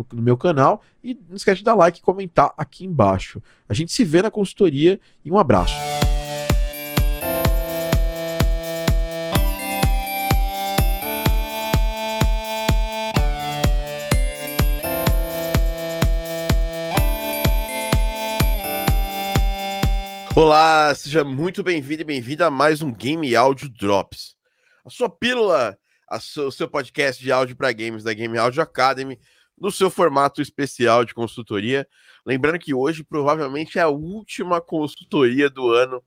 no, no, meu canal. E não esquece de dar like e comentar aqui embaixo. A gente se vê na consultoria e um abraço. Olá, seja muito bem-vindo e bem-vinda a mais um Game Audio Drops. A sua pílula, o seu podcast de áudio para games da Game Audio Academy no seu formato especial de consultoria. Lembrando que hoje provavelmente é a última consultoria do ano.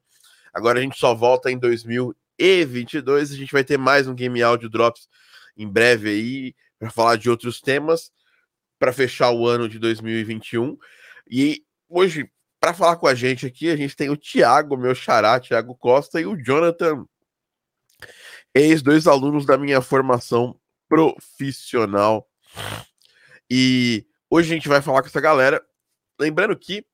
Agora a gente só volta em 2022. A gente vai ter mais um Game Audio Drops em breve aí para falar de outros temas para fechar o ano de 2021. E hoje, para falar com a gente aqui, a gente tem o Tiago, meu xará, Tiago Costa, e o Jonathan, ex dois alunos da minha formação profissional e hoje a gente vai falar com essa galera. Lembrando que,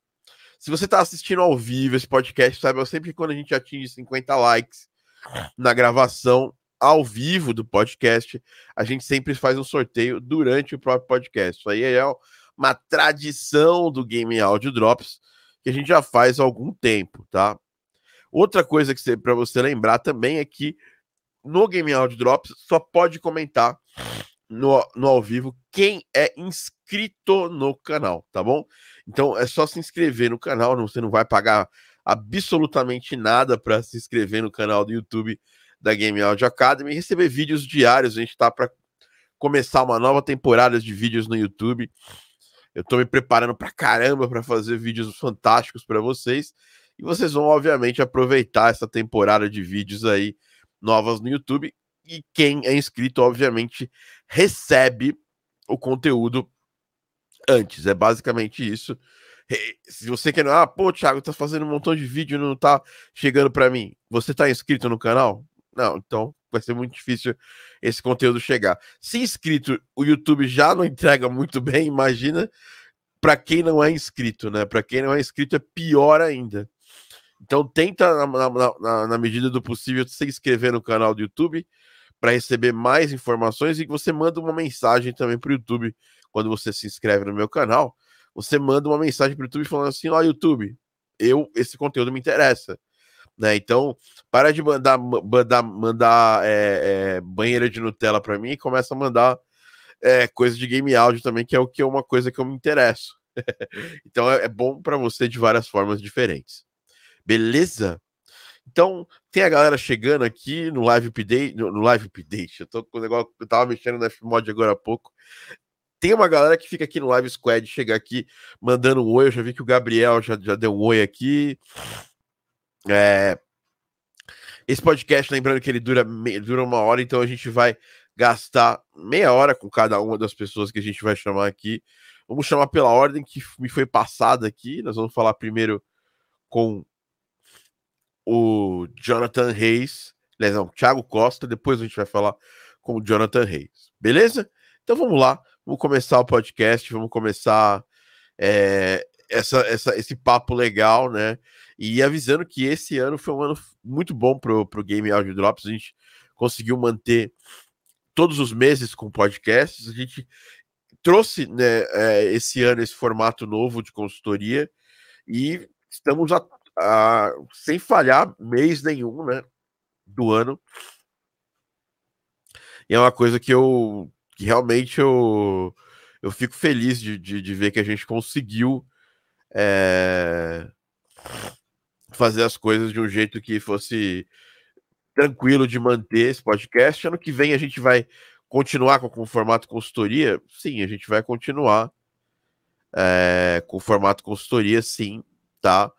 se você está assistindo ao vivo esse podcast, saiba sempre que quando a gente atinge 50 likes na gravação ao vivo do podcast, a gente sempre faz um sorteio durante o próprio podcast. Isso aí é uma tradição do Game Audio Drops que a gente já faz há algum tempo, tá? Outra coisa que para você lembrar também é que no Game Audio Drops só pode comentar no, no ao vivo quem é inscrito no canal, tá bom? Então é só se inscrever no canal, você não vai pagar absolutamente nada para se inscrever no canal do YouTube da Game Audio Academy e receber vídeos diários. A gente está para começar uma nova temporada de vídeos no YouTube. Eu estou me preparando para caramba para fazer vídeos fantásticos para vocês. E vocês vão, obviamente, aproveitar essa temporada de vídeos aí novas no YouTube e quem é inscrito, obviamente, recebe o conteúdo antes. É basicamente isso. Se você quer, ah, pô, Thiago, tá fazendo um montão de vídeo não tá chegando para mim. Você tá inscrito no canal? Não, então vai ser muito difícil esse conteúdo chegar. Se inscrito, o YouTube já não entrega muito bem, imagina para quem não é inscrito, né? Para quem não é inscrito é pior ainda. Então tenta, na, na, na medida do possível, se inscrever no canal do YouTube para receber mais informações e que você manda uma mensagem também para o YouTube quando você se inscreve no meu canal. Você manda uma mensagem para o YouTube falando assim: ó, YouTube, eu esse conteúdo me interessa. Né? Então, para de mandar, mandar, mandar é, é, banheira de Nutella para mim e começa a mandar é, coisa de game áudio também, que é o que é uma coisa que eu me interesso. então é, é bom para você de várias formas diferentes. Beleza? Então, tem a galera chegando aqui no live update, no, no live update. Eu tô com o negócio, eu tava mexendo no Fmod agora há pouco. Tem uma galera que fica aqui no Live Squad, chega aqui mandando um oi. Eu já vi que o Gabriel já, já deu um oi aqui. É... Esse podcast, lembrando que ele dura, dura uma hora, então a gente vai gastar meia hora com cada uma das pessoas que a gente vai chamar aqui. Vamos chamar pela ordem que me foi passada aqui. Nós vamos falar primeiro com o Jonathan Reis, aliás, não, Thiago Costa, depois a gente vai falar com o Jonathan Reis, beleza? Então vamos lá, vamos começar o podcast, vamos começar é, essa, essa, esse papo legal, né? E avisando que esse ano foi um ano muito bom pro, pro Game Audio Drops, a gente conseguiu manter todos os meses com podcasts, a gente trouxe né, é, esse ano esse formato novo de consultoria e estamos a uh, sem falhar mês nenhum, né? Do ano. E é uma coisa que eu que realmente eu, eu fico feliz de, de, de ver que a gente conseguiu é, fazer as coisas de um jeito que fosse tranquilo de manter esse podcast. Ano que vem a gente vai continuar com, com o formato consultoria? Sim, a gente vai continuar é, com o formato consultoria, sim, tá?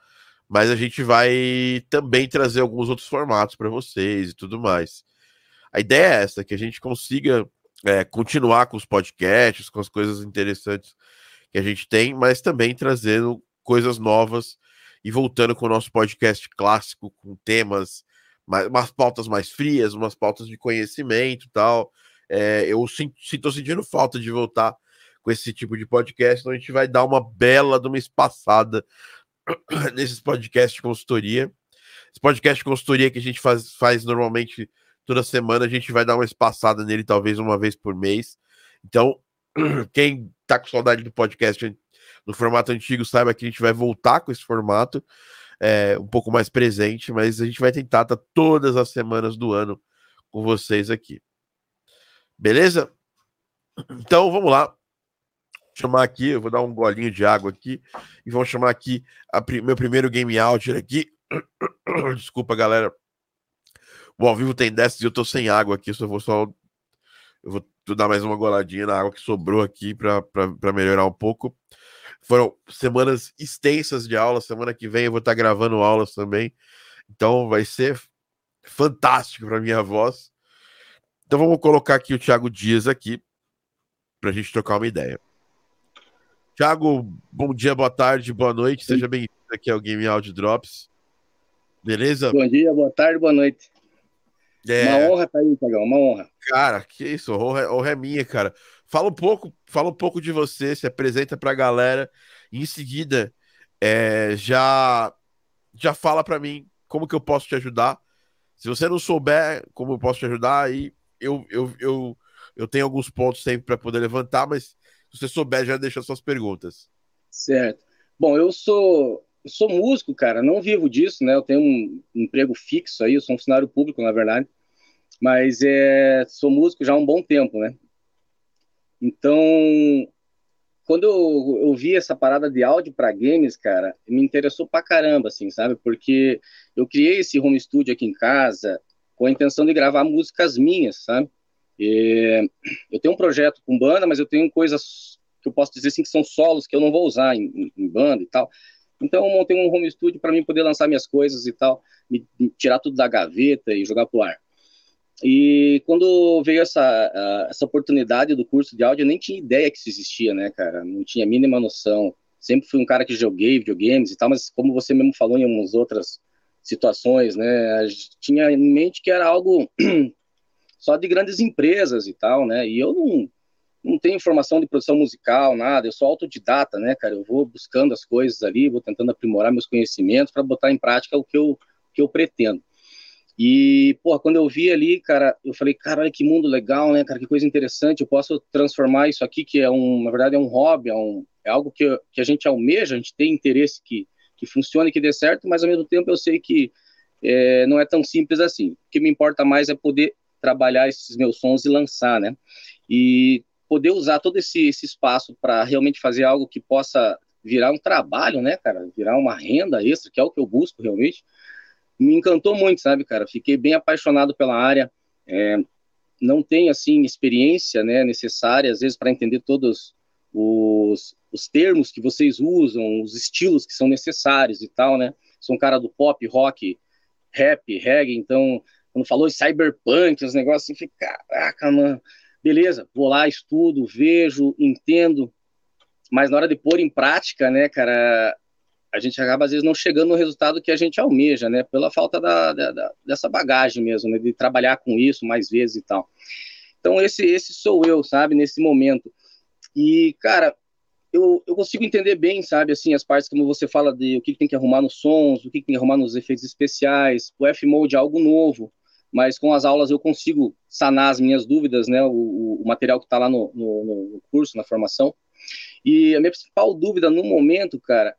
Mas a gente vai também trazer alguns outros formatos para vocês e tudo mais. A ideia é essa, que a gente consiga é, continuar com os podcasts, com as coisas interessantes que a gente tem, mas também trazendo coisas novas e voltando com o nosso podcast clássico, com temas, mais, umas pautas mais frias, umas pautas de conhecimento e tal. É, eu estou sentindo falta de voltar com esse tipo de podcast, então a gente vai dar uma bela de uma espaçada nesses podcasts de consultoria. Esse podcast de consultoria que a gente faz, faz normalmente toda semana, a gente vai dar uma espaçada nele, talvez uma vez por mês. Então, quem tá com saudade do podcast no formato antigo, saiba que a gente vai voltar com esse formato é, um pouco mais presente, mas a gente vai tentar estar tá todas as semanas do ano com vocês aqui. Beleza? Então vamos lá. Chamar aqui, eu vou dar um golinho de água aqui e vamos chamar aqui a, meu primeiro game out aqui. Desculpa, galera. O ao vivo tem dessas e eu tô sem água aqui, só vou só eu vou dar mais uma goladinha na água que sobrou aqui para melhorar um pouco. Foram semanas extensas de aula. Semana que vem eu vou estar gravando aulas também. Então vai ser fantástico para minha voz. Então vamos colocar aqui o Thiago Dias aqui para a gente trocar uma ideia. Thiago, bom dia, boa tarde, boa noite. Seja bem-vindo aqui ao Game Audio Drops. Beleza? Bom dia, boa tarde, boa noite. É... Uma honra estar tá aí, Thiagão, uma honra. Cara, que isso, honra, honra é minha, cara. Fala um pouco, fala um pouco de você, se apresenta para a galera e em seguida é, já já fala para mim como que eu posso te ajudar. Se você não souber como eu posso te ajudar, aí eu, eu, eu, eu tenho alguns pontos sempre para poder levantar, mas se você souber, já deixa suas perguntas. Certo. Bom, eu sou eu sou músico, cara, não vivo disso, né? Eu tenho um emprego fixo aí, eu sou um funcionário público, na verdade, mas é, sou músico já há um bom tempo, né? Então, quando eu, eu vi essa parada de áudio para games, cara, me interessou pra caramba, assim, sabe? Porque eu criei esse home studio aqui em casa com a intenção de gravar músicas minhas, sabe? Eu tenho um projeto com banda, mas eu tenho coisas que eu posso dizer assim que são solos que eu não vou usar em, em banda e tal. Então eu montei um home studio para mim poder lançar minhas coisas e tal, me, me tirar tudo da gaveta e jogar pro ar. E quando veio essa, essa oportunidade do curso de áudio, eu nem tinha ideia que isso existia, né, cara? Não tinha a mínima noção. Sempre fui um cara que joguei videogames e tal, mas como você mesmo falou em algumas outras situações, né, tinha em mente que era algo só de grandes empresas e tal, né? E eu não, não tenho informação de produção musical, nada, eu sou autodidata, né, cara? Eu vou buscando as coisas ali, vou tentando aprimorar meus conhecimentos para botar em prática o que eu, que eu pretendo. E, pô, quando eu vi ali, cara, eu falei, caralho, que mundo legal, né, cara, que coisa interessante, eu posso transformar isso aqui, que é um, na verdade, é um hobby, é, um, é algo que, que a gente almeja, a gente tem interesse que, que funcione, que dê certo, mas ao mesmo tempo eu sei que é, não é tão simples assim. O que me importa mais é poder trabalhar esses meus sons e lançar, né? E poder usar todo esse, esse espaço para realmente fazer algo que possa virar um trabalho, né, cara? Virar uma renda extra, que é o que eu busco realmente me encantou muito, sabe, cara? Fiquei bem apaixonado pela área. É, não tenho, assim, experiência né, necessária, às vezes, para entender todos os, os termos que vocês usam, os estilos que são necessários e tal, né? Sou um cara do pop, rock, rap, reggae, então, quando falou de cyberpunk, os negócios assim, fiquei, caraca, mano, beleza, vou lá, estudo, vejo, entendo, mas na hora de pôr em prática, né, cara, a gente acaba às vezes não chegando no resultado que a gente almeja, né? Pela falta da, da, dessa bagagem mesmo, né? De trabalhar com isso mais vezes e tal. Então esse esse sou eu, sabe? Nesse momento. E cara, eu, eu consigo entender bem, sabe? Assim as partes como você fala de o que, que tem que arrumar nos sons, o que, que tem que arrumar nos efeitos especiais. O F-mode é algo novo, mas com as aulas eu consigo sanar as minhas dúvidas, né? O, o material que está lá no, no, no curso, na formação. E a minha principal dúvida no momento, cara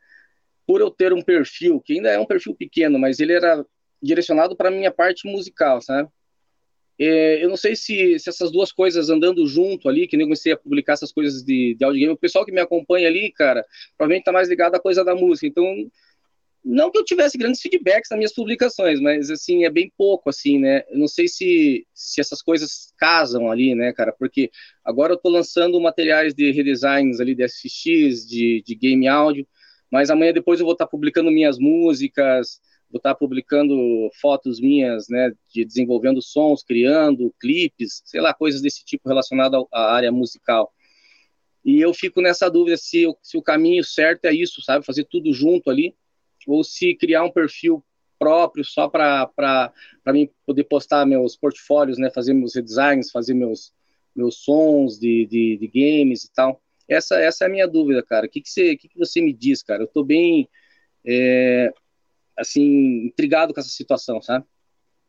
por eu ter um perfil, que ainda é um perfil pequeno, mas ele era direcionado para a minha parte musical, sabe? é, eu não sei se, se, essas duas coisas andando junto ali, que nem eu comecei a publicar essas coisas de, de audio game, o pessoal que me acompanha ali, cara, provavelmente tá mais ligado à coisa da música. Então, não que eu tivesse grandes feedbacks nas minhas publicações, mas assim, é bem pouco, assim, né? Eu não sei se, se essas coisas casam ali, né, cara? Porque agora eu tô lançando materiais de redesigns ali de SX, de, de game áudio, mas amanhã depois eu vou estar tá publicando minhas músicas, vou estar tá publicando fotos minhas, né, de desenvolvendo sons, criando clipes, sei lá, coisas desse tipo relacionado à área musical. E eu fico nessa dúvida se, se o caminho certo é isso, sabe? Fazer tudo junto ali, ou se criar um perfil próprio só para mim poder postar meus portfólios, né, fazer meus designs, fazer meus, meus sons de, de, de, games e tal. Essa, essa é a minha dúvida, cara. O que, que, você, que, que você me diz, cara? Eu estou bem, é, assim, intrigado com essa situação, sabe?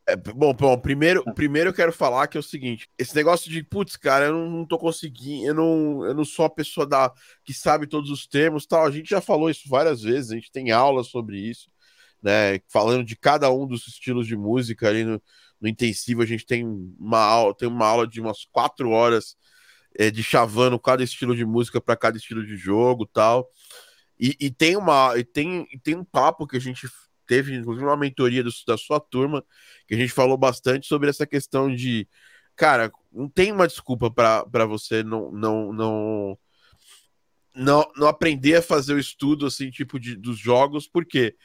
É, bom, bom, primeiro, ah. primeiro eu quero falar que é o seguinte: esse negócio de putz, cara, eu não, não tô conseguindo, eu não, eu não sou a pessoa da, que sabe todos os termos tal. A gente já falou isso várias vezes, a gente tem aulas sobre isso, né? Falando de cada um dos estilos de música ali no, no intensivo, a gente tem uma aula, tem uma aula de umas quatro horas é, de chavando cada estilo de música para cada estilo de jogo tal. E, e tem uma e tem, e tem um papo que a gente teve inclusive uma mentoria do, da sua turma, que a gente falou bastante sobre essa questão de, cara, não tem uma desculpa para você não, não, não, não, não aprender a fazer o estudo, assim, tipo, de, dos jogos, porque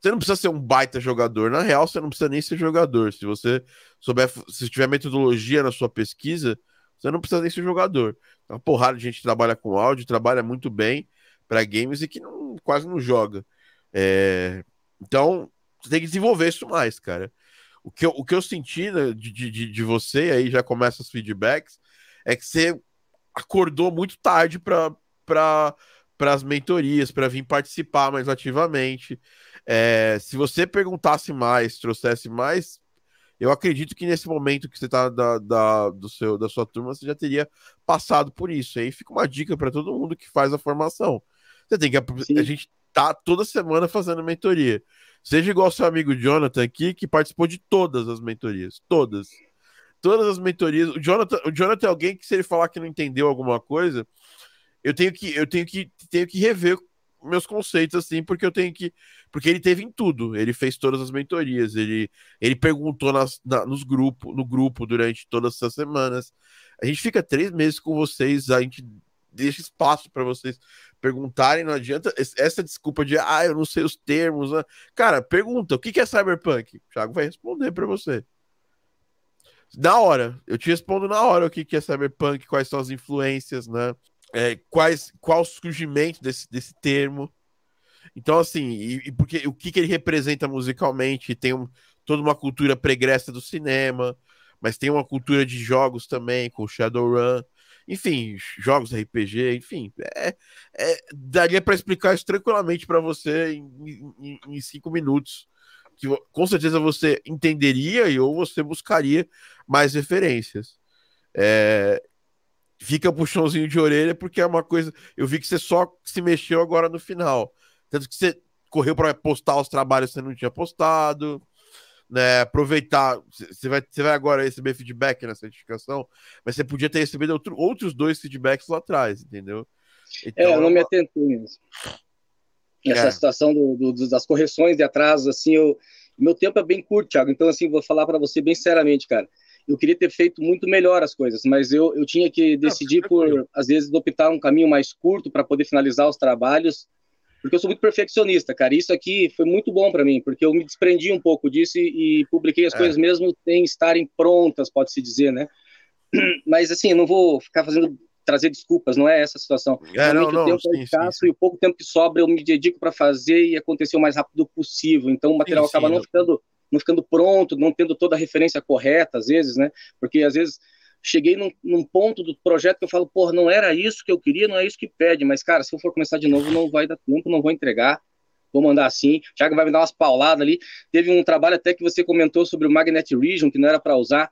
você não precisa ser um baita jogador. Na real, você não precisa nem ser jogador. Se você souber, se tiver metodologia na sua pesquisa, você não precisa nem ser jogador. Uma porrada de gente trabalha com áudio, trabalha muito bem para games e que não, quase não joga. É, então, você tem que desenvolver isso mais, cara. O que eu, o que eu senti né, de, de, de você, aí já começa os feedbacks, é que você acordou muito tarde para as mentorias, para vir participar mais ativamente. É, se você perguntasse mais, trouxesse mais, eu acredito que nesse momento que você está da, da, do seu, da sua turma, você já teria passado por isso. Aí fica uma dica para todo mundo que faz a formação. Você tem que. Sim. A gente tá toda semana fazendo mentoria. Seja igual seu amigo Jonathan aqui, que participou de todas as mentorias. Todas. Todas as mentorias. O Jonathan, o Jonathan é alguém que, se ele falar que não entendeu alguma coisa, eu tenho que, eu tenho que, tenho que rever meus conceitos, assim, porque eu tenho que. Porque ele teve em tudo. Ele fez todas as mentorias. Ele, ele perguntou nas, na, nos grupo, no grupo durante todas essas semanas. A gente fica três meses com vocês, a gente deixa espaço para vocês perguntarem, não adianta essa desculpa de ah, eu não sei os termos. Né? Cara, pergunta, o que é cyberpunk? O Thiago vai responder para você. Na hora, eu te respondo na hora o que é cyberpunk, quais são as influências, né? É, quais, qual o surgimento desse, desse termo. Então, assim, e, e porque o que, que ele representa musicalmente? Tem um, toda uma cultura pregressa do cinema, mas tem uma cultura de jogos também, com Shadowrun enfim, jogos RPG, enfim, é, é daria para explicar isso tranquilamente para você em, em, em, cinco minutos, que com certeza você entenderia e ou você buscaria mais referências. É, fica puxãozinho de orelha porque é uma coisa. Eu vi que você só se mexeu agora no final, tanto que você correu para postar os trabalhos que você não tinha postado né, aproveitar. Você vai, você vai agora receber feedback na certificação, mas você podia ter recebido outro, outros dois feedbacks lá atrás, entendeu? Então, é, eu não me atentei nisso. Essa é. situação do, do, das correções de atrasos, assim, eu, meu tempo é bem curto, Thiago, então, assim, vou falar para você bem seriamente, cara. Eu queria ter feito muito melhor as coisas, mas eu, eu tinha que decidir não, por, às vezes, optar um caminho mais curto para poder finalizar os trabalhos porque eu sou muito perfeccionista, cara. Isso aqui foi muito bom para mim, porque eu me desprendi um pouco disso e, e publiquei as é. coisas mesmo sem estarem prontas, pode-se dizer, né? Mas assim, eu não vou ficar fazendo trazer desculpas, não é essa a situação. É, não, não, o tempo é sim, é escasso sim. e o pouco tempo que sobra eu me dedico para fazer e acontecer o mais rápido possível. Então o material sim, acaba não ficando não ficando pronto, não tendo toda a referência correta às vezes, né? Porque às vezes cheguei num, num, ponto do projeto que eu falo, porra, não era isso que eu queria, não é isso que pede, mas, cara, se eu for começar de novo, não vai dar tempo, não vou entregar, vou mandar assim, Thiago vai me dar umas pauladas ali, teve um trabalho até que você comentou sobre o Magnet Region, que não era para usar,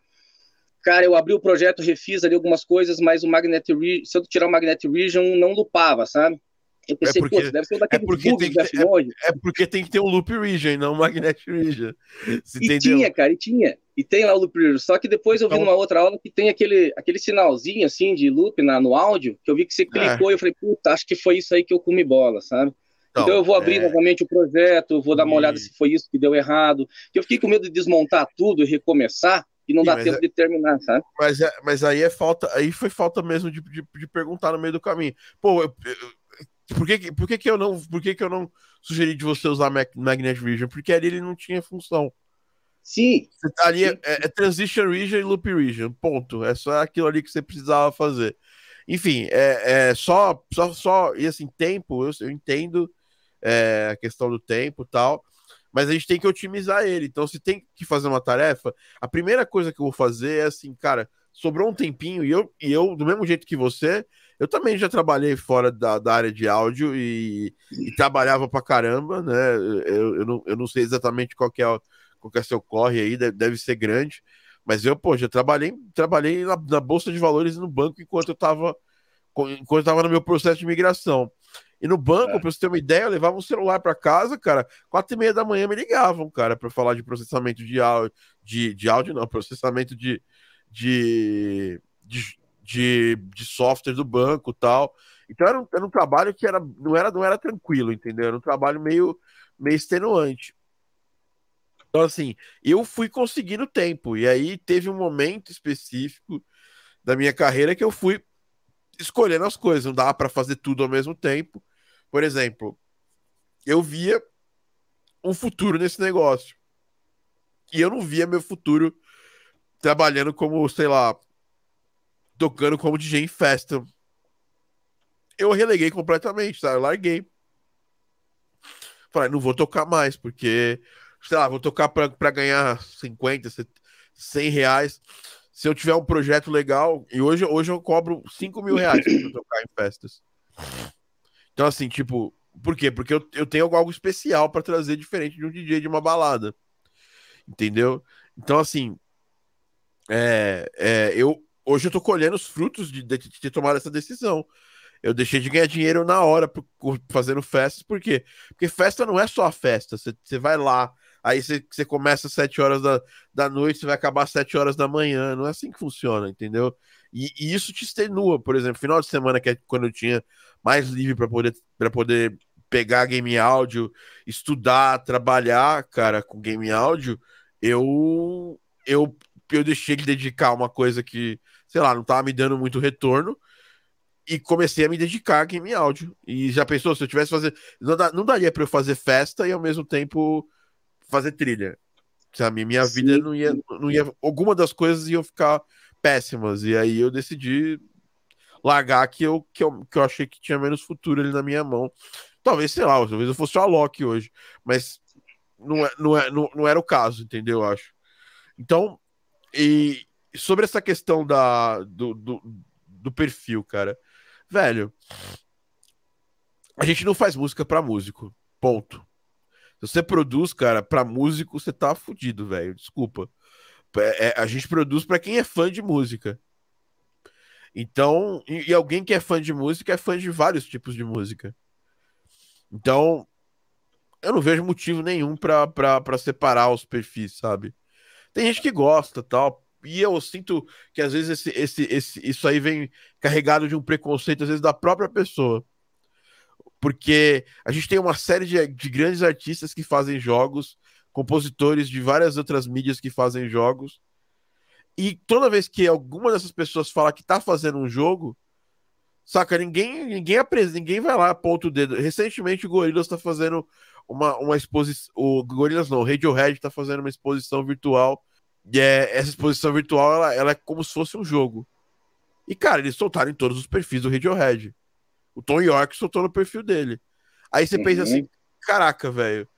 cara, eu abri o projeto, refiz ali algumas coisas, mas o Magnet Region, se eu tirar o Magnet Region, não lupava, sabe? Eu pensei, é porque, deve ser um daqueles é porque, tem que, é, é, porque tem que ter um loop region, não um magnet region. E entendeu? tinha, cara, e tinha. E tem lá o loop. Só que depois eu vi então... numa outra aula que tem aquele, aquele sinalzinho assim de loop na, no áudio, que eu vi que você é. clicou é. e eu falei, puta, acho que foi isso aí que eu comi bola, sabe? Então, então eu vou abrir é... novamente o projeto, vou dar uma olhada se foi isso que deu errado. Eu fiquei com medo de desmontar tudo e recomeçar e não Sim, dá tempo é... de terminar, sabe? Mas, é, mas aí é falta, aí foi falta mesmo de, de, de perguntar no meio do caminho. Pô, eu, eu, por que, por que, que eu não, por que, que eu não sugeri de você usar Magnet Region? Porque ali ele não tinha função. Sim. Tá ali é, é, Transition Region e Loop Region, ponto. É só aquilo ali que você precisava fazer. Enfim, é, é só, só, só, e assim, tempo, eu, eu entendo é, a questão do tempo e tal, mas a gente tem que otimizar ele. Então, se tem que fazer uma tarefa, a primeira coisa que eu vou fazer é assim, cara, sobrou um tempinho, e eu, e eu do mesmo jeito que você, eu também já trabalhei fora da, da área de áudio e, e, trabalhava pra caramba, né? Eu, eu, não, eu não sei exatamente qual que é qualquer seu corre aí, deve, deve ser grande. Mas eu, pô, já trabalhei, trabalhei na, na, Bolsa de Valores no banco enquanto eu tava, enquanto eu tava no meu processo de migração. E no banco, é. pra você ter uma ideia, eu levava um celular para casa, cara, quatro e meia da manhã me ligavam, cara, para falar de processamento de áudio, de, de áudio não, processamento de, de, de, de, de software do banco tal. Então era um, era um trabalho que era, não, era, não era tranquilo, entendeu? Era um trabalho meio, meio extenuante. Então, assim, eu fui conseguindo tempo. E aí teve um momento específico da minha carreira que eu fui escolhendo as coisas. Não dava para fazer tudo ao mesmo tempo. Por exemplo, eu via um futuro nesse negócio. E eu não via meu futuro trabalhando como, sei lá, tocando como DJ em festa. Eu releguei completamente, tá? Eu larguei. Falei, não vou tocar mais, porque sei lá, vou tocar para ganhar 50, 100 reais. Se eu tiver um projeto legal, e hoje, hoje eu cobro 5 mil reais pra tocar em festas. Então, assim, tipo, por quê? Porque eu, eu tenho algo especial para trazer diferente de um DJ de uma balada. Entendeu? Então, assim, é, é, eu hoje eu tô colhendo os frutos de, de, de ter tomado essa decisão. Eu deixei de ganhar dinheiro na hora fazendo festas, por quê? Porque festa não é só a festa. Você vai lá, aí você começa às 7 horas da, da noite, você vai acabar às 7 horas da manhã. Não é assim que funciona, entendeu? E, e isso te extenua, por exemplo, final de semana, que é quando eu tinha mais livre para poder, poder pegar game áudio, estudar, trabalhar, cara, com game áudio, eu, eu, eu deixei de dedicar uma coisa que, sei lá, não tava me dando muito retorno e comecei a me dedicar a game áudio. E já pensou, se eu tivesse fazer. Não, não daria para eu fazer festa e ao mesmo tempo fazer trilha. Sabe? Minha Sim. vida não ia, não ia. Alguma das coisas iam ficar péssimas. E aí eu decidi largar que eu, que eu, que eu achei que tinha menos futuro ali na minha mão. Talvez, sei lá, talvez eu fosse o Alok hoje. Mas não, é, não, é, não, não era o caso, entendeu? Eu acho. Então, e sobre essa questão da, do, do, do perfil, cara. Velho, a gente não faz música para músico. Ponto. Se você produz, cara, para músico, você tá fudido, velho. Desculpa. É, é, a gente produz para quem é fã de música. Então, e, e, alguém que é fã de música é fã de vários tipos de música. Então, eu não vejo motivo nenhum para separar os perfis, sabe? Tem gente que gosta, tal. E eu sinto que às vezes esse, esse, esse, isso aí vem carregado de um preconceito, às vezes, da própria pessoa porque a gente tem uma série de, de grandes artistas que fazem jogos, compositores de várias outras mídias que fazem jogos, e toda vez que alguma dessas pessoas fala que tá fazendo um jogo, saca, ninguém ninguém apresenta, ninguém vai lá, aponta o dedo. Recentemente o Gorillaz tá fazendo uma, uma exposição, o Gorillaz não, o Radiohead tá fazendo uma exposição virtual, e é, essa exposição virtual, ela, ela é como se fosse um jogo. E, cara, eles soltaram em todos os perfis do Radiohead. O Tom York soltou no perfil dele. Aí você uhum. pensa assim, caraca, velho.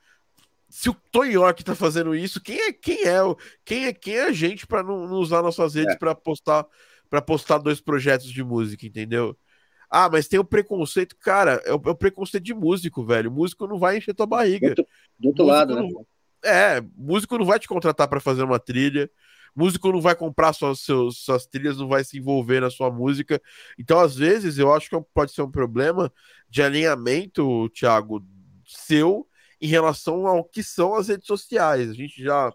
Se o Tom York tá fazendo isso, quem é quem é quem é quem é a gente para não, não, usar nossas redes é. para postar para postar dois projetos de música, entendeu? Ah, mas tem o preconceito, cara, é o, é o preconceito de músico, velho. Músico não vai encher tua barriga. Do, do outro lado, não, né? É, músico não vai te contratar para fazer uma trilha músico não vai comprar suas, suas trilhas, não vai se envolver na sua música. Então, às vezes, eu acho que pode ser um problema de alinhamento, Thiago, seu em relação ao que são as redes sociais. A gente já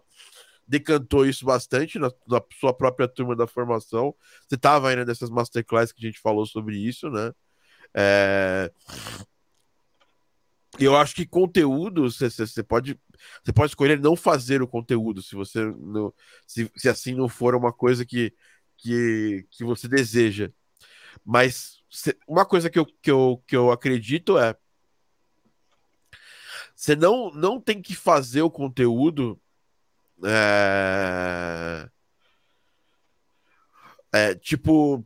decantou isso bastante na, na sua própria turma da formação. Você estava ainda nessas masterclass que a gente falou sobre isso, né? É... Eu acho que conteúdo você pode você pode escolher não fazer o conteúdo se você não, se, se assim não for uma coisa que, que, que você deseja. Mas uma coisa que eu, que eu, que eu acredito é você não, não tem que fazer o conteúdo é, é, tipo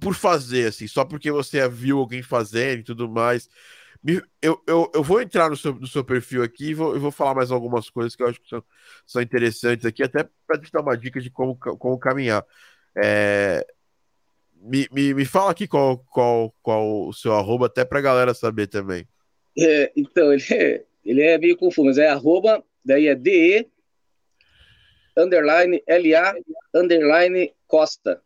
por fazer assim, só porque você viu alguém fazendo e tudo mais. Eu, eu, eu vou entrar no seu, no seu perfil aqui e vou, eu vou falar mais algumas coisas que eu acho que são, são interessantes aqui, até para te dar uma dica de como, como caminhar. É, me, me, me fala aqui qual, qual, qual o seu arroba, até para a galera saber também. É, então, ele é, ele é meio confuso, mas é arroba, daí é DE, underline, LA, underline, Costa.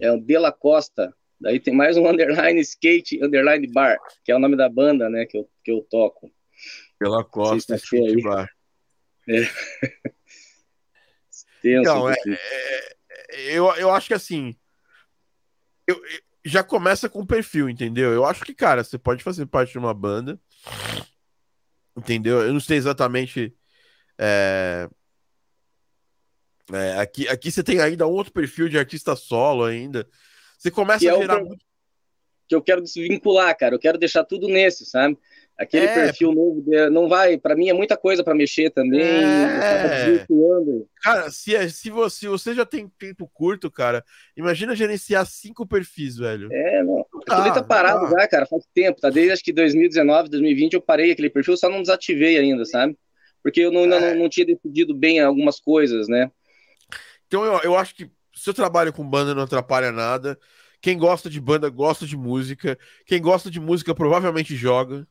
É o De La Costa. Daí tem mais um underline skate, underline bar, que é o nome da banda, né, que eu, que eu toco. Pela Costa, skate aí. bar. É. então, é, é, eu, eu acho que assim, eu, eu, já começa com perfil, entendeu? Eu acho que, cara, você pode fazer parte de uma banda, entendeu? Eu não sei exatamente. É, é, aqui, aqui você tem ainda outro perfil de artista solo ainda. Você começa que a gerar. É muito... Que eu quero desvincular, cara. Eu quero deixar tudo nesse, sabe? Aquele é, perfil novo não vai, para mim é muita coisa para mexer também. É. Cara, se, é, se você, você já tem tempo curto, cara, imagina gerenciar cinco perfis, velho. É, não. Aquilo tá parado já, cara, faz tempo, tá? Desde acho que 2019, 2020 eu parei aquele perfil, só não desativei ainda, sabe? Porque eu não, ainda é. não, não tinha decidido bem algumas coisas, né? Então eu, eu acho que seu trabalho com banda não atrapalha nada. Quem gosta de banda gosta de música. Quem gosta de música provavelmente joga.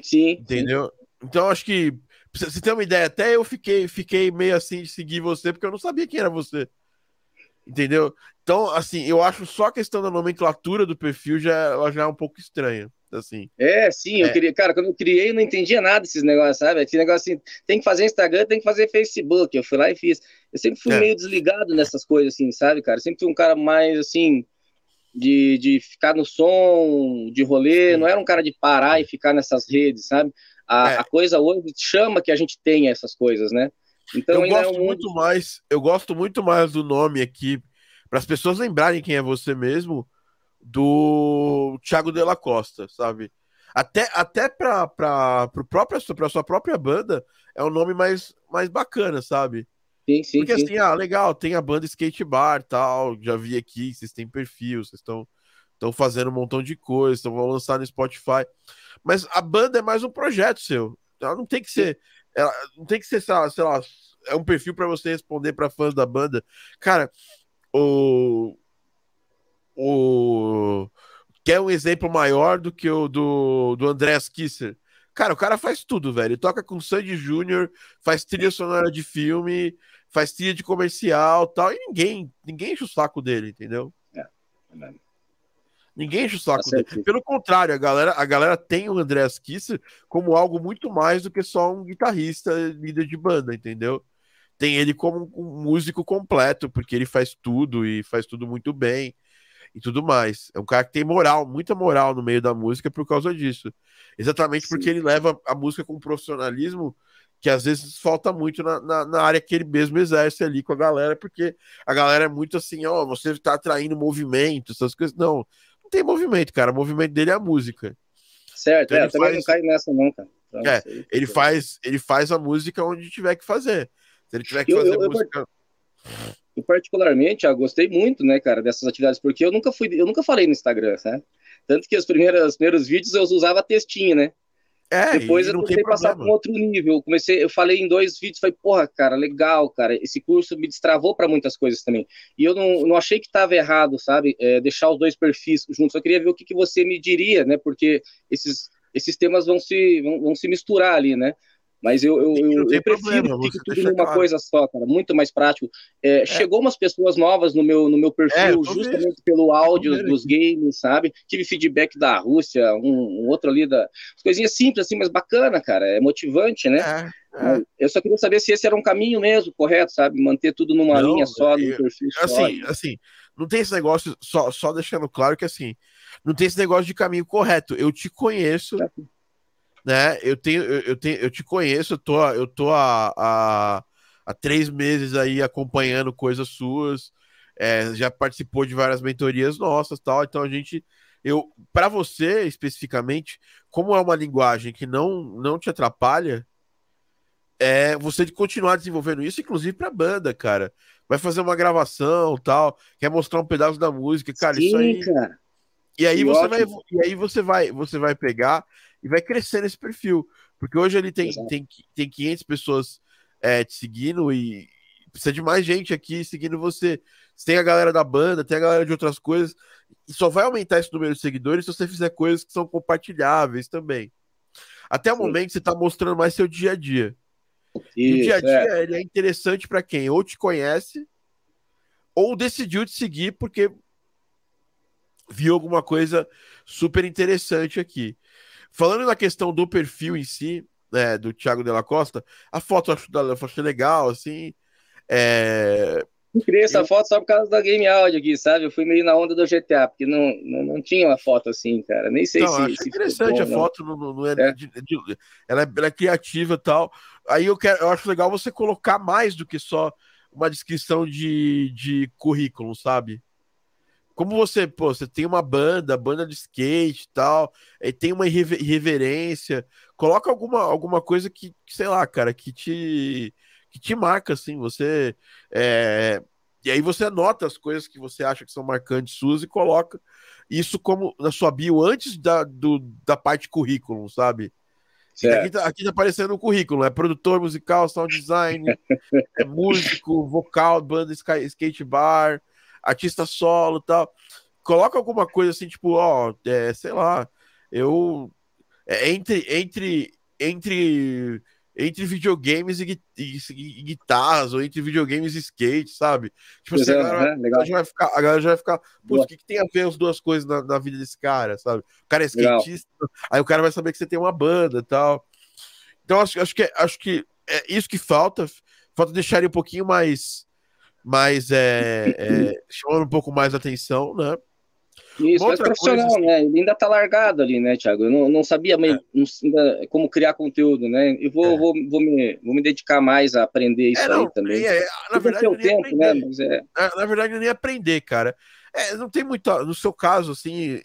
Sim. Entendeu? Sim. Então acho que pra você ter uma ideia, até eu fiquei, fiquei meio assim de seguir você, porque eu não sabia quem era você. Entendeu? Então, assim, eu acho só a questão da nomenclatura do perfil já, ela já é um pouco estranha assim. É, sim, eu é. queria, cara, quando eu criei, eu não entendia nada desses negócios, sabe? Esse negócio assim, tem que fazer Instagram, tem que fazer Facebook. Eu fui lá e fiz. Eu sempre fui é. meio desligado nessas coisas, assim, sabe, cara? Sempre fui um cara mais assim. De, de ficar no som, de rolê, sim. não era um cara de parar e ficar nessas redes, sabe? A, é. a coisa hoje chama que a gente tenha essas coisas, né? Então, eu gosto é um muito mais, eu gosto muito mais do nome aqui para as pessoas lembrarem quem é você mesmo, do Thiago de la Costa, sabe? Até, até para pra, pro próprio, pra sua própria banda é um nome mais, mais bacana, sabe? Sim, sim, Porque sim. assim, ah, legal, tem a banda Skate Bar tal, já vi aqui, vocês têm perfil, vocês estão estão fazendo um montão de coisas, então vão lançar no Spotify. Mas a banda é mais um projeto seu. Ela não tem que ser. Ela não tem que ser, sei lá, sei lá é um perfil para você responder para fãs da banda. Cara, o, o quer um exemplo maior do que o do, do Andrés Kisser. Cara, o cara faz tudo, velho. Ele toca com Sandy Júnior, faz trilha sonora de filme, faz trilha de comercial tal, e ninguém, ninguém enche o saco dele, entendeu? É, é Ninguém enche o saco tá dele. Pelo contrário, a galera, a galera tem o Andrés Kisser como algo muito mais do que só um guitarrista, líder de banda, entendeu? Tem ele como um músico completo, porque ele faz tudo e faz tudo muito bem e tudo mais. É um cara que tem moral, muita moral no meio da música por causa disso. Exatamente Sim. porque ele leva a música com um profissionalismo que às vezes falta muito na, na, na, área que ele mesmo exerce ali com a galera, porque a galera é muito assim, ó, oh, você tá atraindo movimento, essas coisas. Não, não tem movimento, cara. O movimento dele é a música. Certo, então, é, também não caio nessa não, cara. É, ele faz, ele faz a música onde tiver que fazer. Se ele tiver que eu, fazer eu, música. Eu eu particularmente eu gostei muito, né, cara, dessas atividades, porque eu nunca fui, eu nunca falei no Instagram, né? Tanto que os primeiros, os primeiros vídeos eu usava textinho, né? É, Depois eu comecei a passar para um outro nível. Eu comecei, eu falei em dois vídeos, falei, porra, cara, legal, cara. Esse curso me destravou para muitas coisas também. E eu não, não achei que estava errado, sabe? É, deixar os dois perfis juntos. Eu queria ver o que, que você me diria, né? Porque esses, esses temas vão se, vão, vão se misturar ali, né? Mas eu, eu, eu, eu prefiro problema, tudo numa claro. coisa só, cara, muito mais prático. É, é. Chegou umas pessoas novas no meu, no meu perfil, é, justamente vendo. pelo áudio dos games, sabe? Tive feedback da Rússia, um, um outro ali da. Coisinhas simples, assim, mas bacana, cara. É motivante, né? É. Eu só queria saber se esse era um caminho mesmo, correto, sabe? Manter tudo numa não, linha só, num perfil só. Assim, assim, não tem esse negócio, só, só deixando claro que assim, não tem esse negócio de caminho correto. Eu te conheço, é. Né? Eu tenho, eu, eu, tenho, eu te conheço, eu tô, eu tô há, há, há três meses aí acompanhando coisas suas, é, já participou de várias mentorias nossas tal, então a gente eu para você especificamente, como é uma linguagem que não não te atrapalha, é você de continuar desenvolvendo isso, inclusive para banda, cara. Vai fazer uma gravação, tal, quer mostrar um pedaço da música, cara, Sim, isso aí. Cara. E aí você vai e aí você vai você vai pegar e vai crescer nesse perfil, porque hoje ele tem tem, tem 500 pessoas é, te seguindo e precisa de mais gente aqui seguindo você. Você tem a galera da banda, tem a galera de outras coisas, e só vai aumentar esse número de seguidores se você fizer coisas que são compartilháveis também. Até o Sim. momento você está mostrando mais seu dia a dia. Isso, o dia a dia é. ele é interessante para quem ou te conhece ou decidiu te seguir porque viu alguma coisa super interessante aqui. Falando na questão do perfil em si, né, do Thiago Della Costa, a foto eu acho, eu achei legal, assim. É... Eu criei essa eu... foto só por causa da Game Audio aqui, sabe? Eu fui meio na onda do GTA, porque não, não, não tinha uma foto assim, cara. Nem sei não, se. se interessante bom, a foto, não, não é, é. De, de, ela, é, ela é criativa e tal. Aí eu, quero, eu acho legal você colocar mais do que só uma descrição de, de currículo, sabe? Como você, pô, você tem uma banda, banda de skate e tal, e tem uma irreverência, coloca alguma, alguma coisa que, que, sei lá, cara, que te que te marca, assim, você é... e aí você anota as coisas que você acha que são marcantes suas e coloca isso como na sua bio antes da, do, da parte currículo, sabe? Aqui tá, aqui tá aparecendo o um currículo, é produtor musical, sound design, é músico, vocal, banda skate bar, artista solo tal. Coloca alguma coisa assim, tipo, ó, é, sei lá, eu. É, entre, entre, entre, entre videogames e, e, e, guitarras, ou entre videogames e skate, sabe? Tipo assim, a, galera, né? a, vai ficar, a galera já vai ficar, putz, o que, que, tem a ver as duas coisas na, na, vida desse cara, sabe? O cara é skatista, Legal. aí o cara vai saber que você tem uma banda e tal. Então, acho, acho, que, acho que é isso que falta. Falta deixar ele um pouquinho mais mas é, é chamando um pouco mais atenção, né? Isso, mas profissional, coisa... né? Ele ainda tá largado ali, né, Thiago? Eu não, não sabia meio, é. não, como criar conteúdo, né? E vou, é. vou, vou, me, vou me dedicar mais a aprender isso é, não, aí também. É, na verdade, não tempo, né? Mas é... na, na verdade, nem aprender, cara. É, não tem muito. No seu caso, assim,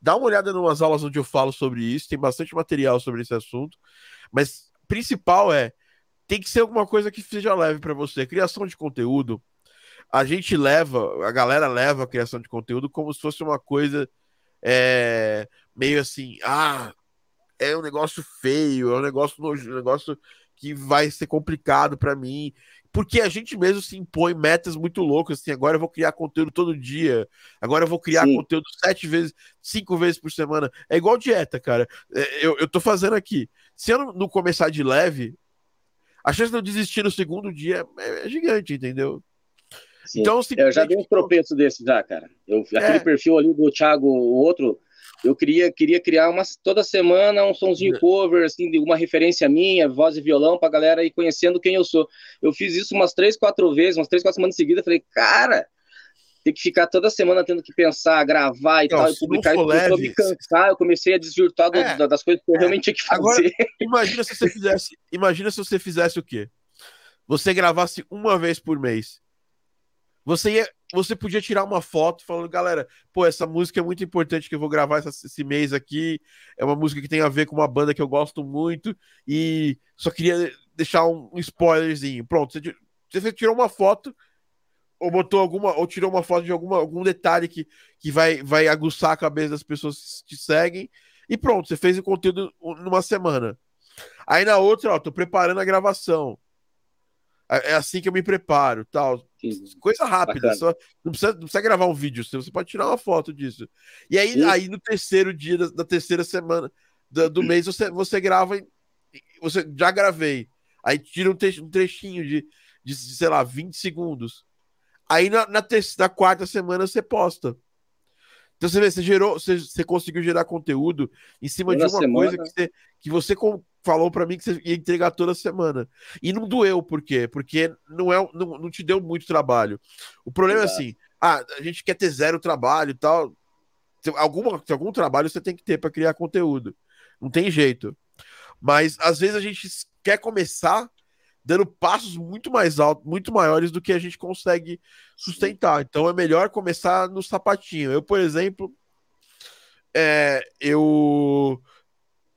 dá uma olhada em umas aulas onde eu falo sobre isso, tem bastante material sobre esse assunto, mas principal é tem que ser alguma coisa que seja leve para você. Criação de conteúdo a gente leva, a galera leva a criação de conteúdo como se fosse uma coisa é, meio assim, ah, é um negócio feio, é um negócio, um negócio que vai ser complicado para mim, porque a gente mesmo se impõe metas muito loucas, assim, agora eu vou criar conteúdo todo dia, agora eu vou criar Sim. conteúdo sete vezes, cinco vezes por semana, é igual dieta, cara, é, eu, eu tô fazendo aqui, se eu não começar de leve, a chance de eu desistir no segundo dia é, é gigante, entendeu? Sim. Então, eu já dei um tropeço desse já, cara. Eu, é. Aquele perfil ali do Thiago, o outro, eu queria, queria criar umas, toda semana um sonzinho é. cover, assim, de uma referência minha, voz e violão, pra galera ir conhecendo quem eu sou. Eu fiz isso umas três, quatro vezes, umas três, quatro semanas seguidas, falei, cara, tem que ficar toda semana tendo que pensar, gravar e não, tal, e publicar. E leve, eu me cansar, eu comecei a desvirtuar é, das coisas que eu é. realmente tinha que fazer. Agora, imagina se você fizesse, imagina se você fizesse o quê? Você gravasse uma vez por mês você ia, você podia tirar uma foto falando, galera, pô, essa música é muito importante que eu vou gravar essa, esse mês aqui. É uma música que tem a ver com uma banda que eu gosto muito e só queria deixar um, um spoilerzinho. Pronto, você, você tirou uma foto ou botou alguma ou tirou uma foto de alguma, algum detalhe que, que vai, vai aguçar a cabeça das pessoas que te seguem e pronto, você fez o conteúdo numa semana. Aí na outra, ó, tô preparando a gravação. É, é assim que eu me preparo, tal. Coisa rápida, só, não, precisa, não precisa gravar um vídeo, você pode tirar uma foto disso. E aí, aí no terceiro dia da, da terceira semana do, do, mês, você, você grava. Você já gravei. Aí tira um, um trechinho de, de, sei lá, 20 segundos. Aí na, na, na quarta semana você posta. Então você vê, você gerou, você, você conseguiu gerar conteúdo em cima de uma semana... coisa que você, que você falou para mim que você ia entregar toda semana. E não doeu, por quê? Porque não, é, não, não te deu muito trabalho. O problema Exato. é assim: ah, a gente quer ter zero trabalho e tal. Alguma, algum trabalho você tem que ter para criar conteúdo. Não tem jeito. Mas às vezes a gente quer começar dando passos muito mais altos, muito maiores do que a gente consegue sustentar. Então é melhor começar no sapatinho. Eu, por exemplo, é, eu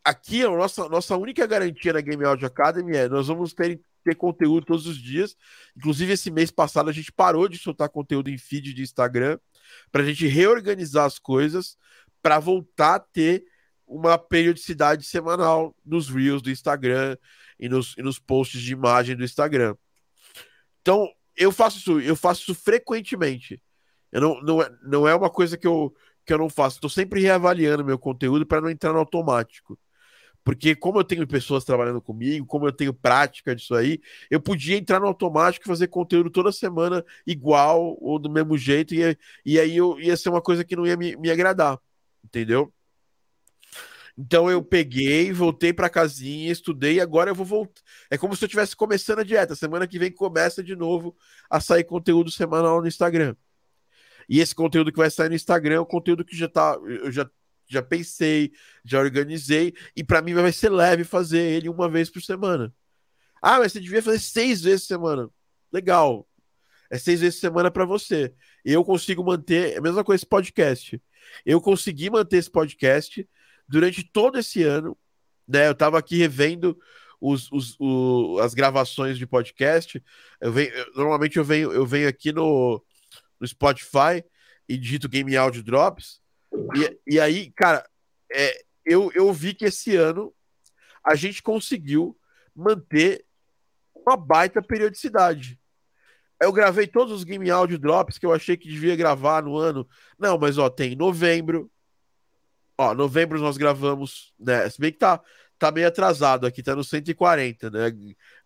aqui a nossa, nossa única garantia na Game Audio Academy é nós vamos ter, ter conteúdo todos os dias. Inclusive, esse mês passado a gente parou de soltar conteúdo em feed de Instagram para a gente reorganizar as coisas para voltar a ter uma periodicidade semanal nos Reels do Instagram e nos, e nos posts de imagem do Instagram. Então, eu faço isso, eu faço isso frequentemente. Eu não, não, é, não é uma coisa que eu, que eu não faço. Estou sempre reavaliando meu conteúdo para não entrar no automático. Porque, como eu tenho pessoas trabalhando comigo, como eu tenho prática disso aí, eu podia entrar no automático e fazer conteúdo toda semana igual ou do mesmo jeito, e, e aí eu, ia ser uma coisa que não ia me, me agradar. Entendeu? Então eu peguei, voltei para casinha, estudei e agora eu vou voltar. É como se eu estivesse começando a dieta. Semana que vem começa de novo a sair conteúdo semanal no Instagram. E esse conteúdo que vai sair no Instagram é o conteúdo que já tá, eu já já pensei, já organizei e para mim vai ser leve fazer ele uma vez por semana. Ah, mas você devia fazer seis vezes por semana. Legal. É seis vezes por semana para você. Eu consigo manter, é a mesma coisa esse podcast. Eu consegui manter esse podcast durante todo esse ano, né? Eu estava aqui revendo os, os, o, as gravações de podcast. Eu venho, eu, normalmente eu venho, eu venho aqui no, no Spotify e digito Game Audio Drops. E, e aí, cara, é, eu, eu vi que esse ano a gente conseguiu manter uma baita periodicidade. Eu gravei todos os Game Audio Drops que eu achei que devia gravar no ano. Não, mas ó, tem novembro, Ó, novembro nós gravamos, né? Se bem que tá, tá meio atrasado aqui, tá no 140, né?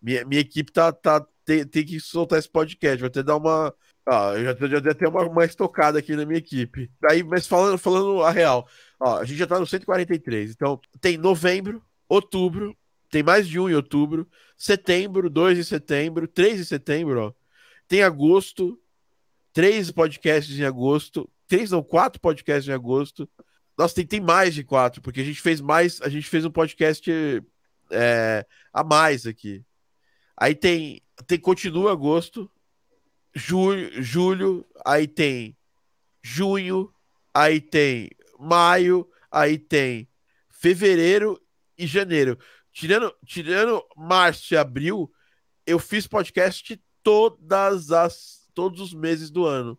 Minha, minha equipe tá, tá, tem, tem que soltar esse podcast, vai que dar uma. Ó, eu já, já deve ter uma, uma estocada aqui na minha equipe. Aí, mas falando, falando a real, ó, a gente já tá no 143. Então, tem novembro, outubro, tem mais de um em outubro, setembro, 2 de setembro, 3 de setembro, ó. Tem agosto, três podcasts em agosto, três ou quatro podcasts em agosto. Nossa, tem, tem mais de quatro, porque a gente fez mais, a gente fez um podcast é, a mais aqui. Aí tem, tem continua agosto, julho, julho, aí tem junho, aí tem maio, aí tem fevereiro e janeiro. Tirando, tirando março e abril, eu fiz podcast todas as todos os meses do ano.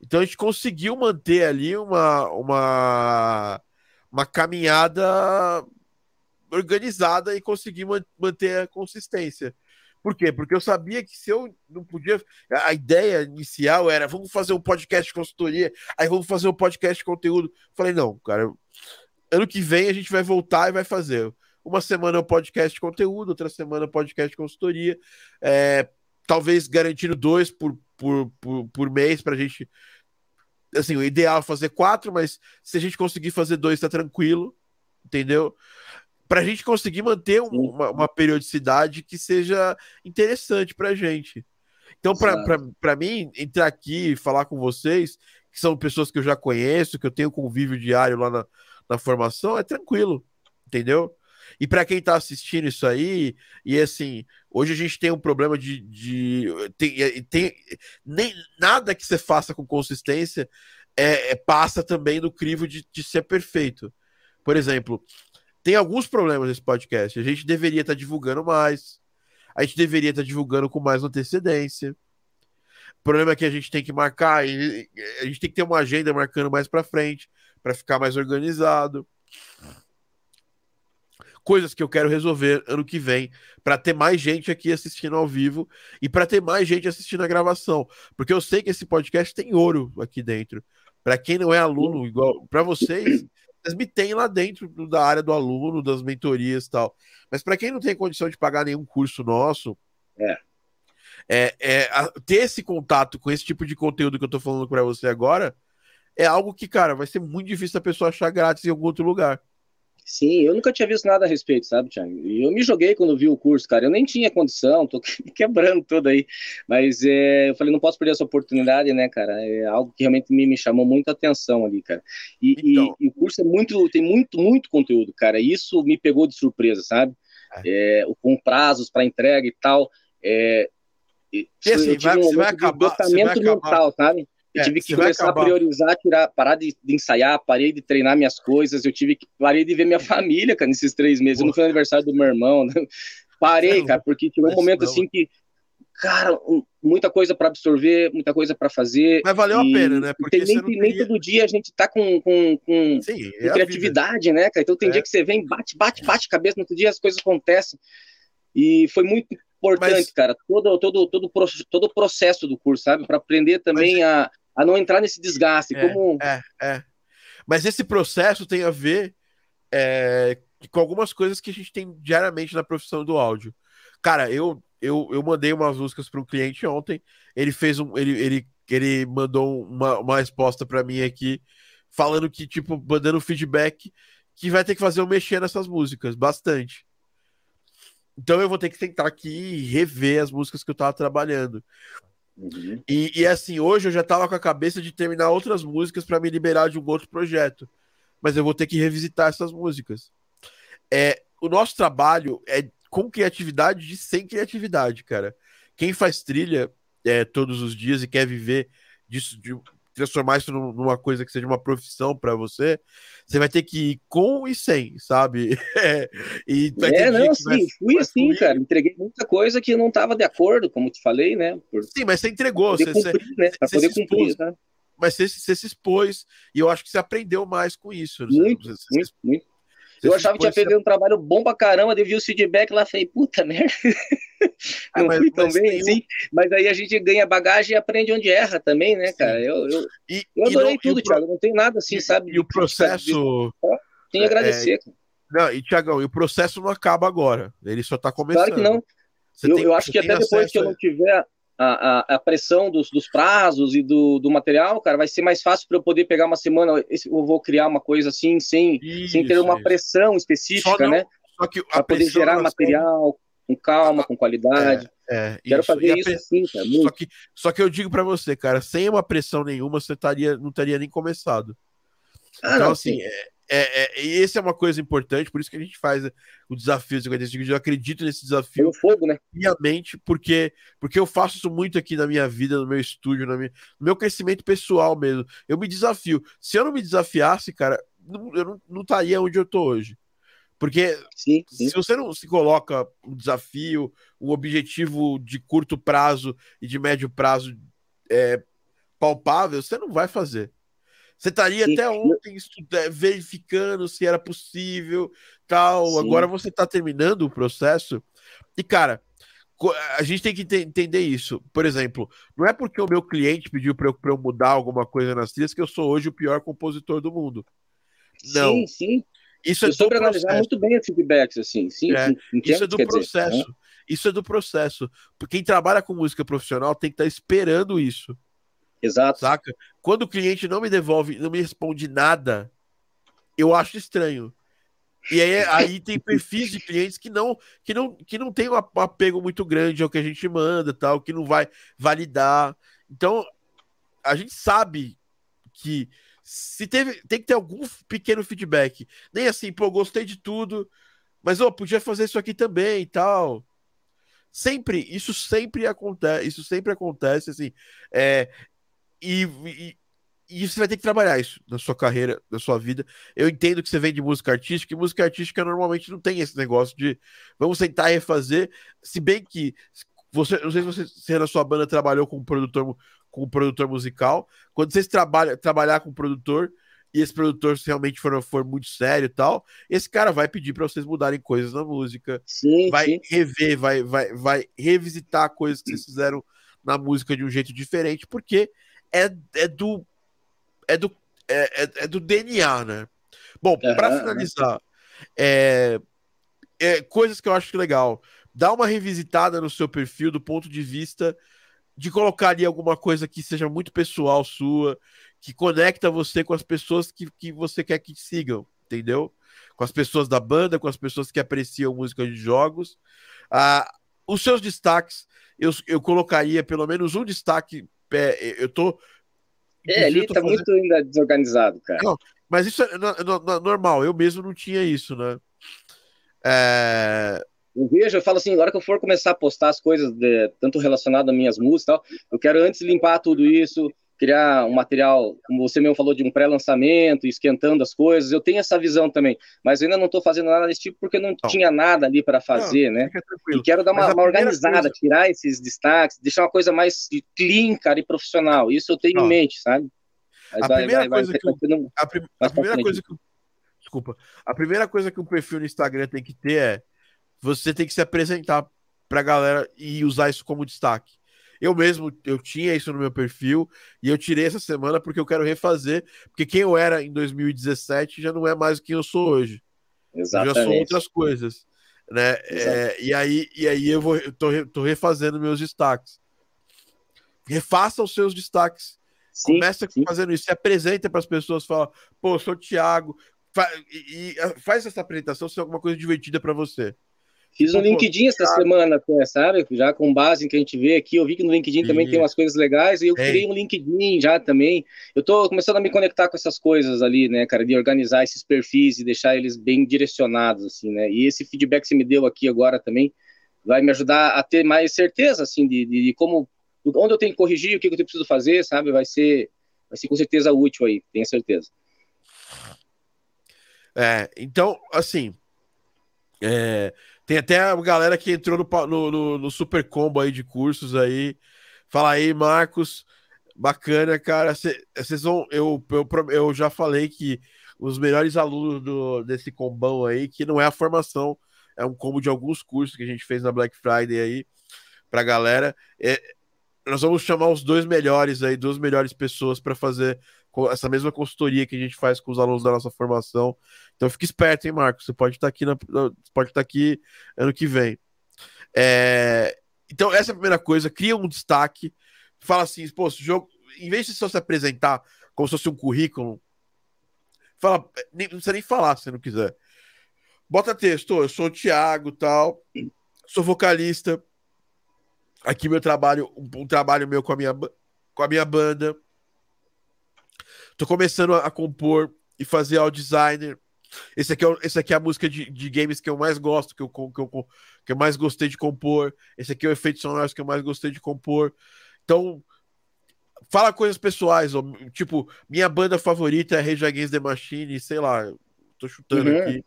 Então a gente conseguiu manter ali uma, uma, uma caminhada organizada e conseguir manter a consistência. Por quê? Porque eu sabia que se eu não podia. A ideia inicial era: vamos fazer um podcast de consultoria, aí vamos fazer um podcast de conteúdo. Falei, não, cara, ano que vem a gente vai voltar e vai fazer. Uma semana é podcast de conteúdo, outra semana é podcast de consultoria. É, talvez garantindo dois por, por, por, por mês para a gente assim, o ideal é fazer quatro, mas se a gente conseguir fazer dois, tá tranquilo, entendeu? Para a gente conseguir manter uma, uma, periodicidade que seja interessante para a gente. Então, para mim, entrar aqui e falar com vocês, que são pessoas que eu já conheço, que eu tenho convívio diário lá na, na formação, é tranquilo, entendeu? E para quem está assistindo isso aí, e assim, hoje a gente tem um problema de. de tem, tem, nem, nada que você faça com consistência é, é passa também do crivo de, de ser perfeito. Por exemplo, tem alguns problemas nesse podcast. A gente deveria estar tá divulgando mais. A gente deveria estar tá divulgando com mais antecedência. O problema é que a gente tem que marcar, a gente tem que ter uma agenda marcando mais para frente, para ficar mais organizado coisas que eu quero resolver ano que vem para ter mais gente aqui assistindo ao vivo e para ter mais gente assistindo a gravação, porque eu sei que esse podcast tem ouro aqui dentro. Para quem não é aluno, igual para vocês, vocês me têm lá dentro da área do aluno, das mentorias e tal. Mas para quem não tem condição de pagar nenhum curso nosso, é. É, é, a, ter esse contato com esse tipo de conteúdo que eu tô falando para você agora é algo que, cara, vai ser muito difícil a pessoa achar grátis em algum outro lugar. Sim, eu nunca tinha visto nada a respeito, sabe, Thiago? E eu me joguei quando vi o curso, cara. Eu nem tinha condição, tô quebrando tudo aí. Mas é, eu falei, não posso perder essa oportunidade, né, cara? É algo que realmente me, me chamou muita atenção ali, cara. E, então... e, e, o curso é muito, tem muito, muito conteúdo, cara. E isso me pegou de surpresa, sabe? É. É, com prazos para entrega e tal. É, e, assim, vai, um você vai acabar, você vai mental, acabar. sabe? Eu é, tive que começar a priorizar, tirar, parar de, de, ensaiar, parei de treinar minhas coisas, eu tive que parei de ver minha família, cara, nesses três meses. Eu não fui no aniversário do meu irmão, né? Parei, cara, porque tinha um momento assim que, cara, muita coisa para absorver, muita coisa para fazer. Mas valeu a pena, né? Porque nem, nem todo dia a gente tá com, com, com, Sim, é com criatividade, né, cara? Então tem é. dia que você vem, bate, bate, bate cabeça, no outro dia as coisas acontecem. E foi muito importante, Mas... cara, todo, todo, todo, todo o processo do curso, sabe? Para aprender também Mas... a a não entrar nesse desgaste. É, como... é, é. Mas esse processo tem a ver é, com algumas coisas que a gente tem diariamente na profissão do áudio. Cara, eu, eu, eu mandei umas músicas para um cliente ontem, ele fez um. Ele, ele, ele mandou uma, uma resposta para mim aqui, falando que, tipo, mandando feedback que vai ter que fazer eu mexer nessas músicas, bastante. Então eu vou ter que tentar aqui rever as músicas que eu tava trabalhando. Uhum. E, e, assim, hoje eu já tava com a cabeça de terminar outras músicas para me liberar de um outro projeto. Mas eu vou ter que revisitar essas músicas. É, o nosso trabalho é com criatividade e sem criatividade, cara. Quem faz trilha é, todos os dias e quer viver disso, de, transformar isso numa coisa que seja uma profissão para você, você vai ter que ir com e sem, sabe? É, e é não, sim, vai, fui vai assim, cara. Entreguei muita coisa que não estava de acordo, como te falei, né? Por... Sim, mas você entregou. Você, cumprir, você, né? Pra poder cumprir, né? Mas você, você, se expôs e eu acho que você aprendeu mais com isso. Muito, você, muito, muito. Eu achava que tinha feito um trabalho bom pra caramba, devia o feedback lá, falei, puta merda. Ah, não mas, fui tão bem assim, mas aí a gente ganha bagagem e aprende onde erra também, né, cara? Eu, eu, e, eu adorei não, tudo, pro... Thiago, não tem nada assim, e, sabe? E o processo... Tem que agradecer. É... Não, e Tiagão, e o processo não acaba agora, ele só tá começando. Claro que não. eu, tem, eu acho que até depois que eu não tiver a, a, pressão dos, dos prazos e do, do material, cara, vai ser mais fácil para eu poder pegar uma semana. Eu vou criar uma coisa assim, sem, isso, sem ter uma isso. pressão específica, não, né? Só que para poder gerar material com calma, com qualidade. É, é, Quero isso, fazer isso assim, cara. Só que, só que eu digo para você, cara, sem uma pressão nenhuma, você taria, não teria nem começado. Ah, então, não, assim, é, é, é, e esse é uma coisa importante, por isso que a gente faz o desafio 55 Eu acredito nesse desafio no fogo, né? Minhamente, porque, porque eu faço isso muito aqui na minha vida, no meu estúdio, no meu crescimento pessoal mesmo. Eu me desafio. Se eu não me desafiasse, cara, não, eu não, não estaria onde eu tô hoje. Porque sim, sim. se você não se coloca um desafio, um objetivo de curto prazo e de médio prazo é, palpável, você não vai fazer. Você estaria até ontem é, verificando se era possível, tal. Sim. Agora você está terminando o processo. E, cara, a gente tem que entender isso. Por exemplo, não é porque o meu cliente pediu para eu, eu, mudar alguma coisa nas trilhas que eu sou hoje o pior compositor do mundo. Não. Sim, sim. Isso é eu do processo. muito bem os feedbacks, assim. Sim, é, isso é do processo. Dizer, né? Isso é do processo. Quem trabalha com música profissional tem que estar tá esperando isso. Exato. Saca? Quando o cliente não me devolve, não me responde nada, eu acho estranho. E aí, aí tem perfis de clientes que não que não que não tem um apego muito grande ao que a gente manda, tal, que não vai validar. Então, a gente sabe que se teve tem que ter algum pequeno feedback. Nem assim, pô, gostei de tudo, mas ó, podia fazer isso aqui também e tal. Sempre, isso sempre acontece, isso sempre acontece assim. É, e, e, e, você vai ter que trabalhar isso na sua carreira, na sua vida. Eu entendo que você vem de música artística, e música artística normalmente não tem esse negócio de vamos sentar e refazer, se bem que você, não sei se você se na sua banda trabalhou com um produtor com um produtor musical. Quando vocês trabalham trabalhar com um produtor e esse produtor realmente for, for muito sério e tal, esse cara vai pedir para vocês mudarem coisas na música, sim, vai sim. rever, vai, vai, vai revisitar coisas que vocês fizeram na música de um jeito diferente, porque é, é do é do é, é, é do DNA, né? Bom, uhum. para finalizar, é, é, coisas que eu acho legal. Dá uma revisitada no seu perfil do ponto de vista de colocar ali alguma coisa que seja muito pessoal sua, que conecta você com as pessoas que, que você quer que sigam, entendeu? com as pessoas da banda, com as pessoas que apreciam música de jogos. Ah, os seus destaques, eu, eu colocaria pelo menos um destaque. É, eu tô. É, ali tá fazendo... muito ainda desorganizado, cara. Não, mas isso é no, no, normal, eu mesmo não tinha isso, né? É... Eu vejo, eu falo assim, na hora que eu for começar a postar as coisas, de, tanto relacionado às minhas músicas e tal, eu quero antes limpar tudo isso, criar um material, como você mesmo falou, de um pré-lançamento, esquentando as coisas. Eu tenho essa visão também, mas eu ainda não estou fazendo nada desse tipo porque não, não. tinha nada ali para fazer, não, né? E quero dar uma, uma organizada, coisa... tirar esses destaques, deixar uma coisa mais clean, cara, e profissional. Isso eu tenho não. em mente, sabe? Mas a vai, primeira vai, coisa vai, que eu, a, prim, a primeira coisa que desculpa, a primeira coisa que um perfil no Instagram tem que ter é você tem que se apresentar para a galera e usar isso como destaque. Eu mesmo, eu tinha isso no meu perfil e eu tirei essa semana porque eu quero refazer, porque quem eu era em 2017 já não é mais quem eu sou hoje. Exatamente. Eu já sou outras coisas, né? É, e aí, e aí eu vou, eu tô, tô refazendo meus destaques. Refaça os seus destaques. Sim, Começa sim. fazendo isso, se apresenta para as pessoas, fala, pô, sou o Thiago, fa e, e, faz essa apresentação se é alguma coisa divertida para você. Fiz um LinkedIn essa semana, sabe? Já com base em que a gente vê aqui. Eu vi que no LinkedIn também tem umas coisas legais e eu criei um LinkedIn já também. Eu tô começando a me conectar com essas coisas ali, né, cara? De organizar esses perfis e deixar eles bem direcionados, assim, né? E esse feedback que você me deu aqui agora também vai me ajudar a ter mais certeza, assim, de, de, de como. Onde eu tenho que corrigir, o que eu preciso fazer, sabe? Vai ser, vai ser com certeza útil aí, tenho certeza. É, então, assim. É, tem até a galera que entrou no, no, no, no super combo aí de cursos aí. Fala aí, Marcos. Bacana, cara. Vocês vão. Eu, eu, eu já falei que os melhores alunos do, desse combão aí, que não é a formação, é um combo de alguns cursos que a gente fez na Black Friday aí pra galera. É, nós vamos chamar os dois melhores aí, duas melhores pessoas para fazer essa mesma consultoria que a gente faz com os alunos da nossa formação. Então fique esperto, hein, Marcos? Você pode estar aqui, na, pode estar aqui ano que vem. É... Então, essa é a primeira coisa, cria um destaque, fala assim, pô, esse jogo, em vez de só se apresentar como se fosse um currículo, fala, nem, não precisa nem falar se não quiser. Bota texto, eu sou o Thiago, tal, sou vocalista. Aqui meu trabalho, um, um trabalho meu com a minha, com a minha banda Tô começando a, a compor e fazer ao designer. Esse aqui, é, esse aqui é a música de, de games que eu mais gosto, que eu, que, eu, que eu mais gostei de compor. Esse aqui é o efeito sonoro que eu mais gostei de compor. Então, fala coisas pessoais, ó, tipo, minha banda favorita é Rage Against the Machine, sei lá, tô chutando uhum. aqui.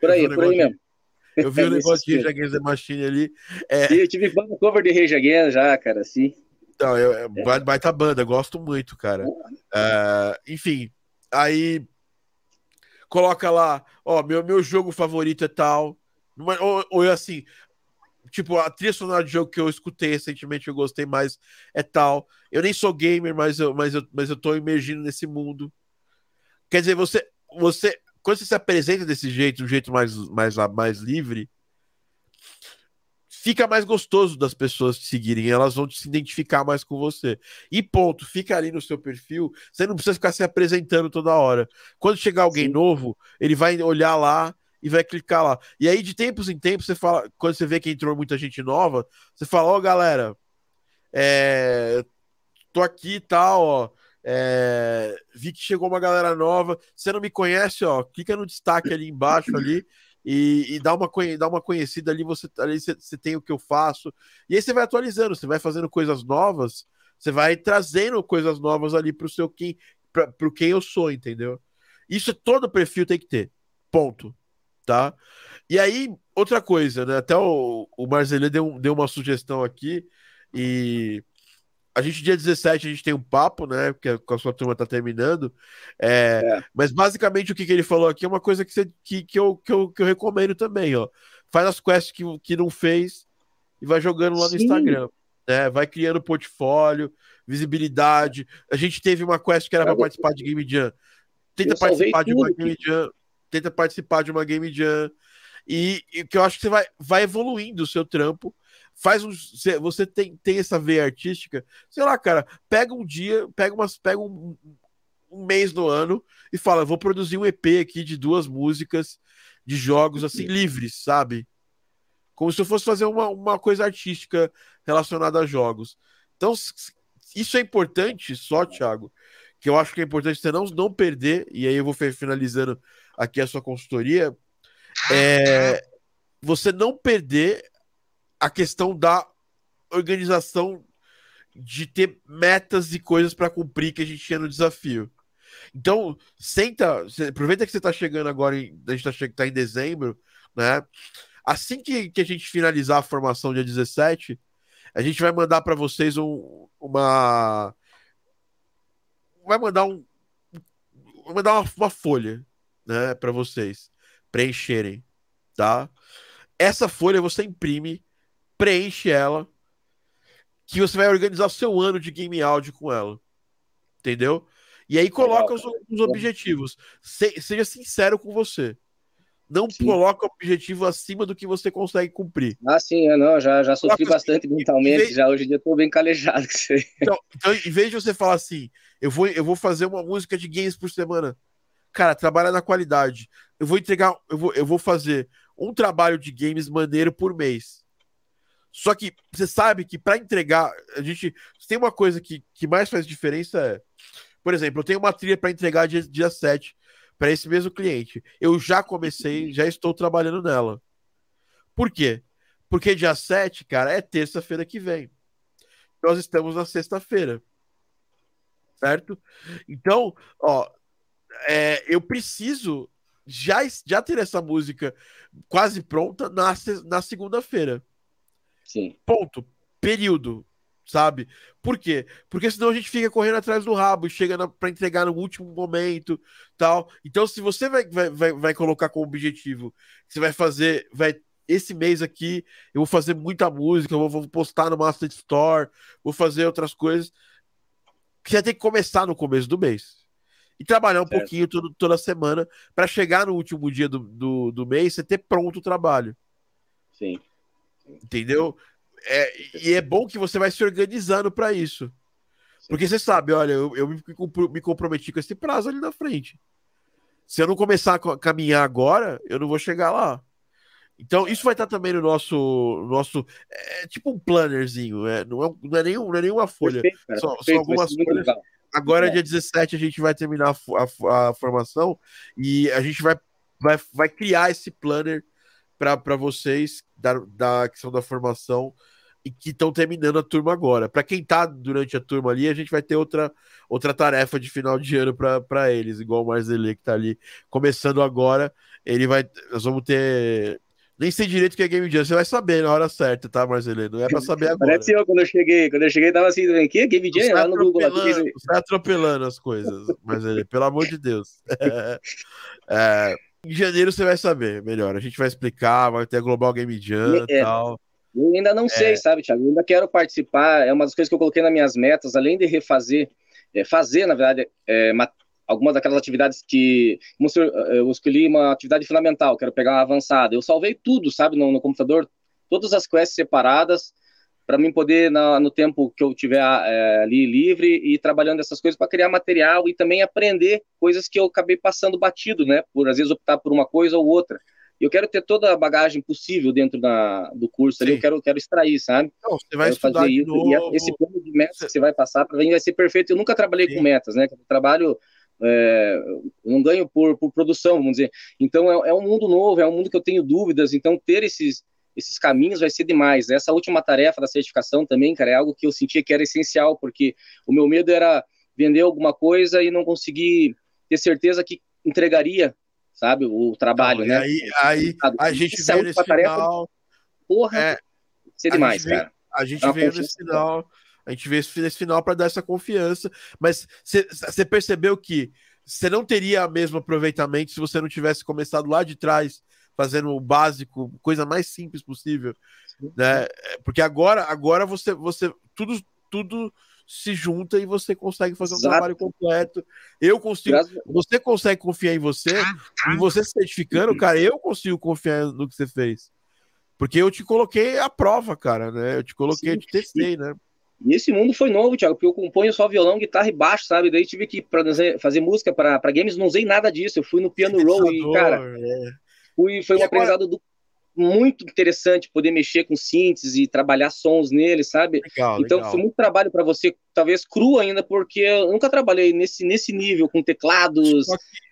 Por aí, por aí mesmo. Eu vi o negócio de Rage Against the Machine ali. É... Sim, eu tive cover de Rage Against já, cara, sim. Então, eu, é. baita banda, gosto muito, cara. Uh, enfim, aí coloca lá, ó, meu, meu jogo favorito é tal. Ou, ou assim, tipo, a trilha sonora de jogo que eu escutei recentemente, eu gostei mais, é tal. Eu nem sou gamer, mas eu, mas eu, mas eu tô imergindo nesse mundo. Quer dizer, você, você, quando você se apresenta desse jeito, um jeito mais, mais, mais livre, fica mais gostoso das pessoas te seguirem, elas vão se identificar mais com você. E ponto, fica ali no seu perfil, você não precisa ficar se apresentando toda hora. Quando chegar alguém Sim. novo, ele vai olhar lá e vai clicar lá. E aí, de tempos em tempos, você fala, quando você vê que entrou muita gente nova, você fala, ó, oh, galera, é, tô aqui e tal, ó. É, vi que chegou uma galera nova. Você não me conhece, ó? Clica no destaque ali embaixo ali e, e dá, uma, dá uma conhecida ali, você, ali você, você tem o que eu faço. E aí você vai atualizando, você vai fazendo coisas novas, você vai trazendo coisas novas ali para o seu quem, para quem eu sou, entendeu? Isso todo perfil tem que ter. Ponto. Tá? E aí, outra coisa, né? Até o, o Marzelê deu, deu uma sugestão aqui, e a gente, dia 17, a gente tem um papo, né? Porque a sua turma tá terminando. É, é. Mas basicamente o que, que ele falou aqui é uma coisa que, você, que, que, eu, que, eu, que eu recomendo também, ó. Faz as quests que, que não fez e vai jogando lá no Instagram. Né? Vai criando portfólio, visibilidade. A gente teve uma quest que era para participar de Game Jam. Tenta participar de uma Game Jam. Tenta participar de uma Game Jam. E, e que eu acho que você vai, vai evoluindo o seu trampo faz um. Você tem, tem essa veia artística, sei lá, cara, pega um dia, pega umas, pega um, um mês no ano e fala: vou produzir um EP aqui de duas músicas de jogos assim livres, sabe? Como se eu fosse fazer uma, uma coisa artística relacionada a jogos. Então, isso é importante, só, Thiago, que eu acho que é importante você não, não perder, e aí eu vou finalizando aqui a sua consultoria, é você não perder a questão da organização de ter metas e coisas para cumprir que a gente tinha no desafio. Então, senta, aproveita que você está chegando agora, em, a gente está tá em dezembro, né? Assim que, que a gente finalizar a formação dia 17, a gente vai mandar para vocês um, uma. Vai mandar um. Vai mandar uma, uma folha, né, para vocês preencherem, tá? Essa folha você imprime, preenche ela, que você vai organizar seu ano de game áudio com ela. Entendeu? E aí coloca os, os objetivos. Se, seja sincero com você. Não sim. coloca o objetivo acima do que você consegue cumprir. Ah, sim, eu não, já, já sofri coloca bastante assim, mentalmente, vez... já hoje em dia estou bem calejado com isso aí. Então, então, em vez de você falar assim, eu vou, eu vou fazer uma música de games por semana, cara, trabalha na qualidade. Eu vou entregar, eu vou, eu vou fazer um trabalho de games maneiro por mês. Só que você sabe que para entregar, a gente tem uma coisa que, que mais faz diferença é, por exemplo, eu tenho uma trilha para entregar dia, dia 7 para esse mesmo cliente. Eu já comecei, já estou trabalhando nela. Por quê? Porque dia 7, cara, é terça-feira que vem. Nós estamos na sexta-feira. Certo? Então, ó, é, eu preciso já, já ter essa música quase pronta na, na segunda-feira. Sim. Ponto. Período sabe? Por quê? Porque senão a gente fica correndo atrás do rabo e chega para entregar no último momento, tal. Então, se você vai, vai, vai, vai colocar como objetivo, você vai fazer, vai esse mês aqui eu vou fazer muita música, eu vou, vou postar no Master Store, vou fazer outras coisas. Você tem que começar no começo do mês e trabalhar um certo. pouquinho todo, toda semana para chegar no último dia do, do, do mês você ter pronto o trabalho. Sim. Entendeu? É, e é bom que você vai se organizando para isso. Porque você sabe, olha, eu, eu me comprometi com esse prazo ali na frente. Se eu não começar a caminhar agora, eu não vou chegar lá. Então, isso vai estar também no nosso. nosso é tipo um plannerzinho, é, não, é, não, é nenhum, não é nenhuma folha. Perfeito, só, só, algumas folhas. Agora, é. dia 17, a gente vai terminar a, a, a, formação e a gente vai, vai, vai criar esse planner para vocês da, da questão da formação e que estão terminando a turma agora. Para quem está durante a turma ali, a gente vai ter outra, outra tarefa de final de ano para eles, igual o Marzele que está ali começando agora. Ele vai. Nós vamos ter. Nem sei direito o que é Game Jam, você vai saber na hora certa, tá, Marcelino? Não é para saber agora. Parece eu quando eu cheguei. Quando eu cheguei, tava assim, vem aqui, Game Jam? Lá no Google. Você está atropelando as coisas, Marcelino, pelo amor de Deus. é, em janeiro você vai saber melhor. A gente vai explicar, vai ter a Global Game Jam e é. tal. Eu ainda não é. sei, sabe, Thiago? Eu ainda quero participar. É uma das coisas que eu coloquei nas minhas metas, além de refazer, é, fazer, na verdade, é, uma, algumas daquelas atividades que. Eu escolhi uma atividade fundamental, quero pegar uma avançada. Eu salvei tudo, sabe, no, no computador, todas as quests separadas, para mim poder, na, no tempo que eu tiver é, ali livre, e trabalhando essas coisas para criar material e também aprender coisas que eu acabei passando batido, né? Por às vezes optar por uma coisa ou outra eu quero ter toda a bagagem possível dentro da, do curso ali, eu quero, quero extrair, sabe? Não, você vai estudar fazer isso. Novo. E esse plano de metas você... que você vai passar para mim vai ser perfeito. Eu nunca trabalhei Sim. com metas, né? Eu trabalho, é, não ganho por, por produção, vamos dizer. Então é, é, um mundo novo, é um mundo que eu tenho dúvidas. Então ter esses esses caminhos vai ser demais. Essa última tarefa da certificação também, cara, é algo que eu sentia que era essencial, porque o meu medo era vender alguma coisa e não conseguir ter certeza que entregaria sabe? O trabalho, né? Aí, aí a gente veio nesse final. Porra, é, ser demais, veio, cara. A gente é veio nesse final. A gente veio nesse final para dar essa confiança. Mas você percebeu que você não teria o mesmo aproveitamento se você não tivesse começado lá de trás, fazendo o básico, coisa mais simples possível. Né? Porque agora, agora você, você tudo, tudo se junta e você consegue fazer um Exato. trabalho completo. Eu consigo. Graças... Você consegue confiar em você, e você se certificando, cara, eu consigo confiar no que você fez. Porque eu te coloquei à prova, cara, né? Eu te coloquei, Sim. eu te testei, né? E esse mundo foi novo, Thiago, porque eu componho só violão, guitarra e baixo, sabe? Daí tive que fazer, fazer música para games, não usei nada disso. Eu fui no piano roll e, cara. É. Fui, foi um agora... aprendizado do, muito interessante poder mexer com síntese e trabalhar sons nele, sabe? Legal, então legal. foi muito trabalho para você, talvez cru ainda, porque eu nunca trabalhei nesse, nesse nível com teclados,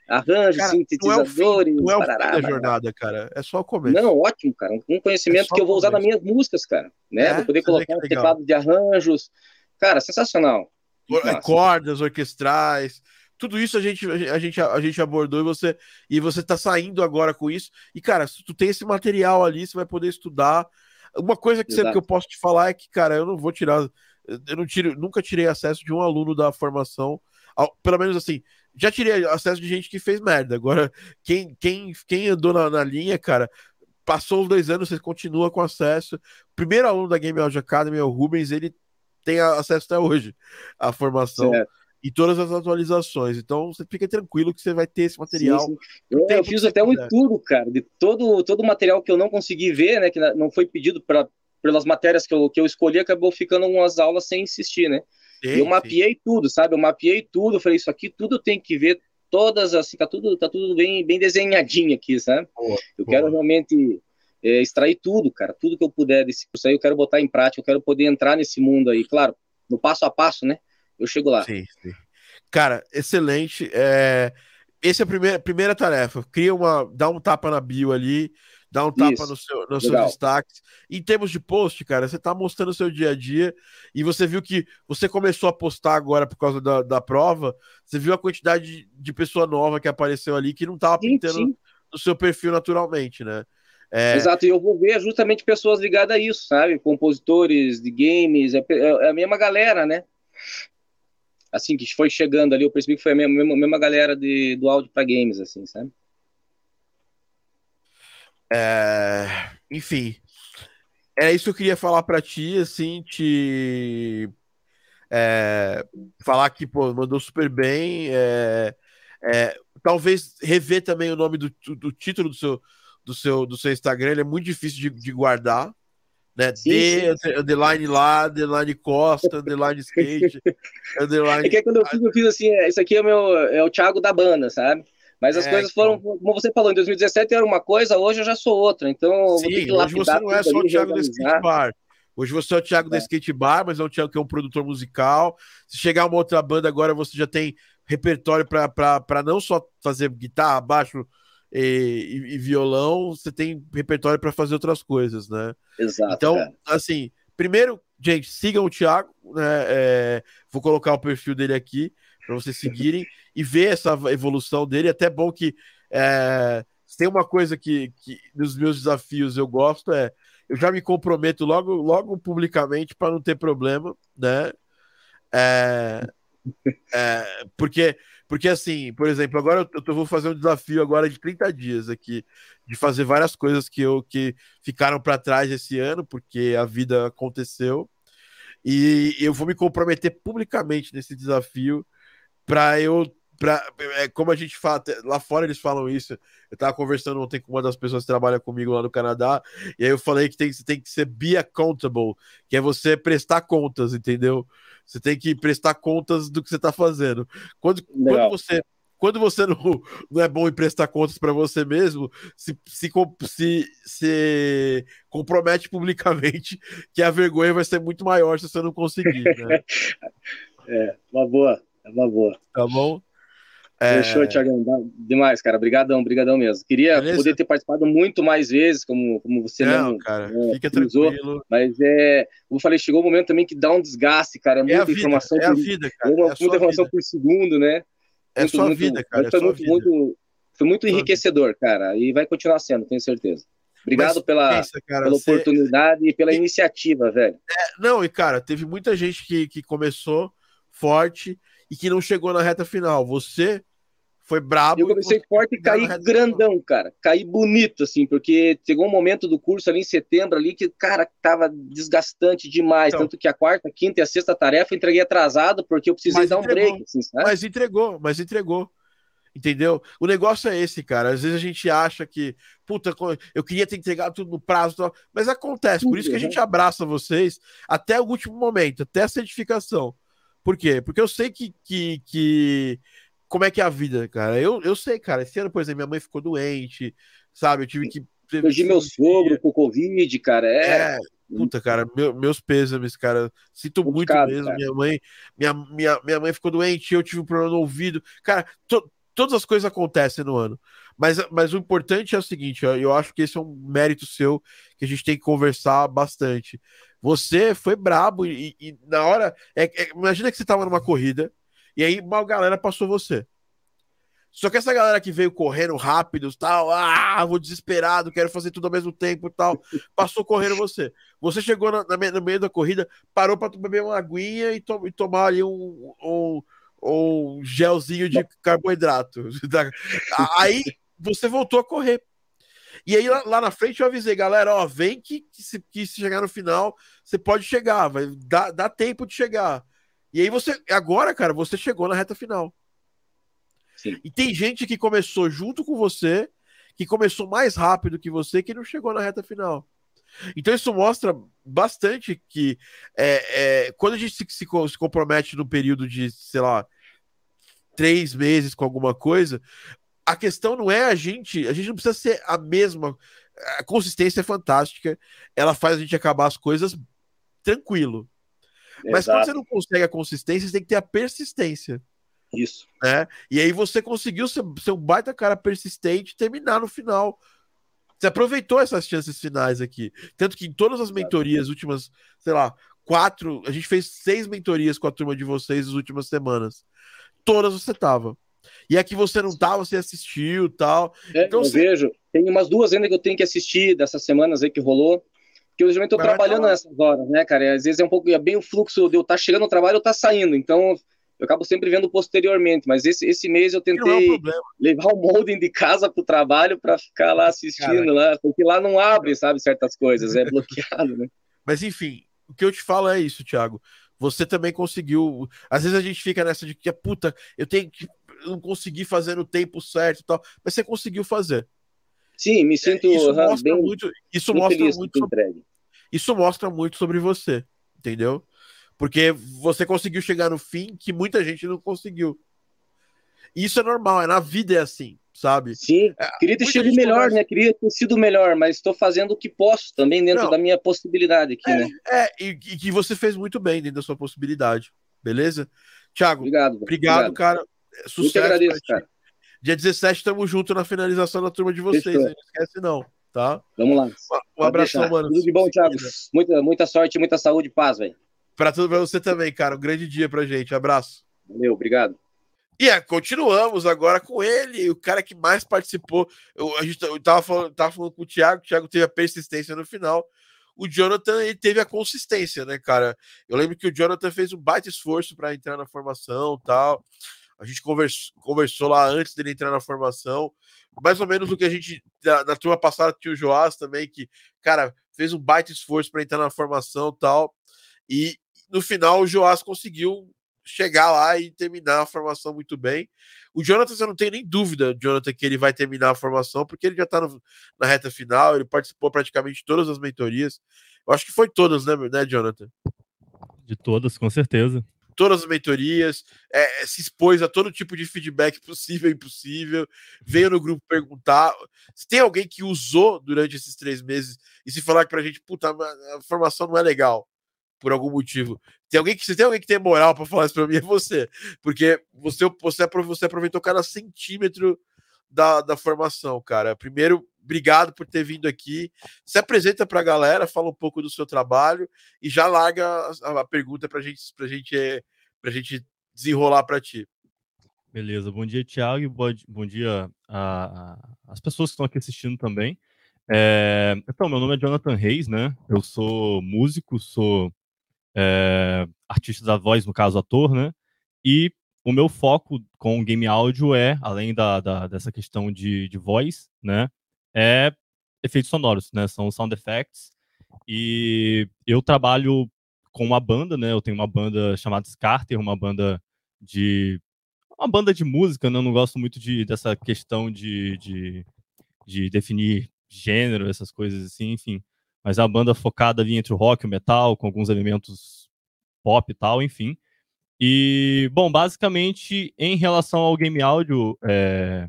arranjos, cara, sintetizadores. Não é o fim, não é o fim da jornada, cara. É só o começo. Não, ótimo, cara. Um conhecimento é que eu vou usar nas minhas músicas, cara. Né? É, vou poder colocar um teclado de arranjos. Cara, sensacional. Cordas orquestrais tudo isso a gente, a gente, a gente abordou e você e você tá saindo agora com isso. E, cara, se tu tem esse material ali, você vai poder estudar. Uma coisa que, que eu posso te falar é que, cara, eu não vou tirar. Eu não tiro, nunca tirei acesso de um aluno da formação. Pelo menos assim, já tirei acesso de gente que fez merda. Agora, quem, quem, quem andou na, na linha, cara, passou os dois anos, você continua com acesso. O primeiro aluno da Game Audio Academy é o Rubens, ele tem acesso até hoje à formação. Certo e todas as atualizações. Então você fica tranquilo que você vai ter esse material. Sim, sim. Eu, eu fiz até um estudo, cara, de todo, todo o material que eu não consegui ver, né? Que não foi pedido pra, pelas matérias que eu, que eu escolhi, acabou ficando umas aulas sem insistir, né? Sim, eu mapeei tudo, sabe? Eu mapeei tudo, falei, isso aqui tudo tem que ver, todas assim, tá tudo, tá tudo bem, bem desenhadinho aqui, sabe? Boa, eu boa. quero realmente é, extrair tudo, cara, tudo que eu puder desse curso aí, eu quero botar em prática, eu quero poder entrar nesse mundo aí, claro, no passo a passo, né? Eu chego lá. Sim, sim. Cara, excelente. É... Essa é a primeira, primeira tarefa. Cria uma. Dá um tapa na bio ali, dá um tapa no seu, nos seus destaques. Em termos de post, cara, você tá mostrando o seu dia a dia e você viu que você começou a postar agora por causa da, da prova. Você viu a quantidade de, de pessoa nova que apareceu ali que não tava sim, pintando sim. no seu perfil naturalmente, né? É... Exato, e eu vou ver justamente pessoas ligadas a isso, sabe? Compositores de games, é, é a mesma galera, né? Assim, que foi chegando ali, eu percebi que foi a mesma, mesma, mesma galera de, do áudio para games, assim, sabe? É... Enfim, é isso que eu queria falar para ti, assim, te é... falar que, pô, mandou super bem, é... É... talvez rever também o nome do, do título do seu, do seu, do seu Instagram, ele é muito difícil de, de guardar, né? Sim, D, sim. underline lá, underline Costa, underline skate, underline. É que quando eu fiz, eu fiz assim, é, isso aqui é, meu, é o Thiago da banda, sabe? Mas as é, coisas foram, então... como você falou, em 2017 era uma coisa, hoje eu já sou outra. Então, Sim, hoje você não é só o Thiago do skate bar. Hoje você é o Thiago é. do skate bar, mas é o Thiago que é um produtor musical. Se chegar uma outra banda agora, você já tem repertório para não só fazer guitarra, baixo, e, e, violão, você tem repertório para fazer outras coisas, né? Exato. Então, cara. assim, primeiro, gente, sigam o Thiago, né? É, vou colocar o perfil dele aqui para vocês seguirem e ver essa evolução dele. É até bom que é, tem uma coisa que, que nos meus desafios eu gosto é eu já me comprometo logo, logo publicamente para não ter problema, né? É, é, porque porque, assim, por exemplo, agora eu, eu vou fazer um desafio agora de 30 dias aqui, de fazer várias coisas que, eu, que ficaram para trás esse ano, porque a vida aconteceu. E eu vou me comprometer publicamente nesse desafio para eu Pra, é, como a gente fala, lá fora eles falam isso. Eu tava conversando ontem com uma das pessoas que trabalha comigo lá no Canadá, e aí eu falei que tem, tem que ser be accountable, que é você prestar contas, entendeu? Você tem que prestar contas do que você está fazendo. Quando, quando você quando você não, não é bom em prestar contas para você mesmo, se, se, se, se, compromete publicamente que a vergonha vai ser muito maior se você não conseguir. Né? é, uma boa, é uma boa. Tá bom? É... Fechou, Thiagão. Demais, cara. Obrigadão, obrigadão mesmo. Queria Beleza? poder ter participado muito mais vezes, como, como você não, mesmo, cara. É, fica tranquilo. Mas é, como eu falei, chegou o um momento também que dá um desgaste, cara. Muita é informação. É a vida, cara. Uma, é muita informação vida. por segundo, né? É muito, sua muito, vida, cara. Foi, é muito, vida. muito, foi muito enriquecedor, vida. cara. E vai continuar sendo, tenho certeza. Obrigado Mas, pela, pensa, cara, pela você... oportunidade e pela e... iniciativa, velho. É, não, e cara, teve muita gente que, que começou forte e que não chegou na reta final. Você foi brabo. Eu comecei forte e caí grandão, cara. Caí bonito, assim, porque chegou um momento do curso ali em setembro ali que, cara, tava desgastante demais. Então, tanto que a quarta, quinta e a sexta tarefa eu entreguei atrasado porque eu precisei dar um entregou, break. Assim, mas entregou, mas entregou. Entendeu? O negócio é esse, cara. Às vezes a gente acha que, puta, eu queria ter entregado tudo no prazo, mas acontece. Por isso que a gente abraça vocês até o último momento, até a certificação. Por quê? Porque eu sei que, que, que como é que é a vida, cara. Eu, eu sei, cara. Esse ano, por exemplo, minha mãe ficou doente, sabe? Eu tive que. Perdi meu sogro com Covid, cara. É. é puta, cara, meu, meus pêsames, cara. Sinto muito mesmo. Cara. Minha mãe, minha, minha, minha mãe ficou doente, eu tive um problema no ouvido. Cara, to, todas as coisas acontecem no ano. Mas, mas o importante é o seguinte, ó, eu acho que esse é um mérito seu que a gente tem que conversar bastante. Você foi brabo e, e na hora. É, é, imagina que você tava numa corrida e aí uma galera passou você. Só que essa galera que veio correndo rápido, tal, ah, vou desesperado, quero fazer tudo ao mesmo tempo, tal, passou correndo você. Você chegou na, na, no meio da corrida, parou para beber uma aguinha e, to, e tomar ali um, um, um gelzinho de carboidrato. Aí você voltou a correr. E aí lá, lá, na frente eu avisei, galera, ó, vem que, que, se, que se chegar no final, você pode chegar, vai dar, dá tempo de chegar. E aí você, agora, cara, você chegou na reta final. Sim. E tem gente que começou junto com você, que começou mais rápido que você, que não chegou na reta final. Então isso mostra bastante que é, é, quando a gente se, se, se, compromete no período de, sei lá, três meses com alguma coisa, a questão não é a gente, a gente não precisa ser a mesma. A consistência é fantástica, ela faz a gente acabar as coisas tranquilo. Exato. Mas quando você não consegue a consistência, você tem que ter a persistência. Isso. Né? E aí você conseguiu ser, ser um baita cara persistente e terminar no final. Você aproveitou essas chances finais aqui. Tanto que em todas as mentorias, últimas, sei lá, quatro, a gente fez seis mentorias com a turma de vocês nas últimas semanas. Todas você tava. E aqui você não tava, você assistiu tal. É, então, eu você... vejo. Tem umas duas ainda que eu tenho que assistir dessas semanas aí que rolou. Que eu geralmente tô Mas trabalhando nessas horas, né, cara? E às vezes é um pouco, é bem o fluxo de eu estar tá chegando no trabalho ou tá saindo. Então, eu acabo sempre vendo posteriormente, mas esse, esse mês eu tentei é levar o molden de casa para o trabalho para ficar lá assistindo, lá, porque lá não abre, sabe, certas coisas, é bloqueado, né? Mas enfim, o que eu te falo é isso, Thiago. Você também conseguiu. Às vezes a gente fica nessa de que, puta, eu tenho que. Não consegui fazer no tempo certo e tal, mas você conseguiu fazer. Sim, me sinto. É, isso mostra bem, muito. Isso mostra muito. Sobre, isso mostra muito sobre você, entendeu? Porque você conseguiu chegar no fim que muita gente não conseguiu. Isso é normal, é na vida é assim, sabe? Sim, é, queria ter sido melhor, conversa... né? Queria ter sido melhor, mas estou fazendo o que posso também dentro não, da minha possibilidade aqui, é, né? É, e, e, que você fez muito bem dentro da sua possibilidade, beleza? Tiago, obrigado, obrigado, obrigado. cara. Sucesso. Muito agradeço, cara. Dia 17 estamos juntos na finalização da turma de vocês, não esquece não, tá? Vamos lá. Um, um abração, mano. Tudo de bom, Thiago. Muita, muita sorte, muita saúde e paz, velho. Para tudo para você também, cara. Um grande dia pra gente. Abraço. Valeu, obrigado. E é, continuamos agora com ele, o cara que mais participou. Eu, a gente eu tava falando, tava falando com o Thiago, o Thiago teve a persistência no final. O Jonathan ele teve a consistência, né, cara? Eu lembro que o Jonathan fez um baita esforço para entrar na formação tal. A gente conversou, conversou lá antes dele entrar na formação. Mais ou menos o que a gente. Na, na turma passada tinha o Joás também, que, cara, fez um baita esforço para entrar na formação tal. E, no final o Joás conseguiu chegar lá e terminar a formação muito bem. O Jonathan, eu não tenho nem dúvida, Jonathan, que ele vai terminar a formação, porque ele já está na reta final, ele participou praticamente de todas as mentorias. Eu acho que foi todas, né, né Jonathan? De todas, com certeza. Todas as mentorias, é, se expôs a todo tipo de feedback possível e impossível, veio no grupo perguntar. Se tem alguém que usou durante esses três meses e se falar para a gente, puta, a formação não é legal, por algum motivo. Tem alguém que se tem alguém que tem moral para falar isso para mim é você, porque você você você aproveitou cada centímetro da, da formação, cara. Primeiro, obrigado por ter vindo aqui. Se apresenta para a galera, fala um pouco do seu trabalho e já larga a, a pergunta para gente para gente para gente desenrolar para ti. Beleza, bom dia, Thiago, e bom, dia às pessoas que estão aqui assistindo também. É, então, meu nome é Jonathan Reis, né? Eu sou músico, sou é, artista da voz, no caso ator, né? E o meu foco com game áudio é, além da, da, dessa questão de, de voz, né? É efeitos sonoros, né? São sound effects. E eu trabalho com uma banda, né? Eu tenho uma banda chamada Scarter, uma banda de. Uma banda de música, né? Eu não gosto muito de, dessa questão de, de, de definir gênero, essas coisas assim, enfim mas é uma banda focada ali entre o rock e o metal, com alguns elementos pop e tal, enfim. E, bom, basicamente, em relação ao game áudio, é...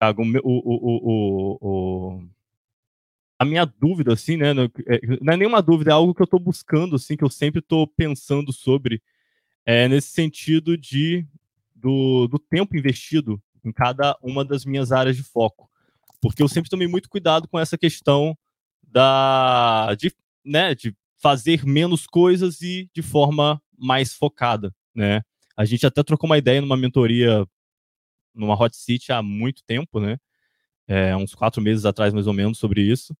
Thiago, o, o, o, a minha dúvida, assim, né? Não é nenhuma dúvida, é algo que eu estou buscando, assim, que eu sempre estou pensando sobre, é, nesse sentido de do, do tempo investido em cada uma das minhas áreas de foco. Porque eu sempre tomei muito cuidado com essa questão da, de, né, de fazer menos coisas e de forma mais focada, né? A gente até trocou uma ideia numa mentoria numa Hot City há muito tempo, né? É, uns quatro meses atrás, mais ou menos, sobre isso.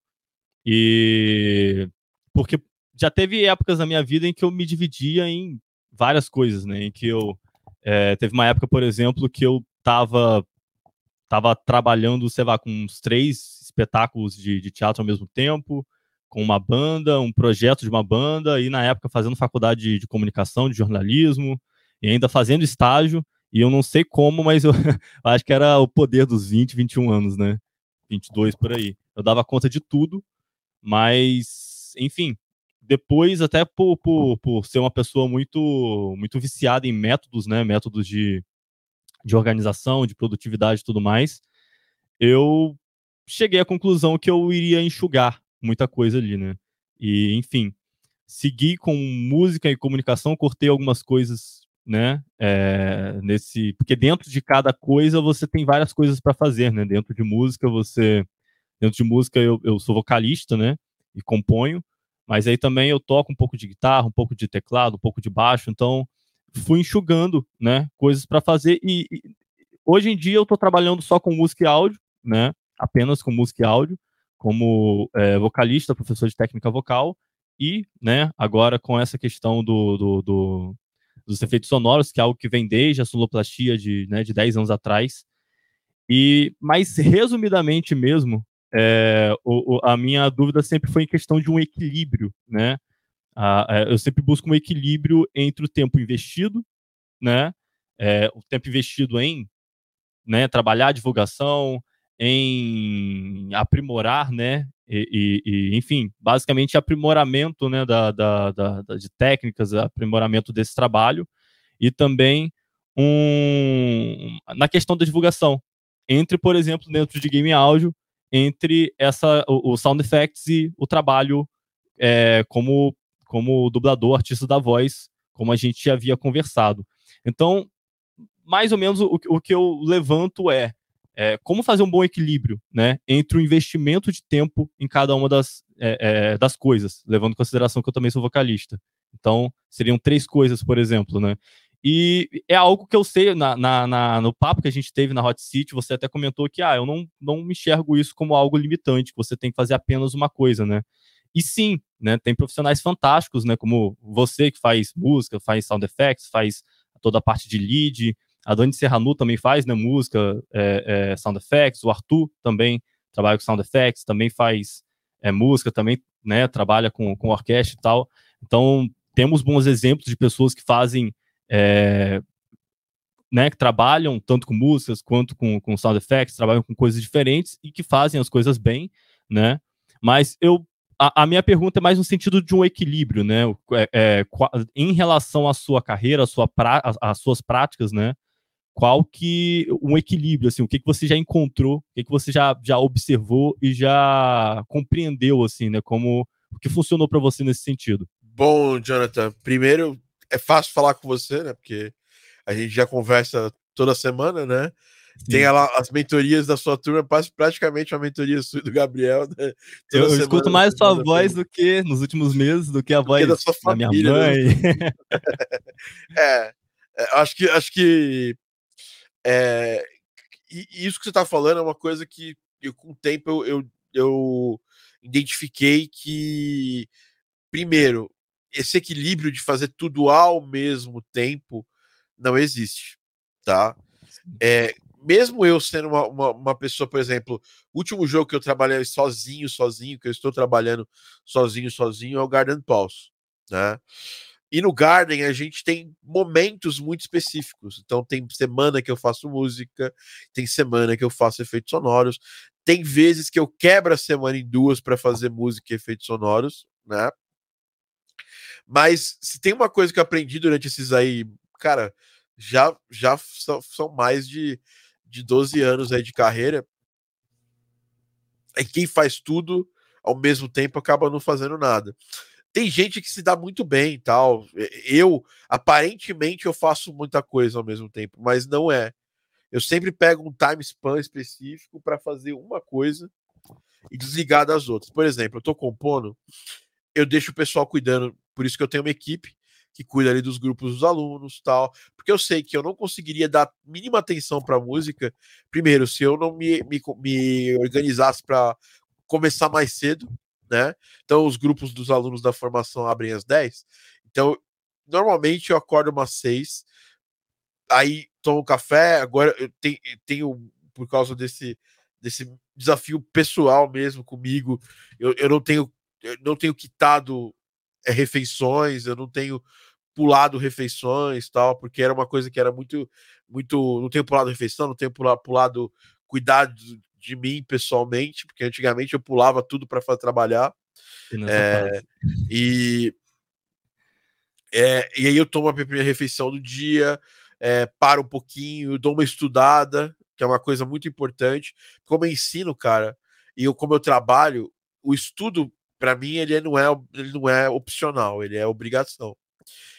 E porque já teve épocas na minha vida em que eu me dividia em várias coisas, né? Em que eu é, teve uma época, por exemplo, que eu tava tava trabalhando, sei lá, com uns três espetáculos de, de teatro ao mesmo tempo, com uma banda, um projeto de uma banda, e na época fazendo faculdade de, de comunicação, de jornalismo, e ainda fazendo estágio, e eu não sei como, mas eu acho que era o poder dos 20, 21 anos, né? 22 por aí. Eu dava conta de tudo, mas, enfim, depois, até por, por, por ser uma pessoa muito, muito viciada em métodos, né? Métodos de, de organização, de produtividade e tudo mais, eu cheguei à conclusão que eu iria enxugar muita coisa ali, né? E, enfim, segui com música e comunicação, cortei algumas coisas, né? É, nesse, porque dentro de cada coisa você tem várias coisas para fazer, né? Dentro de música você, dentro de música eu, eu sou vocalista, né? E componho, mas aí também eu toco um pouco de guitarra, um pouco de teclado, um pouco de baixo, então fui enxugando, né, coisas para fazer e, e, hoje em dia eu estou trabalhando só com música e áudio, né, apenas com música e áudio, como é, vocalista, professor de técnica vocal e, né, agora com essa questão do, do, do, dos efeitos sonoros, que é algo que vem desde a sonoplastia de, né, de 10 anos atrás. E, mais resumidamente mesmo, é, o, o, a minha dúvida sempre foi em questão de um equilíbrio, né? Ah, eu sempre busco um equilíbrio entre o tempo investido, né? É, o tempo investido em né, trabalhar a divulgação, em aprimorar, né? E, e, e, enfim, basicamente aprimoramento né, da, da, da, de técnicas, aprimoramento desse trabalho e também um, na questão da divulgação. Entre, por exemplo, dentro de game áudio, entre essa, o, o sound effects e o trabalho é, como como dublador, artista da voz, como a gente havia conversado. Então, mais ou menos o, o que eu levanto é, é, como fazer um bom equilíbrio né, entre o investimento de tempo em cada uma das, é, é, das coisas, levando em consideração que eu também sou vocalista. Então, seriam três coisas, por exemplo, né? E é algo que eu sei na, na, na, no papo que a gente teve na Hot City, você até comentou que ah, eu não, não me enxergo isso como algo limitante, que você tem que fazer apenas uma coisa, né? E sim, né, tem profissionais fantásticos, né, como você que faz música, faz sound effects, faz toda a parte de lead, a Dani Serranu também faz, né, música, é, é, sound effects, o Arthur também trabalha com sound effects, também faz é, música, também, né, trabalha com, com orquestra e tal. Então, temos bons exemplos de pessoas que fazem, é, né, que trabalham tanto com músicas quanto com, com sound effects, trabalham com coisas diferentes e que fazem as coisas bem, né, mas eu a, a, minha pergunta é mais no sentido de um equilíbrio, né? É, é, em relação à sua carreira, à sua pra, às suas práticas, né? Qual que um equilíbrio, assim, o que, que você já encontrou, o que, que você já, já observou e já compreendeu, assim, né? Como o que funcionou para você nesse sentido? Bom, Jonathan, primeiro é fácil falar com você, né? Porque a gente já conversa toda semana, né? Tem ela, as mentorias da sua turma, praticamente uma mentoria sua do Gabriel. Né? Eu, eu escuto mais sua voz do que nos últimos meses, do que a do voz que da, sua família, da minha mãe. Né? é, é, acho que acho que é, isso que você está falando é uma coisa que eu, com o tempo eu, eu, eu identifiquei que primeiro esse equilíbrio de fazer tudo ao mesmo tempo não existe, tá? É, mesmo eu sendo uma, uma, uma, pessoa, por exemplo, o último jogo que eu trabalhei sozinho, sozinho, que eu estou trabalhando sozinho, sozinho, é o Garden Pulse, né? E no Garden a gente tem momentos muito específicos. Então tem semana que eu faço música, tem semana que eu faço efeitos sonoros, tem vezes que eu quebro a semana em duas para fazer música e efeitos sonoros, né? Mas se tem uma coisa que eu aprendi durante esses aí, cara, já já são, são mais de de 12 anos aí de carreira, é quem faz tudo ao mesmo tempo acaba não fazendo nada. Tem gente que se dá muito bem tal. Eu, aparentemente, eu faço muita coisa ao mesmo tempo, mas não é. Eu sempre pego um time span específico para fazer uma coisa e desligar das outras. Por exemplo, eu estou compondo, eu deixo o pessoal cuidando, por isso que eu tenho uma equipe que cuida ali dos grupos dos alunos, tal, porque eu sei que eu não conseguiria dar mínima atenção para a música, primeiro, se eu não me, me, me organizasse para começar mais cedo, né? Então, os grupos dos alunos da formação abrem às 10. Então, normalmente eu acordo umas 6, aí tomo café. Agora eu tenho, por causa desse, desse desafio pessoal mesmo comigo, eu, eu não tenho eu não tenho quitado é, refeições, eu não tenho pulado refeições tal, porque era uma coisa que era muito, muito. Não tenho pulado refeição, não tenho pulado, pulado cuidado de mim pessoalmente, porque antigamente eu pulava tudo para trabalhar. É, e, é, e aí eu tomo a minha refeição do dia, é, paro um pouquinho, dou uma estudada, que é uma coisa muito importante. Como eu ensino, cara, e eu, como eu trabalho, o estudo, para mim, ele não, é, ele não é opcional, ele é obrigação.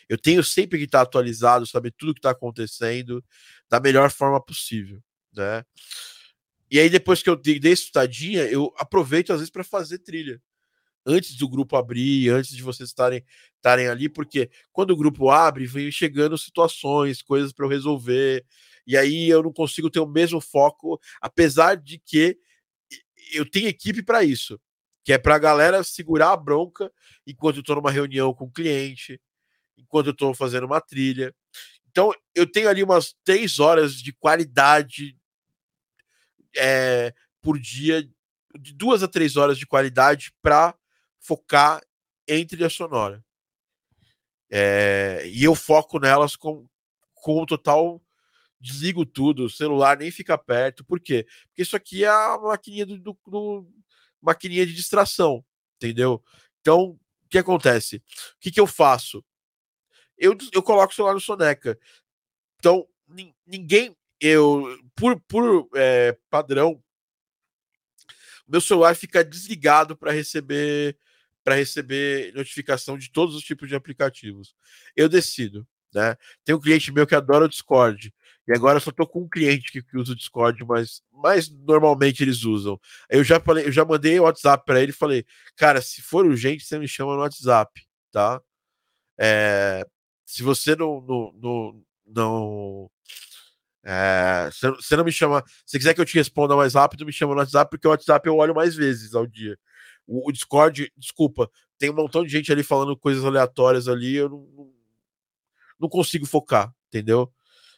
Eu tenho sempre que estar atualizado, saber tudo que está acontecendo da melhor forma possível, né? E aí, depois que eu dei estudadinha, eu aproveito às vezes para fazer trilha. Antes do grupo abrir, antes de vocês estarem, estarem ali, porque quando o grupo abre, vem chegando situações, coisas para eu resolver, e aí eu não consigo ter o mesmo foco, apesar de que eu tenho equipe para isso, que é para a galera segurar a bronca enquanto eu estou numa reunião com o cliente, enquanto eu estou fazendo uma trilha. Então, eu tenho ali umas três horas de qualidade é, por dia, de duas a três horas de qualidade para focar em trilha sonora. É, e eu foco nelas com, com o total. Desligo tudo, o celular nem fica perto. Por quê? Porque isso aqui é a maquininha do, do, do maquininha de distração, entendeu? Então, o que acontece? O que, que eu faço? Eu, eu coloco o celular no soneca. Então, ninguém eu, por, por é, padrão, meu celular fica desligado para receber para receber notificação de todos os tipos de aplicativos. Eu decido, né? Tem um cliente meu que adora o Discord. E agora eu só tô com um cliente que, que usa o Discord, mas, mas normalmente eles usam. Eu já falei, eu já mandei o WhatsApp para ele e falei, cara, se for urgente, você me chama no WhatsApp, tá? É, se você não, não, não, não é, você não me chama. Se quiser que eu te responda mais rápido, me chama no WhatsApp, porque o WhatsApp eu olho mais vezes ao dia. O, o Discord, desculpa, tem um montão de gente ali falando coisas aleatórias ali, eu não, não, não consigo focar, entendeu?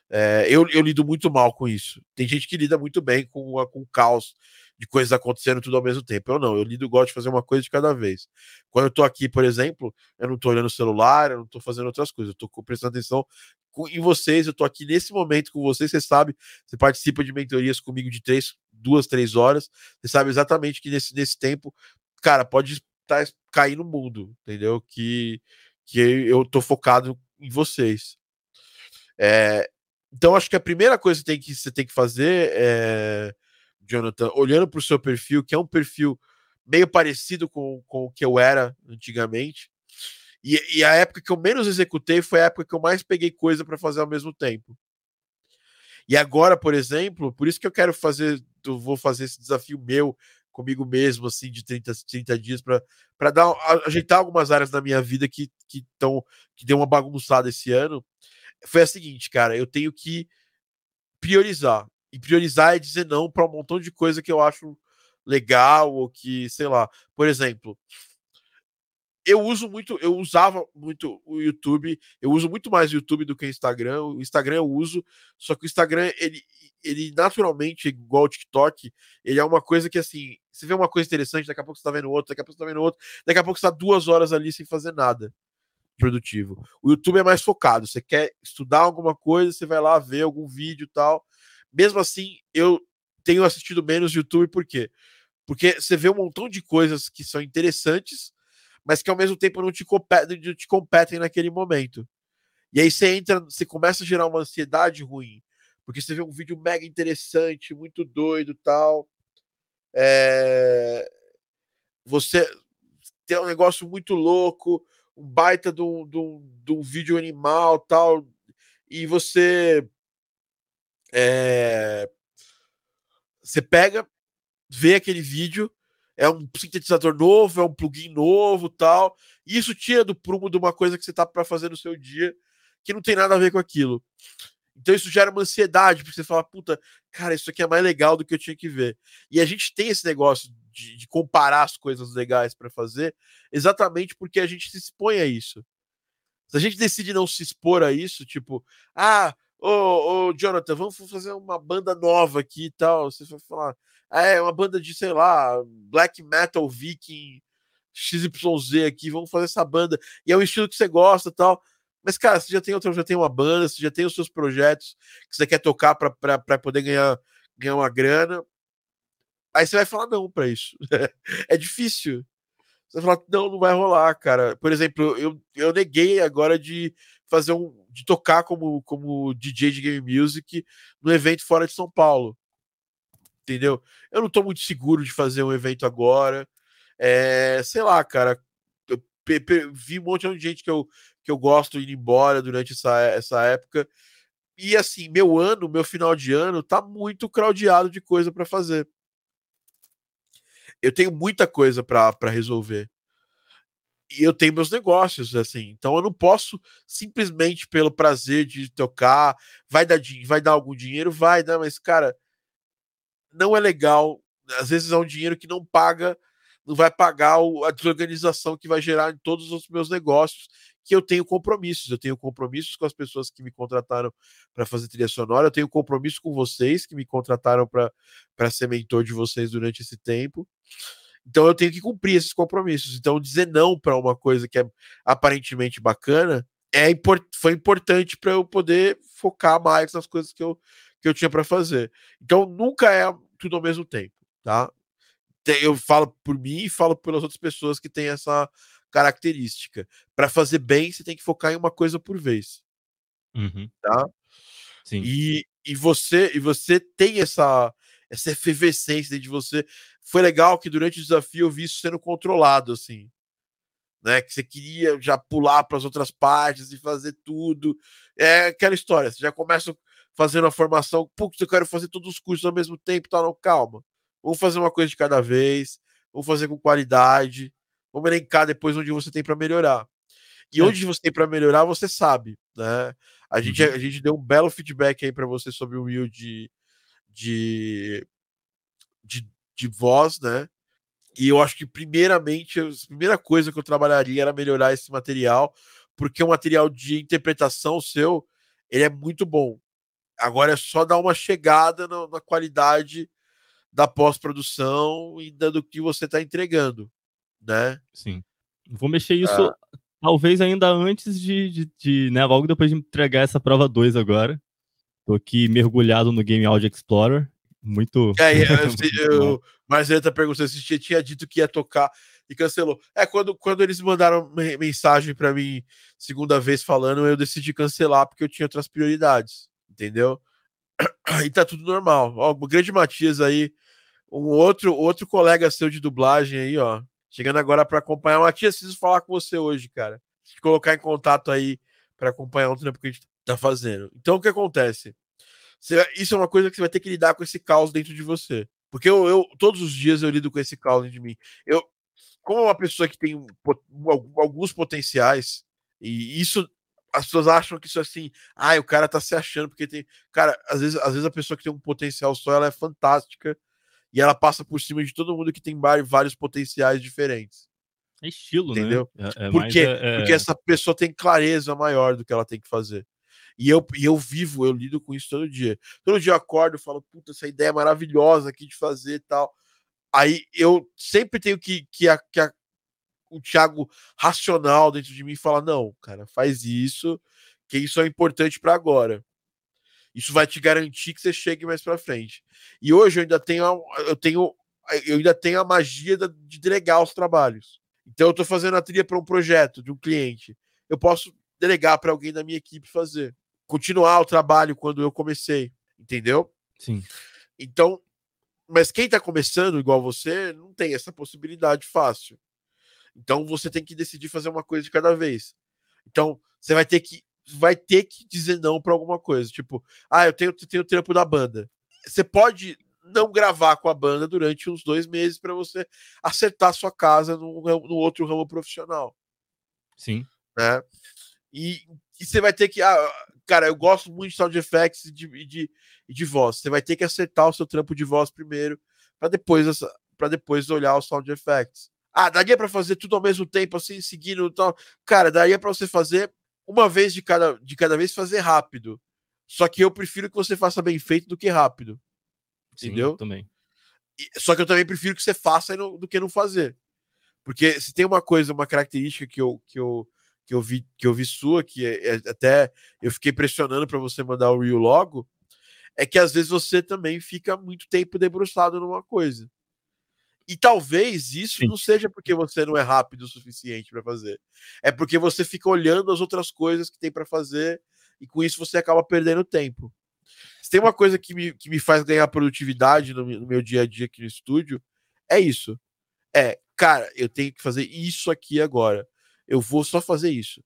É, eu, eu lido muito mal com isso. Tem gente que lida muito bem com, com o caos de coisas acontecendo tudo ao mesmo tempo. Eu não, eu lido, gosto de fazer uma coisa de cada vez. Quando eu tô aqui, por exemplo, eu não tô olhando o celular, eu não tô fazendo outras coisas, eu tô prestando atenção em vocês, eu tô aqui nesse momento com vocês, você sabe, você participa de mentorias comigo de três, duas, três horas, você sabe exatamente que nesse, nesse tempo, cara, pode estar tá, cair no mundo, entendeu? Que, que eu tô focado em vocês. É, então, acho que a primeira coisa que, tem que você tem que fazer é, Jonathan, olhando para o seu perfil, que é um perfil meio parecido com, com o que eu era antigamente, e, e, a época que eu menos executei foi a época que eu mais peguei coisa para fazer ao mesmo tempo. E agora, por exemplo, por isso que eu quero fazer, eu vou fazer esse desafio meu comigo mesmo, assim, de 30, 30 dias, para dar ajeitar algumas áreas da minha vida que que, tão, que deu uma bagunçada esse ano. Foi a seguinte, cara, eu tenho que priorizar. E priorizar é dizer não para um montão de coisa que eu acho legal, ou que, sei lá, por exemplo, eu uso muito, eu usava muito o YouTube, eu uso muito mais o YouTube do que o Instagram. O Instagram eu uso, só que o Instagram, ele, ele naturalmente, igual o TikTok, ele é uma coisa que assim, você vê uma coisa interessante, daqui a pouco você tá vendo outra, daqui a pouco você tá vendo outra, daqui a pouco você tá duas horas ali sem fazer nada produtivo. O YouTube é mais focado, você quer estudar alguma coisa, você vai lá ver algum vídeo e tal. Mesmo assim, eu tenho assistido menos YouTube, por quê? Porque você vê um montão de coisas que são interessantes, mas que ao mesmo tempo não te, competem, não te competem naquele momento. E aí você entra, você começa a gerar uma ansiedade ruim, porque você vê um vídeo mega interessante, muito doido tal. É... Você tem um negócio muito louco, um baita de um, de um, de um vídeo animal tal, e você. É... Você pega, vê aquele vídeo, é um sintetizador novo, é um plugin novo tal, e isso tira do prumo de uma coisa que você tá para fazer no seu dia que não tem nada a ver com aquilo. Então isso gera uma ansiedade, porque você fala, puta, cara, isso aqui é mais legal do que eu tinha que ver. E a gente tem esse negócio de, de comparar as coisas legais para fazer, exatamente porque a gente se expõe a isso. Se a gente decide não se expor a isso, tipo, ah, ô, ô Jonathan, vamos fazer uma banda nova aqui e tal. Você vai falar, é uma banda de, sei lá, black metal viking XYZ aqui, vamos fazer essa banda. E é um estilo que você gosta tal. Mas, cara, você já tem outra, já tem uma banda, você já tem os seus projetos que você quer tocar para poder ganhar, ganhar uma grana. Aí você vai falar não para isso. é difícil. Você vai falar, não, não vai rolar, cara. Por exemplo, eu, eu neguei agora de fazer um. de tocar como, como DJ de game music no evento fora de São Paulo. Entendeu? Eu não tô muito seguro de fazer um evento agora. É, sei lá, cara. Vi um monte de gente que eu, que eu gosto indo embora durante essa, essa época. E assim, meu ano, meu final de ano, tá muito craudiado de coisa para fazer. Eu tenho muita coisa para resolver. E eu tenho meus negócios, assim. Então eu não posso simplesmente pelo prazer de tocar, vai dar, vai dar algum dinheiro, vai dar, mas, cara, não é legal. Às vezes é um dinheiro que não paga, não vai pagar a desorganização que vai gerar em todos os meus negócios que eu tenho compromissos. Eu tenho compromissos com as pessoas que me contrataram para fazer trilha sonora, eu tenho compromisso com vocês que me contrataram para ser mentor de vocês durante esse tempo. Então eu tenho que cumprir esses compromissos. Então dizer não para uma coisa que é aparentemente bacana é foi importante para eu poder focar mais nas coisas que eu, que eu tinha para fazer. Então nunca é tudo ao mesmo tempo, tá? Eu falo por mim e falo pelas outras pessoas que têm essa característica. Para fazer bem, você tem que focar em uma coisa por vez. Uhum. Tá? Sim. E, e você e você tem essa essa efervescência de você. Foi legal que durante o desafio eu vi isso sendo controlado assim. Né, que você queria já pular para as outras partes e fazer tudo. É aquela história, você já começa fazendo a formação, putz, eu quero fazer todos os cursos ao mesmo tempo, tá? Não, calma. Vamos fazer uma coisa de cada vez, vamos fazer com qualidade, Vamos elencar depois onde você tem para melhorar. E é. onde você tem para melhorar, você sabe, né? A gente, uhum. a gente deu um belo feedback aí para você sobre o Will de, de, de, de voz, né? E eu acho que, primeiramente, a primeira coisa que eu trabalharia era melhorar esse material, porque o material de interpretação seu, ele é muito bom. Agora é só dar uma chegada na, na qualidade da pós-produção e do que você está entregando né? Sim. Vou mexer isso ah. talvez ainda antes de, de, de, né, logo depois de entregar essa prova 2 agora. Tô aqui mergulhado no Game Audio Explorer. Muito. É, eu, eu, Marcelo perguntou se você tinha dito que ia tocar e cancelou. É, quando, quando eles mandaram mensagem para mim segunda vez falando, eu decidi cancelar porque eu tinha outras prioridades, entendeu? Aí tá tudo normal. Ó, o grande Matias aí, um outro outro colega seu de dublagem aí, ó, Chegando agora para acompanhar. Matias, preciso falar com você hoje, cara. Te colocar em contato aí para acompanhar o trampo que a gente tá fazendo. Então, o que acontece? Você, isso é uma coisa que você vai ter que lidar com esse caos dentro de você. Porque eu, eu todos os dias eu lido com esse caos dentro de mim. Eu, como uma pessoa que tem alguns potenciais, e isso as pessoas acham que isso é assim, ah, o cara tá se achando porque tem. Cara, às vezes, às vezes a pessoa que tem um potencial só ela é fantástica e ela passa por cima de todo mundo que tem vários potenciais diferentes. É estilo, né? entendeu? né? É, é Por quê? É... Porque essa pessoa tem clareza maior do que ela tem que fazer. E eu, e eu vivo, eu lido com isso todo dia. Todo dia eu acordo e falo, puta, essa ideia é maravilhosa aqui de fazer e tal. Aí eu sempre tenho que, que, que a, o Thiago racional dentro de mim fala: não, cara, faz isso, que isso é importante para agora. Isso vai te garantir que você chegue mais para frente. E hoje eu ainda tenho, eu tenho, eu ainda tenho a magia de delegar os trabalhos. Então eu estou fazendo a trilha para um projeto de um cliente. Eu posso delegar para alguém da minha equipe fazer, continuar o trabalho quando eu comecei, entendeu? Sim. Então Mas quem está começando igual você não tem essa possibilidade fácil. Então você tem que decidir fazer uma coisa de cada vez. Então você vai ter que vai ter que dizer não para alguma coisa, tipo, ah, eu tenho tenho o trampo da banda. Você pode não gravar com a banda durante uns dois meses para você acertar sua casa no, no outro ramo profissional. Sim. Né? E, e você vai ter que. Ah, cara, eu gosto muito de sound effects e de, de, de voz. Você vai ter que acertar o seu trampo de voz primeiro, para depois para depois olhar os sound effects. Ah, daria para fazer tudo ao mesmo tempo, assim, seguindo tal. Cara, daria para você fazer uma vez de cada, de cada vez, fazer rápido. Só que eu prefiro que você faça bem feito do que rápido. Sim, entendeu? também. E, só que eu também prefiro que você faça no, do que não fazer. Porque se tem uma coisa, uma característica que eu, que eu, que eu vi que eu vi sua, que é, é, até eu fiquei pressionando para você mandar o Rio logo, é que às vezes você também fica muito tempo debruçado numa coisa. E talvez isso Sim. não seja porque você não é rápido o suficiente para fazer. É porque você fica olhando as outras coisas que tem para fazer e com isso você acaba perdendo tempo. Se tem uma coisa que me, que me faz ganhar produtividade no, no meu dia a dia aqui no estúdio, é isso. É, cara, eu tenho que fazer isso aqui agora. Eu vou só fazer isso.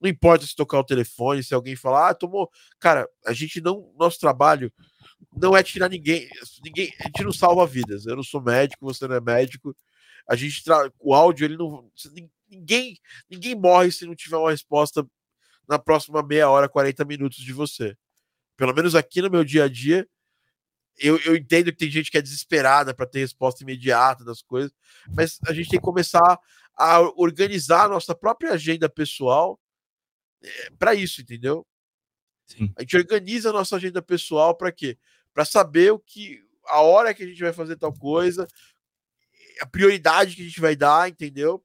Não importa se tocar o telefone, se alguém falar, ah, tomou. Cara, a gente não. Nosso trabalho não é tirar ninguém. ninguém a gente não salva vidas. Eu não sou médico, você não é médico. A gente. Tra... O áudio, ele não. Ninguém, ninguém morre se não tiver uma resposta na próxima meia hora, 40 minutos de você pelo menos aqui no meu dia a dia, eu, eu entendo que tem gente que é desesperada para ter resposta imediata das coisas, mas a gente tem que começar a organizar a nossa própria agenda pessoal é, eh, para isso, entendeu? Sim. A gente organiza a nossa agenda pessoal para quê? Para saber o que a hora que a gente vai fazer tal coisa, a prioridade que a gente vai dar, entendeu?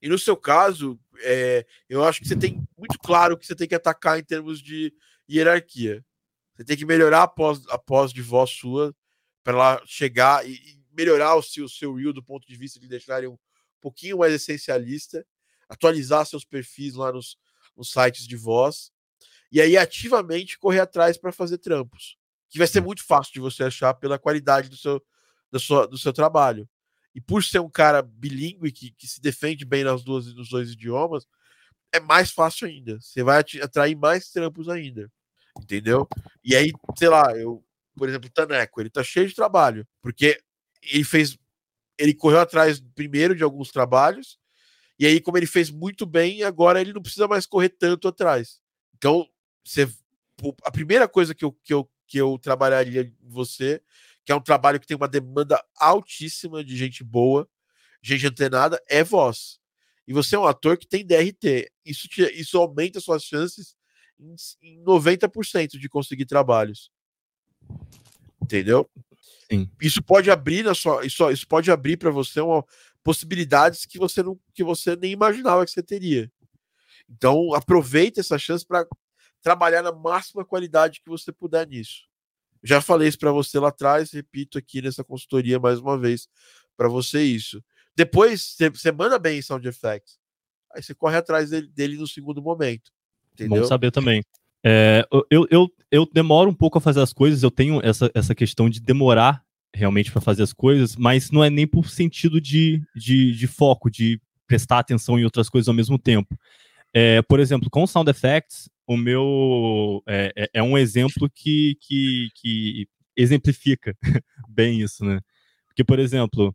E no seu caso, é, eu acho que você tem muito claro o que você tem que atacar em termos de hierarquia. Você tem que melhorar a pós, a pós de voz sua para ela chegar e, e melhorar o seu, o seu reel do ponto de vista de deixar um pouquinho mais essencialista, atualizar seus perfis lá nos, nos sites de voz e aí ativamente correr atrás para fazer trampos, que vai ser muito fácil de você achar pela qualidade do seu, do seu, do seu trabalho. E por ser um cara bilíngue que, que se defende bem nas duas, nos dois idiomas, é mais fácil ainda. Você vai atrair mais trampos ainda. Entendeu? E aí, sei lá, eu, por exemplo, o Taneco, ele tá cheio de trabalho, porque ele fez. Ele correu atrás primeiro de alguns trabalhos, e aí, como ele fez muito bem, agora ele não precisa mais correr tanto atrás. Então, você, a primeira coisa que eu, que eu, que eu trabalharia em você, que é um trabalho que tem uma demanda altíssima de gente boa, gente antenada, é voz e você é um ator que tem DRT. Isso, te, isso aumenta suas chances em, em 90% de conseguir trabalhos. Entendeu? Sim. Isso pode abrir na sua, isso, isso pode abrir para você uma, possibilidades que você não que você nem imaginava que você teria. Então, aproveite essa chance para trabalhar na máxima qualidade que você puder nisso. Já falei isso para você lá atrás, repito aqui nessa consultoria mais uma vez para você isso. Depois você manda bem em sound effects. Aí você corre atrás dele, dele no segundo momento. Entendeu? Bom saber também. É, eu, eu, eu demoro um pouco a fazer as coisas, eu tenho essa, essa questão de demorar realmente para fazer as coisas, mas não é nem por sentido de, de, de, foco, de prestar atenção em outras coisas ao mesmo tempo. É, por exemplo, com sound effects, o meu é, é, é um exemplo que, que, que exemplifica bem isso, né? Porque, por exemplo,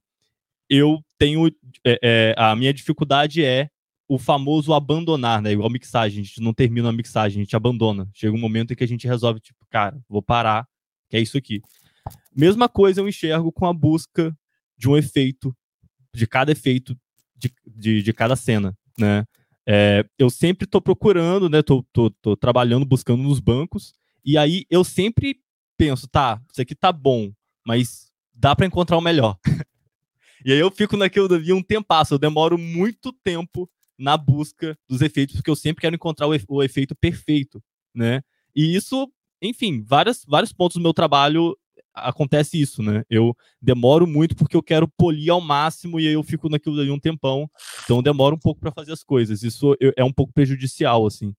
eu tenho. É, é, a minha dificuldade é o famoso abandonar, né? Igual mixagem, a gente não termina a mixagem, a gente abandona. Chega um momento em que a gente resolve, tipo, cara, vou parar, que é isso aqui. Mesma coisa eu enxergo com a busca de um efeito, de cada efeito de, de, de cada cena, né? É, eu sempre tô procurando, né? Tô, tô, tô trabalhando, buscando nos bancos, e aí eu sempre penso, tá, isso aqui tá bom, mas dá para encontrar o melhor. E aí eu fico naquilo dali um tempasso, eu demoro muito tempo na busca dos efeitos, porque eu sempre quero encontrar o, o efeito perfeito, né? E isso, enfim, várias, vários pontos do meu trabalho acontece isso, né? Eu demoro muito porque eu quero polir ao máximo e aí eu fico naquilo ali um tempão. Então demora um pouco para fazer as coisas. Isso é um pouco prejudicial, assim.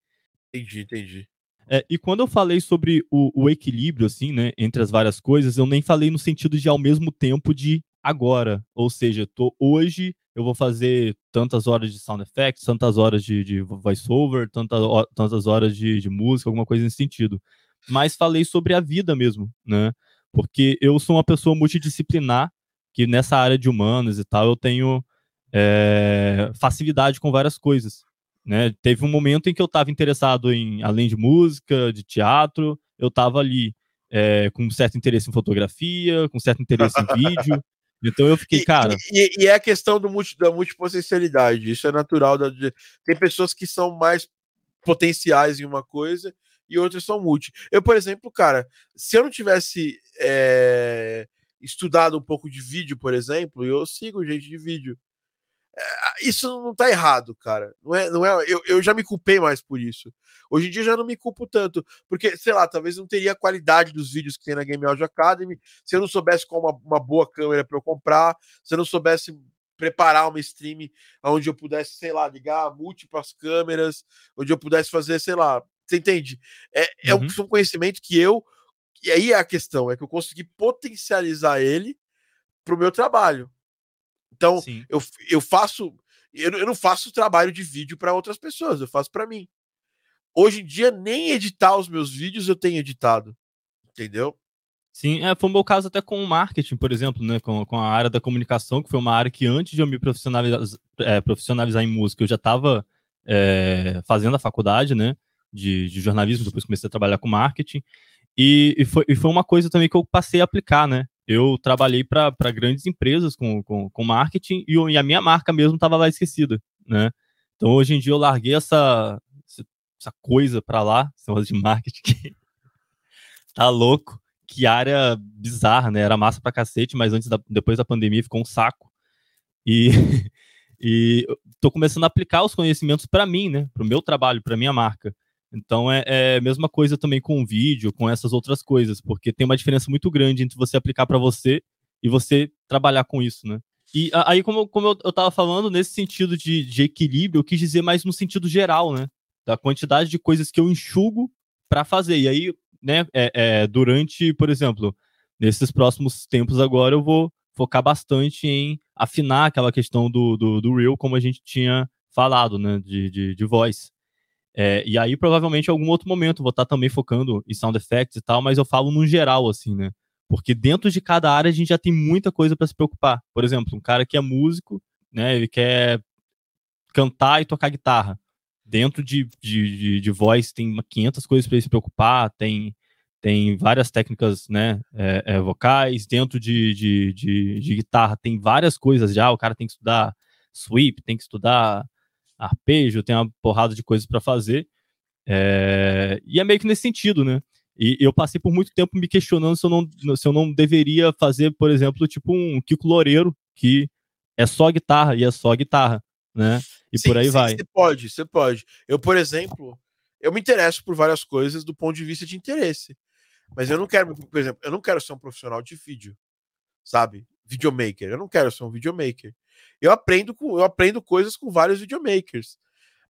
Entendi, entendi. É, e quando eu falei sobre o, o, equilíbrio, assim, né, entre as várias coisas, eu nem falei no sentido de ao mesmo tempo de agora. Ou seja, tô, hoje eu vou fazer tantas horas de sound effects, tantas horas de, de voiceover, tantas, tantas horas de, de música, alguma coisa nesse sentido. Mas falei sobre a vida mesmo, né? Porque eu sou uma pessoa multidisciplinar, que nessa área de humanos e tal, eu tenho é, facilidade com várias coisas. Né? Teve um momento em que eu estava interessado em, além de música, de teatro, eu estava ali é, com certo interesse em fotografia, com certo interesse em vídeo. Então eu fiquei, cara. E, e, e, é a questão do multi, da multipotencialidade. Isso é natural. Da, de, tem pessoas que são mais potenciais em uma coisa e outras são multi. Eu, por exemplo, cara, se eu não tivesse é, estudado um pouco de vídeo, por exemplo, eu sigo gente de vídeo. É, isso não tá errado, cara. Não é, não é, eu, eu já me culpei mais por isso. Hoje em dia já não me culpo tanto, porque, sei lá, talvez não teria a qualidade dos vídeos que tem na Game Audio Academy, se eu não soubesse qual uma, uma boa câmera para eu comprar, se eu não soubesse preparar uma stream onde eu pudesse, sei lá, ligar múltiplas câmeras, onde eu pudesse fazer, sei lá, você entende? É, uhum. é um, um conhecimento que eu, e aí é a questão, é que eu consegui potencializar ele para o meu trabalho. Então, eu, eu faço. Eu, eu não faço trabalho de vídeo para outras pessoas, eu faço para mim. Hoje em dia, nem editar os meus vídeos eu tenho editado. Entendeu? Sim, é, foi o meu caso até com o marketing, por exemplo, né? Com, com a área da comunicação, que foi uma área que antes de eu me profissionalizar, é, profissionalizar em música, eu já estava é, fazendo a faculdade, né? De, de, jornalismo, depois comecei a trabalhar com marketing. E, e, foi, e foi uma coisa também que eu passei a aplicar, né? eu trabalhei para grandes empresas com, com, com marketing e, e, a minha marca mesmo estava lá esquecida, né? Então hoje em dia eu larguei essa, essa coisa para lá, essa coisa de marketing que tá louco, que área bizarra, né? Era massa pra cacete, mas antes da, depois da pandemia ficou um saco. E, e tô começando a aplicar os conhecimentos para mim, né? Para o meu trabalho, para minha marca. Então é, é a mesma coisa também com o vídeo, com essas outras coisas, porque tem uma diferença muito grande entre você aplicar para você e você trabalhar com isso, né? E aí, como, como eu, eu tava falando, nesse sentido de, de equilíbrio, eu quis dizer mais no sentido geral, né? Da quantidade de coisas que eu enxugo para fazer. E aí, né, é, é, durante, por exemplo, nesses próximos tempos agora, eu vou focar bastante em afinar aquela questão do, do, do Real, como a gente tinha falado, né, de, de, de voz. É, e aí, provavelmente, em algum outro momento, vou estar também focando em sound effects e tal, mas eu falo no geral, assim, né? Porque dentro de cada área a gente já tem muita coisa para se preocupar. Por exemplo, um cara que é músico, né? Ele quer cantar e tocar guitarra. Dentro de, de, de, de voz tem 500 coisas para ele se preocupar, tem, tem várias técnicas né, é, é, vocais. Dentro de, de, de, de guitarra tem várias coisas já. O cara tem que estudar sweep, tem que estudar arpejo, tem uma porrada de coisas para fazer. É... E é meio que nesse sentido, né? E eu passei por muito tempo me questionando se eu não, se eu não deveria fazer, por exemplo, tipo um Kiko Loureiro, que é só guitarra e é só guitarra, né? E sim, por aí sim, vai. Você pode, você pode. Eu, por exemplo, eu me interesso por várias coisas do ponto de vista de interesse. Mas eu não quero, por exemplo, eu não quero ser um profissional de vídeo, sabe? Videomaker. Eu não quero ser um videomaker. Eu aprendo com, eu aprendo coisas com vários videomakers.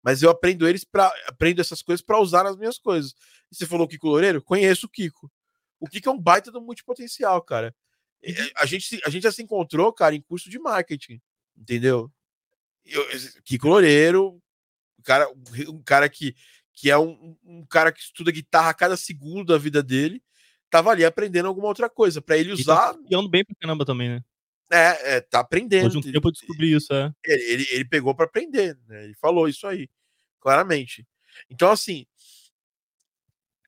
Mas eu aprendo eles para aprendo essas coisas para usar nas minhas coisas. E você falou Kiko Loureiro? Conheço o Kiko. O Kiko é um baita do multipotencial, cara. A gente, a gente já se encontrou, cara, em curso de marketing, entendeu? Eu, Kiko Loureiro, um cara, um cara que, que é um, um cara que estuda guitarra a cada segundo da vida dele, tava ali aprendendo alguma outra coisa para ele usar. E tá bem pra caramba também, né? É, é tá aprendendo. Hoje um tempo eu descobri isso, é. Ele, ele, pegou para aprender, né? Ele falou isso aí, claramente. Então, assim,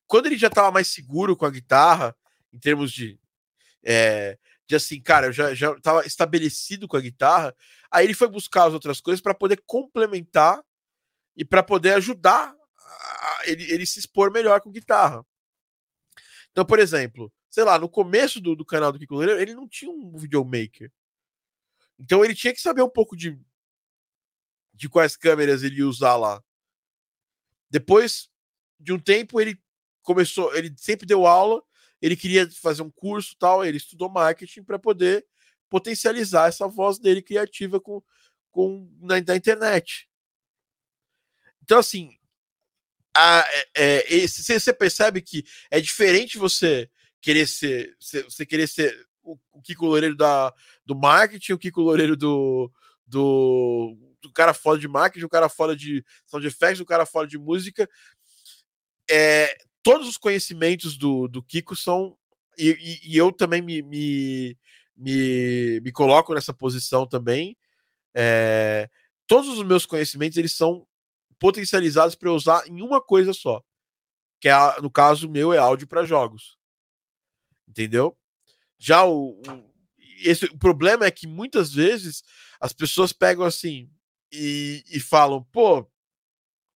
quando ele já estava mais seguro com a guitarra, em termos de, é, de assim, cara, eu já, já tava estabelecido com a guitarra, aí ele foi buscar as outras coisas para poder complementar e para poder ajudar a, ele, ele se expor melhor com guitarra. Então, por exemplo, sei lá, no começo do, do canal do Kiko Loureiro, ele não tinha um videomaker. Então ele tinha que saber um pouco de, de quais câmeras ele ia usar lá. Depois de um tempo, ele começou, ele sempre deu aula, ele queria fazer um curso tal, ele estudou marketing para poder potencializar essa voz dele criativa com, com na, na internet. Então, assim, a, é, é, você percebe que é diferente você querer ser, você querer ser o, o Kiko Loureiro da, do marketing, o Kiko Loureiro do, do, do cara fora de marketing, o cara fora de sound effects, o cara fora de música. É, todos os conhecimentos do, do Kiko são. E, e, e eu também me, me, me, me, coloco nessa posição também. É, todos os meus conhecimentos eles são potencializados para usar em uma coisa só. Que é, no caso meu, é áudio para jogos. Entendeu? Já o, o, esse, o problema é que muitas vezes as pessoas pegam assim e, e falam, pô,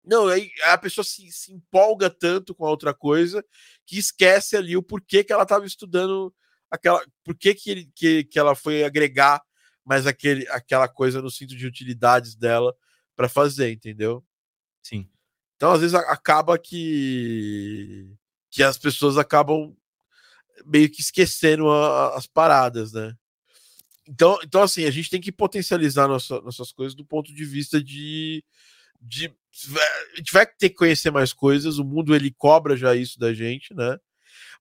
não, aí a pessoa se, se, empolga tanto com a outra coisa que esquece ali o porquê que ela estava estudando aquela. Por que, ele, que, que ela foi agregar mais aquele, aquela coisa no cinto de utilidades dela para fazer, entendeu? Sim. Então, às vezes, acaba que, que as pessoas acabam meio que esquecendo a, as paradas, né? Então, então, assim, a gente tem que potencializar nossa, nossas coisas do ponto de vista de, de. A gente vai ter que conhecer mais coisas, o mundo ele cobra já isso da gente, né?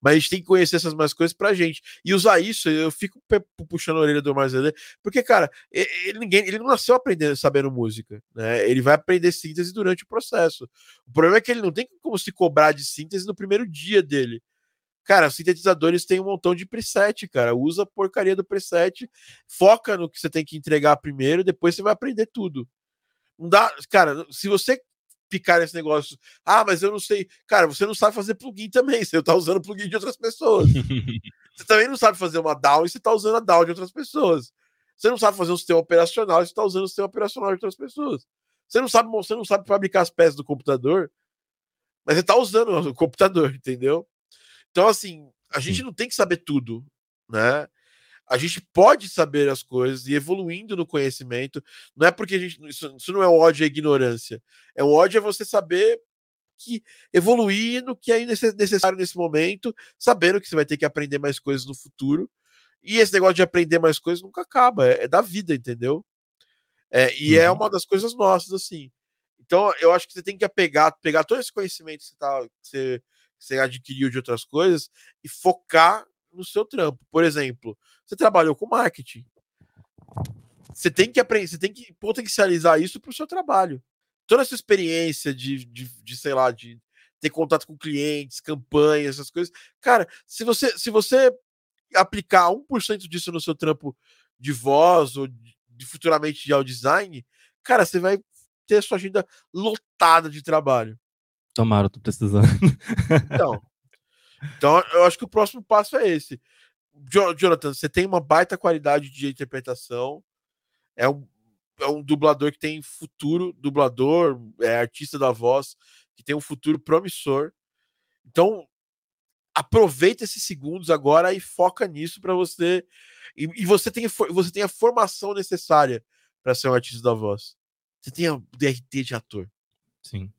Mas a gente tem que conhecer essas mais coisas pra gente. E usar isso, eu fico puxando a orelha do Marzelê, porque, cara, ele, ninguém, ele não nasceu aprendendo, sabendo música, né? Ele vai aprender síntese durante o processo. O problema é que ele não tem como se cobrar de síntese no primeiro dia dele. Cara, os sintetizadores têm um montão de preset, cara. Usa a porcaria do preset, foca no que você tem que entregar primeiro, depois você vai aprender tudo. Não dá, cara, se você ficar nesse negócio, ah, mas eu não sei, cara, você não sabe fazer plugin também, você tá usando plugin de outras pessoas. você também não sabe fazer uma DAW e você tá usando a DAW de outras pessoas. Você não sabe fazer um sistema operacional e você tá usando o sistema operacional de outras pessoas. Você não sabe, você não sabe fabricar as peças do computador, mas você tá usando o computador, entendeu? Então, assim, a gente não tem que saber tudo, né? A gente pode saber as coisas e evoluindo no conhecimento. Não é porque a gente. Isso, isso não é um ódio à ignorância. É um ódio a você saber que evoluir no que é necessário nesse momento, sabendo que você vai ter que aprender mais coisas no futuro. E esse negócio de aprender mais coisas nunca acaba, é, é da vida, entendeu? É, e é uhum. é uma das coisas nossas, assim. Então, eu acho que você tem que pegar, pegar todo esse conhecimento que você, tá, que você você adquiriu de outras coisas e focar no seu trampo. Por exemplo, você trabalhou com marketing. Você tem que aprender, você tem que potencializar isso para o seu trabalho. Toda essa experiência de, de, de, sei lá, de ter contato com clientes, campanhas, essas coisas. Cara, se você, se você aplicar 1% disso no seu trampo de voz ou de, futuramente de audio design, cara, você vai ter sua agenda lotada de trabalho. Tomara, tô precisando. Então, então, eu acho que o próximo passo é esse. Jonathan, você tem uma baita qualidade de interpretação. É um, é um dublador que tem futuro, dublador, é artista da voz, que tem um futuro promissor. Então, aproveita esses segundos agora e foca nisso para você. E, e, você, tem, você tem a formação necessária para ser um artista da voz. Você tem a DRT de ator. Sim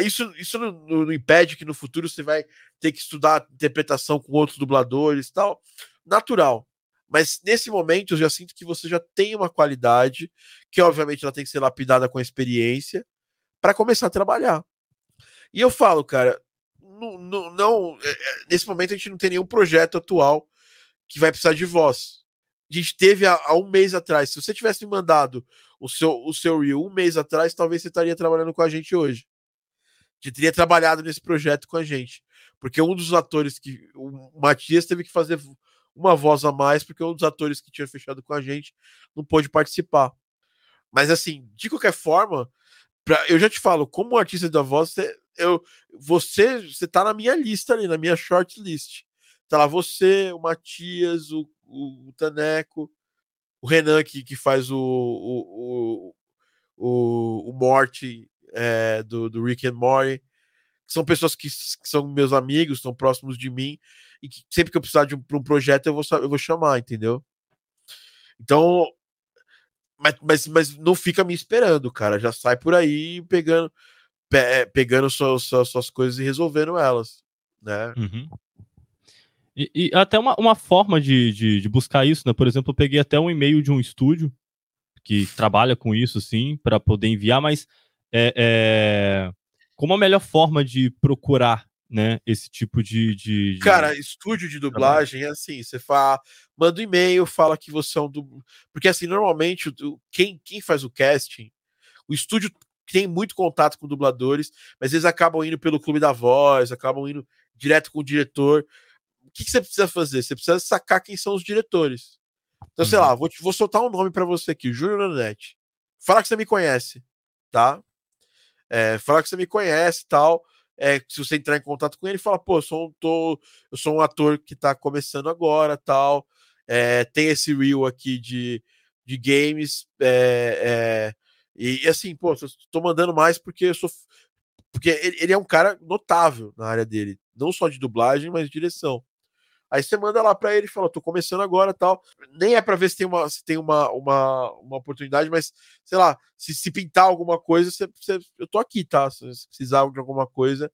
isso, isso não, não, impede que no futuro você vai ter que estudar interpretação com outros dubladores tal. Natural. Mas nesse momento eu já sinto que você já tem uma qualidade, que obviamente ela tem que ser lapidada com a experiência, para começar a trabalhar. E eu falo, cara, não, não, não, é, é, nesse momento a gente não tem nenhum projeto atual que vai precisar de voz. A gente teve há, há um mês atrás. Se você tivesse me mandado o seu, o seu reel um mês atrás, talvez você estaria trabalhando com a gente hoje que teria trabalhado nesse projeto com a gente. Porque um dos atores que. O Matias teve que fazer uma voz a mais, porque um dos atores que tinha fechado com a gente não pôde participar. Mas assim, de qualquer forma, pra, eu já te falo, como artista da voz, você, eu, você, você tá na minha lista ali, na minha short list. Tá lá você, o Matias, o, o, o Taneco, o Renan que, que faz o, o, o, o, o Morte é, do, do Rick and Morty, que são pessoas que, que, são meus amigos, são próximos de mim, e que sempre que eu precisar de um, um projeto eu vou, eu vou chamar, entendeu? Então, mas, mas, mas não fica me esperando, cara. Já sai por aí pegando, pe, pegando suas, suas, suas, coisas e resolvendo elas, né? Uhum. E, e, até uma, uma forma de, de, de, buscar isso, né? Por exemplo, eu peguei até um e-mail de um estúdio que trabalha com isso, sim, para poder enviar, mas é, é, como a melhor forma de procurar né, esse tipo de, de, de... Cara, estúdio de dublagem é assim, você fala, manda um e-mail, fala que você é um dublador. Porque assim, normalmente, quem, quem faz o casting, o estúdio tem muito contato com dubladores, mas eles acabam indo pelo clube da voz, acabam indo direto com o diretor. O que, que você precisa fazer? Você precisa sacar quem são os diretores. Então, sei lá, uhum. vou, vou soltar um nome para você aqui, Júnior Nanete. Fala que você me conhece, tá? É, que você me conhece e tal. É, se você entrar em contato com ele, fala, pô, eu sou um, tô, eu sou um ator que tá começando agora, tal. É, tem esse reel aqui de, de games. É, e, e, assim, pô, tô mandando mais porque eu sou. Porque ele, ele, é um cara notável na área dele, não só de dublagem, mas de direção. Aí você manda lá para ele e fala: tô começando agora tal. Nem é para ver se tem uma, se tem uma, uma, uma oportunidade, mas sei lá, se, se pintar alguma coisa, você, você, eu tô aqui, tá? Se precisar de alguma coisa,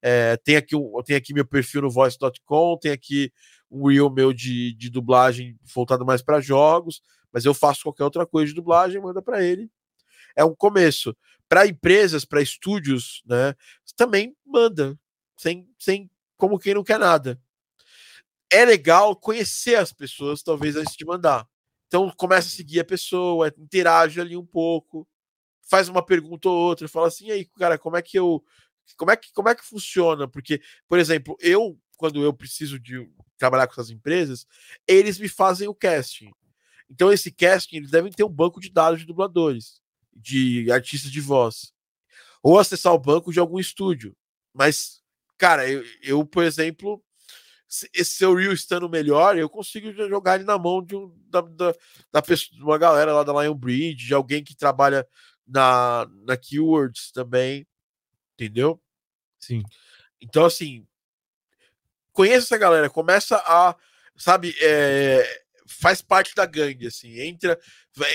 é, tem, aqui um, tem aqui meu perfil no voice.com, tem aqui um reel meu de, de dublagem voltado mais para jogos, mas eu faço qualquer outra coisa de dublagem, manda para ele. É um começo. Para empresas, para estúdios, né? Também manda, sem, sem como quem não quer nada é legal conhecer as pessoas, talvez, antes de mandar. Então, começa a seguir a pessoa, interage ali um pouco, faz uma pergunta ou outra, fala assim, aí, cara, como é que eu. Como é que, como é que funciona? Porque, por exemplo, eu, quando eu preciso de trabalhar com essas empresas, eles me fazem o casting. Então, esse casting, eles devem ter um banco de dados de dubladores, de artistas de voz. Ou acessar o banco de algum estúdio. Mas, cara, eu, eu por exemplo, esse seu Reel estando melhor, eu consigo jogar ele na mão de, um, da, da, da pessoa, de uma galera lá da Lion Bridge, de alguém que trabalha na, na Keywords também, entendeu? Sim. Então, assim, conheça essa galera, começa a, sabe, é, faz parte da gangue, assim, entra,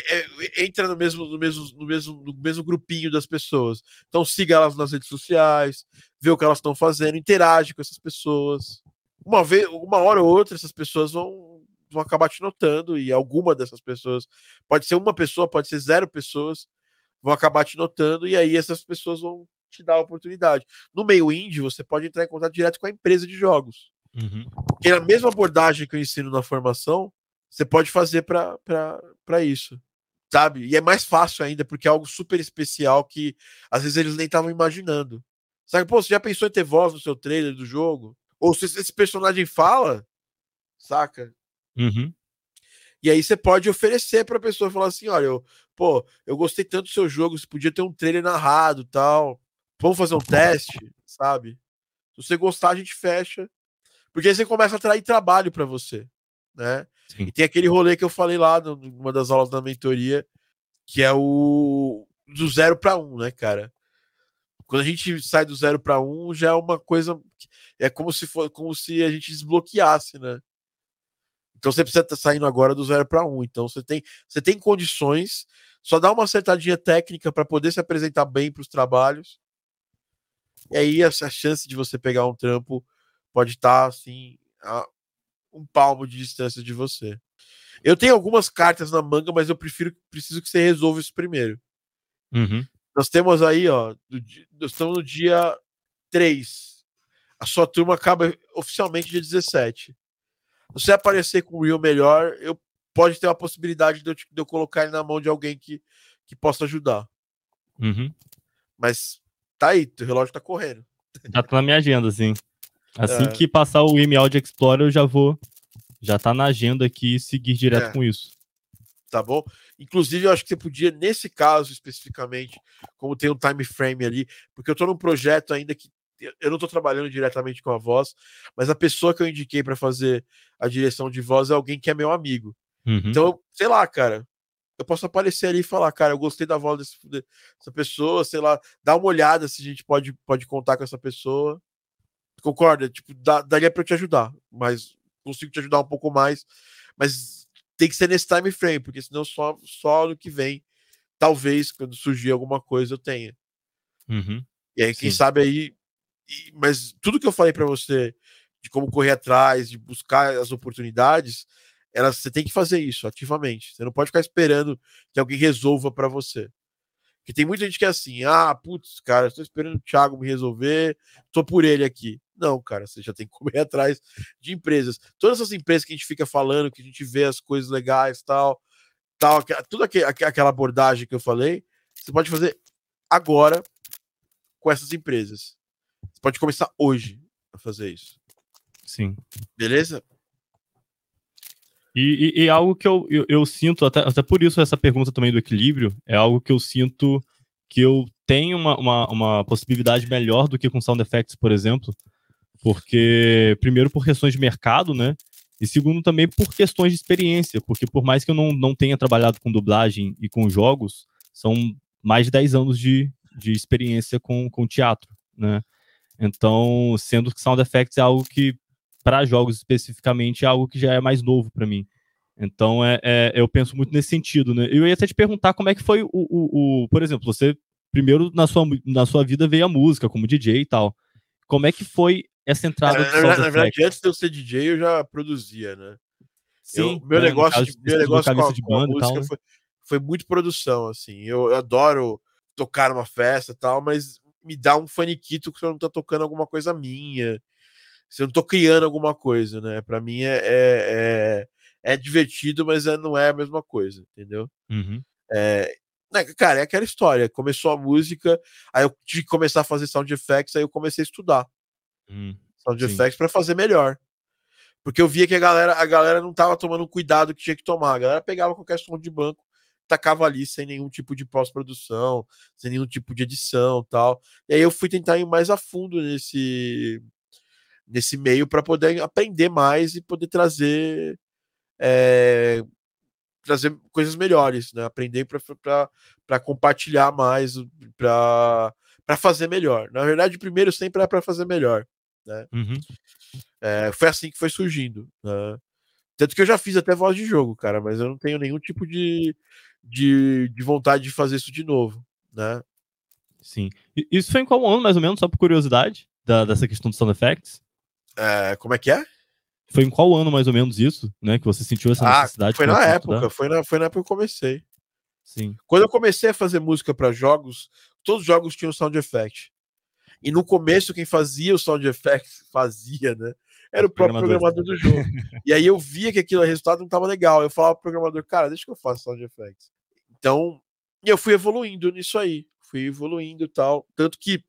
é, entra no mesmo, no mesmo, no mesmo, no mesmo grupinho das pessoas. Então siga elas nas redes sociais, vê o que elas estão fazendo, interage com essas pessoas uma vez, uma hora ou outra, essas pessoas vão, vão acabar te notando, e alguma dessas pessoas, pode ser uma pessoa, pode ser zero pessoas, vão acabar te notando, e aí essas pessoas vão te dar a oportunidade. No meio indie, você pode entrar em contato direto com a empresa de jogos. Uhum. Porque a mesma abordagem que eu ensino na formação, você pode fazer para isso. Sabe? E é mais fácil ainda, porque é algo super especial que às vezes eles nem estavam imaginando. Sabe, pô, você já pensou em ter voz no seu trailer do jogo? Ou se esse personagem fala, saca? Uhum. E aí você pode oferecer para a pessoa falar assim: olha, eu, pô, eu gostei tanto do seu jogo, você podia ter um trailer narrado tal. Vamos fazer um teste, sabe? Se você gostar, a gente fecha. Porque aí você começa a atrair trabalho para você, né? Sim. E tem aquele rolê que eu falei lá numa das aulas da mentoria, que é o do zero para um, né, cara? Quando a gente sai do zero para um, já é uma coisa. É como se for, como se a gente desbloqueasse, né? Então você precisa estar tá saindo agora do zero para um. Então você tem, você tem condições, só dá uma acertadinha técnica para poder se apresentar bem para os trabalhos. E aí essa chance de você pegar um trampo pode estar tá, assim a um palmo de distância de você. Eu tenho algumas cartas na manga, mas eu prefiro preciso que você resolva isso primeiro. Uhum. Nós temos aí, ó, do, nós estamos no dia 3. A sua turma acaba oficialmente dia 17. Se você aparecer com o Will melhor, eu pode ter uma possibilidade de eu, de eu, colocar ele na mão de alguém que, que possa ajudar. Uhum. Mas tá aí, o relógio tá correndo. Já tá na minha agenda, assim. Assim é. que passar o M Audio Explorer, eu já vou. Já tá na agenda aqui seguir direto é. com isso. Tá bom? Inclusive, eu acho que você podia, nesse caso especificamente, como tem um time frame ali, porque eu estou num projeto ainda que eu não estou trabalhando diretamente com a voz, mas a pessoa que eu indiquei para fazer a direção de voz é alguém que é meu amigo. Uhum. Então, sei lá, cara, eu posso aparecer ali e falar, cara, eu gostei da voz desse, dessa pessoa, sei lá, dá uma olhada se a gente pode, pode contar com essa pessoa. Concorda? Tipo, dá, daria para eu te ajudar, mas consigo te ajudar um pouco mais, mas tem que ser nesse time frame, porque senão só, só no que vem, talvez, quando surgir alguma coisa, eu tenha. Uhum. E aí, quem Sim. sabe aí. E, mas tudo que eu falei para você de como correr atrás, de buscar as oportunidades, elas, você tem que fazer isso ativamente. Você não pode ficar esperando que alguém resolva para você. Que tem muita gente que é assim, ah, putz, cara, estou esperando o Thiago me resolver, tô por ele aqui. Não, cara, você já tem que correr atrás de empresas. Todas essas empresas que a gente fica falando, que a gente vê as coisas legais tal, tal, tudo aqu aquela abordagem que eu falei, você pode fazer agora com essas empresas. Você pode começar hoje a fazer isso. Sim. Beleza? E, e, e algo que eu, eu, eu, sinto, até, até por isso essa pergunta também do equilíbrio, é algo que eu sinto que eu tenho uma, uma, uma possibilidade melhor do que com Sound Effects, por exemplo, porque, primeiro, por questões de mercado, né? E segundo, também por questões de experiência, porque por mais que eu não, não tenha trabalhado com dublagem e com jogos, são mais de 10 anos de, de experiência com, com teatro, né? Então, sendo que Sound Effects é algo que para jogos especificamente, é algo que já é mais novo para mim. Então, é, é, eu penso muito nesse sentido, né? Eu ia até te perguntar como é que foi o, o, o, por exemplo, você primeiro na sua, na sua vida veio a música como DJ e tal. Como é que foi essa entrada? É, na, na, verdade, antes de eu ser DJ, eu já produzia, né? Sim. Eu, meu né, negócio, de, meu negócio com a, de banda com a música tal, né? foi, foi muito produção, assim. Eu, eu, adoro tocar numa festa e tal, mas me dá um faniquito que eu não tô tocando alguma coisa minha se eu não tô criando alguma coisa, né? Para mim é, é, é, é, divertido, mas é, não é a mesma coisa, entendeu? Uhum. É, né, cara, é aquela história. Começou a música, aí eu tive que começar a fazer sound effects, aí eu comecei a estudar uhum. sound sim. effects para fazer melhor. Porque eu via que a galera, a galera não tava tomando o cuidado que tinha que tomar. A galera pegava qualquer som de banco, tacava ali sem nenhum tipo de pós-produção, sem nenhum tipo de edição tal. E aí eu fui tentar ir mais a fundo nesse nesse meio para poder aprender mais e poder trazer é, trazer coisas melhores, né? Aprender para compartilhar mais, para fazer melhor. Na verdade, primeiro sempre é para fazer melhor, né? Uhum. É, foi assim que foi surgindo. Né? Tanto que eu já fiz até voz de jogo, cara, mas eu não tenho nenhum tipo de, de, de vontade de fazer isso de novo, né? Sim. Isso foi em qual ano, mais ou menos, só por curiosidade, da, dessa questão do sound effects? É, como é que é? Foi em qual ano mais ou menos isso, né? Que você sentiu essa ah, necessidade? Foi na época, foi na, foi na época que eu comecei. Sim. Quando eu comecei a fazer música para jogos, todos os jogos tinham sound effect. E no começo, quem fazia o sound effect fazia, né? Era o próprio programador do jogo. e aí eu via que aquilo, o resultado não estava legal. Eu falava pro programador, cara, deixa que eu faça sound effects. Então, e eu fui evoluindo nisso aí. Fui evoluindo e tal. Tanto que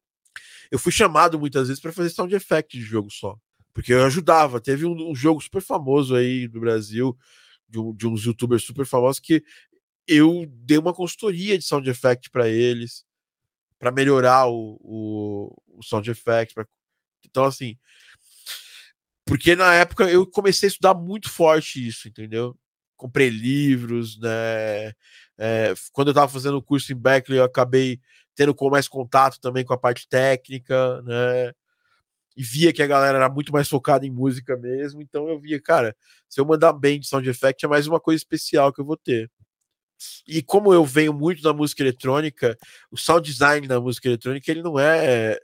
eu fui chamado muitas vezes para fazer sound effect de jogo só porque eu ajudava. Teve um, um jogo super famoso aí do Brasil, de, um, de, uns youtubers super famosos, que eu dei uma consultoria de sound effect para eles, para melhorar o, o, o, sound effect. Pra... Então, assim, porque na época eu comecei a estudar muito forte isso, entendeu? Comprei livros, né? É, quando eu estava fazendo o curso em Berkeley, eu acabei tendo mais contato também com a parte técnica, né? E via que a galera era muito mais focada em música mesmo, então eu via, cara, se eu mandar bem de sound effect é mais uma coisa especial que eu vou ter. E como eu venho muito da música eletrônica, o sound design da música eletrônica, ele não é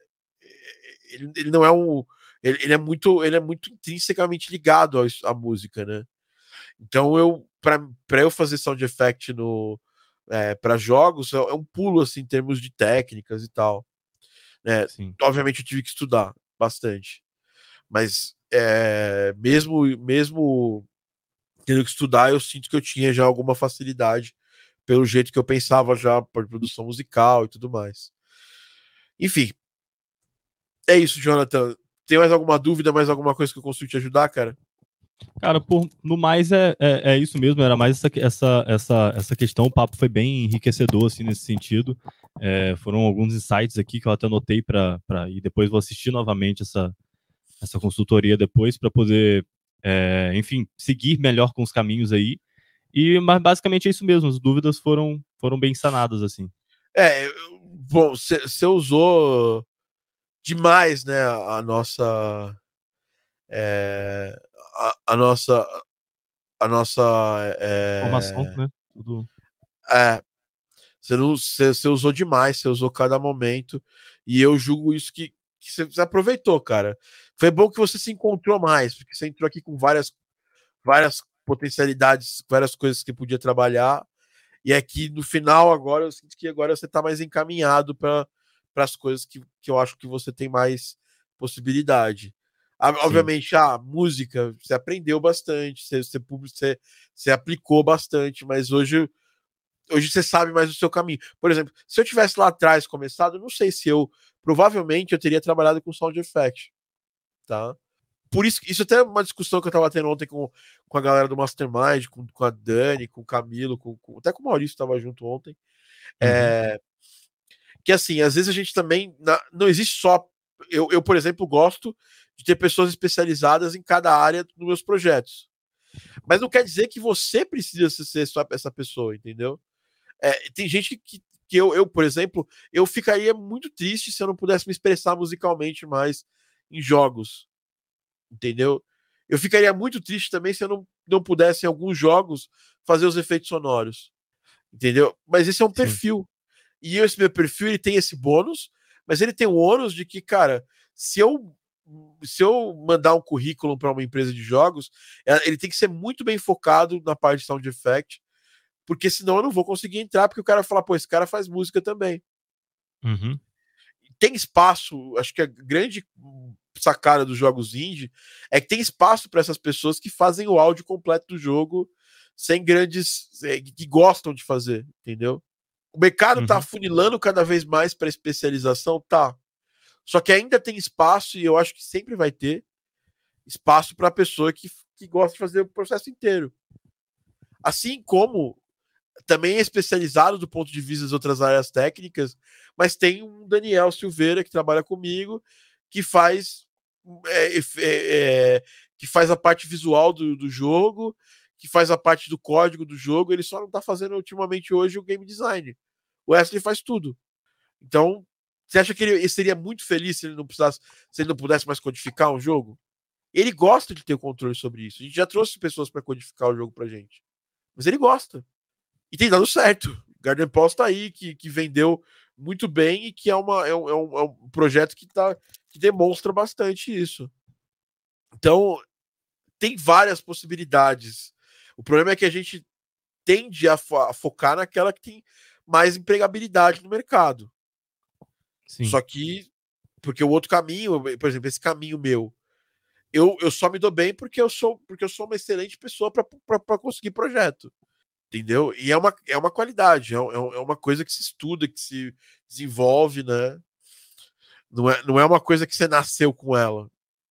ele, ele não é um ele, ele, é muito ele é muito intrinsecamente ligado à música, né? Então eu para eu fazer sound effect no é, para jogos é um pulo assim em termos de técnicas e tal. Né? Obviamente eu tive que estudar bastante. Mas é, mesmo, mesmo tendo que estudar, eu sinto que eu tinha já alguma facilidade pelo jeito que eu pensava já por produção musical e tudo mais. Enfim. É isso, Jonathan. Tem mais alguma dúvida, mais alguma coisa que eu consigo te ajudar, cara? Cara, por, no mais é, é, é, isso mesmo, era mais essa, essa, essa, essa questão, o papo foi bem enriquecedor, assim, nesse sentido. É, foram alguns insights aqui que eu até anotei para e depois vou assistir novamente essa, essa consultoria depois para poder, é, enfim, seguir melhor com os caminhos aí. E mas basicamente é isso mesmo, as dúvidas foram, foram bem sanadas, assim. É, bom, você usou demais, né, a nossa. É, a, a nossa a nossa é, formação, né? Tudo. É, você, não, você, você, usou demais, você usou cada momento, e eu julgo isso que, que você, aproveitou, cara. Foi bom que você se encontrou mais, porque você entrou aqui com várias, várias potencialidades, várias coisas que podia trabalhar, E é que no final, agora, eu sinto que agora você está mais encaminhado para as coisas que, que eu acho que você tem mais possibilidade. Obviamente, a ah, música, você aprendeu bastante, você, você, você, você aplicou bastante, mas hoje, hoje você sabe mais o seu caminho. Por exemplo, se eu tivesse lá atrás começado, não sei se eu. Provavelmente eu teria trabalhado com sound effect. Tá? Por isso, isso até é uma discussão que eu estava tendo ontem com, com a galera do Mastermind, com, com a Dani, com o Camilo, com, com até com o Maurício estava junto ontem. Uhum. É, que assim, às vezes a gente também. Na, não existe só. Eu, eu, por exemplo, gosto de ter pessoas especializadas em cada área dos meus projetos. Mas não quer dizer que você precisa ser só essa pessoa, entendeu? É, tem gente que, que eu, eu, por exemplo, eu ficaria muito triste se eu não pudesse me expressar musicalmente mais em jogos, entendeu? Eu ficaria muito triste também se eu não, não pudesse, em alguns jogos, fazer os efeitos sonoros, entendeu? Mas esse é um Sim. perfil. E esse meu perfil ele tem esse bônus, mas ele tem o ônus de que, cara, se eu se eu mandar um currículo para uma empresa de jogos, é, ele tem que ser muito bem focado na parte de sound effect, porque senão eu não vou conseguir entrar, porque o cara fala, pô, esse cara faz música também. Uhum. Tem espaço, acho que a grande sacada dos jogos indie é que tem espaço para essas pessoas que fazem o áudio completo do jogo sem grandes. É, que gostam de fazer, entendeu? O mercado tá uhum. funilando cada vez mais para especialização, tá. Só que ainda tem espaço, e eu acho que sempre vai ter espaço para a pessoa que, que gosta de fazer o processo inteiro. Assim como também é especializado do ponto de vista das outras áreas técnicas, mas tem um Daniel Silveira que trabalha comigo, que faz é, é, é, que faz a parte visual do, do jogo, que faz a parte do código do jogo, ele só não está fazendo ultimamente hoje o game design. O Wesley faz tudo. Então, você acha que ele, ele, seria muito feliz se ele não precisasse, se ele não pudesse mais codificar um jogo? Ele gosta de ter controle sobre isso. A gente já trouxe pessoas para codificar o jogo pra gente. Mas ele gosta. E tem dado certo. Garden Post tá aí, que, que vendeu muito bem e que é, uma, é, um, é um, é um projeto que, tá, que demonstra bastante isso. Então, tem várias possibilidades. O problema é que a gente tende a, fo a focar naquela que tem mais empregabilidade no mercado. Sim. Só que, porque o outro caminho, por exemplo, esse caminho meu, eu, eu só me dou bem porque eu sou porque eu sou uma excelente pessoa para conseguir projeto. Entendeu? E é uma, é uma qualidade, é, é, é uma coisa que se estuda, que se desenvolve, né? Não é, não é uma coisa que você nasceu com ela,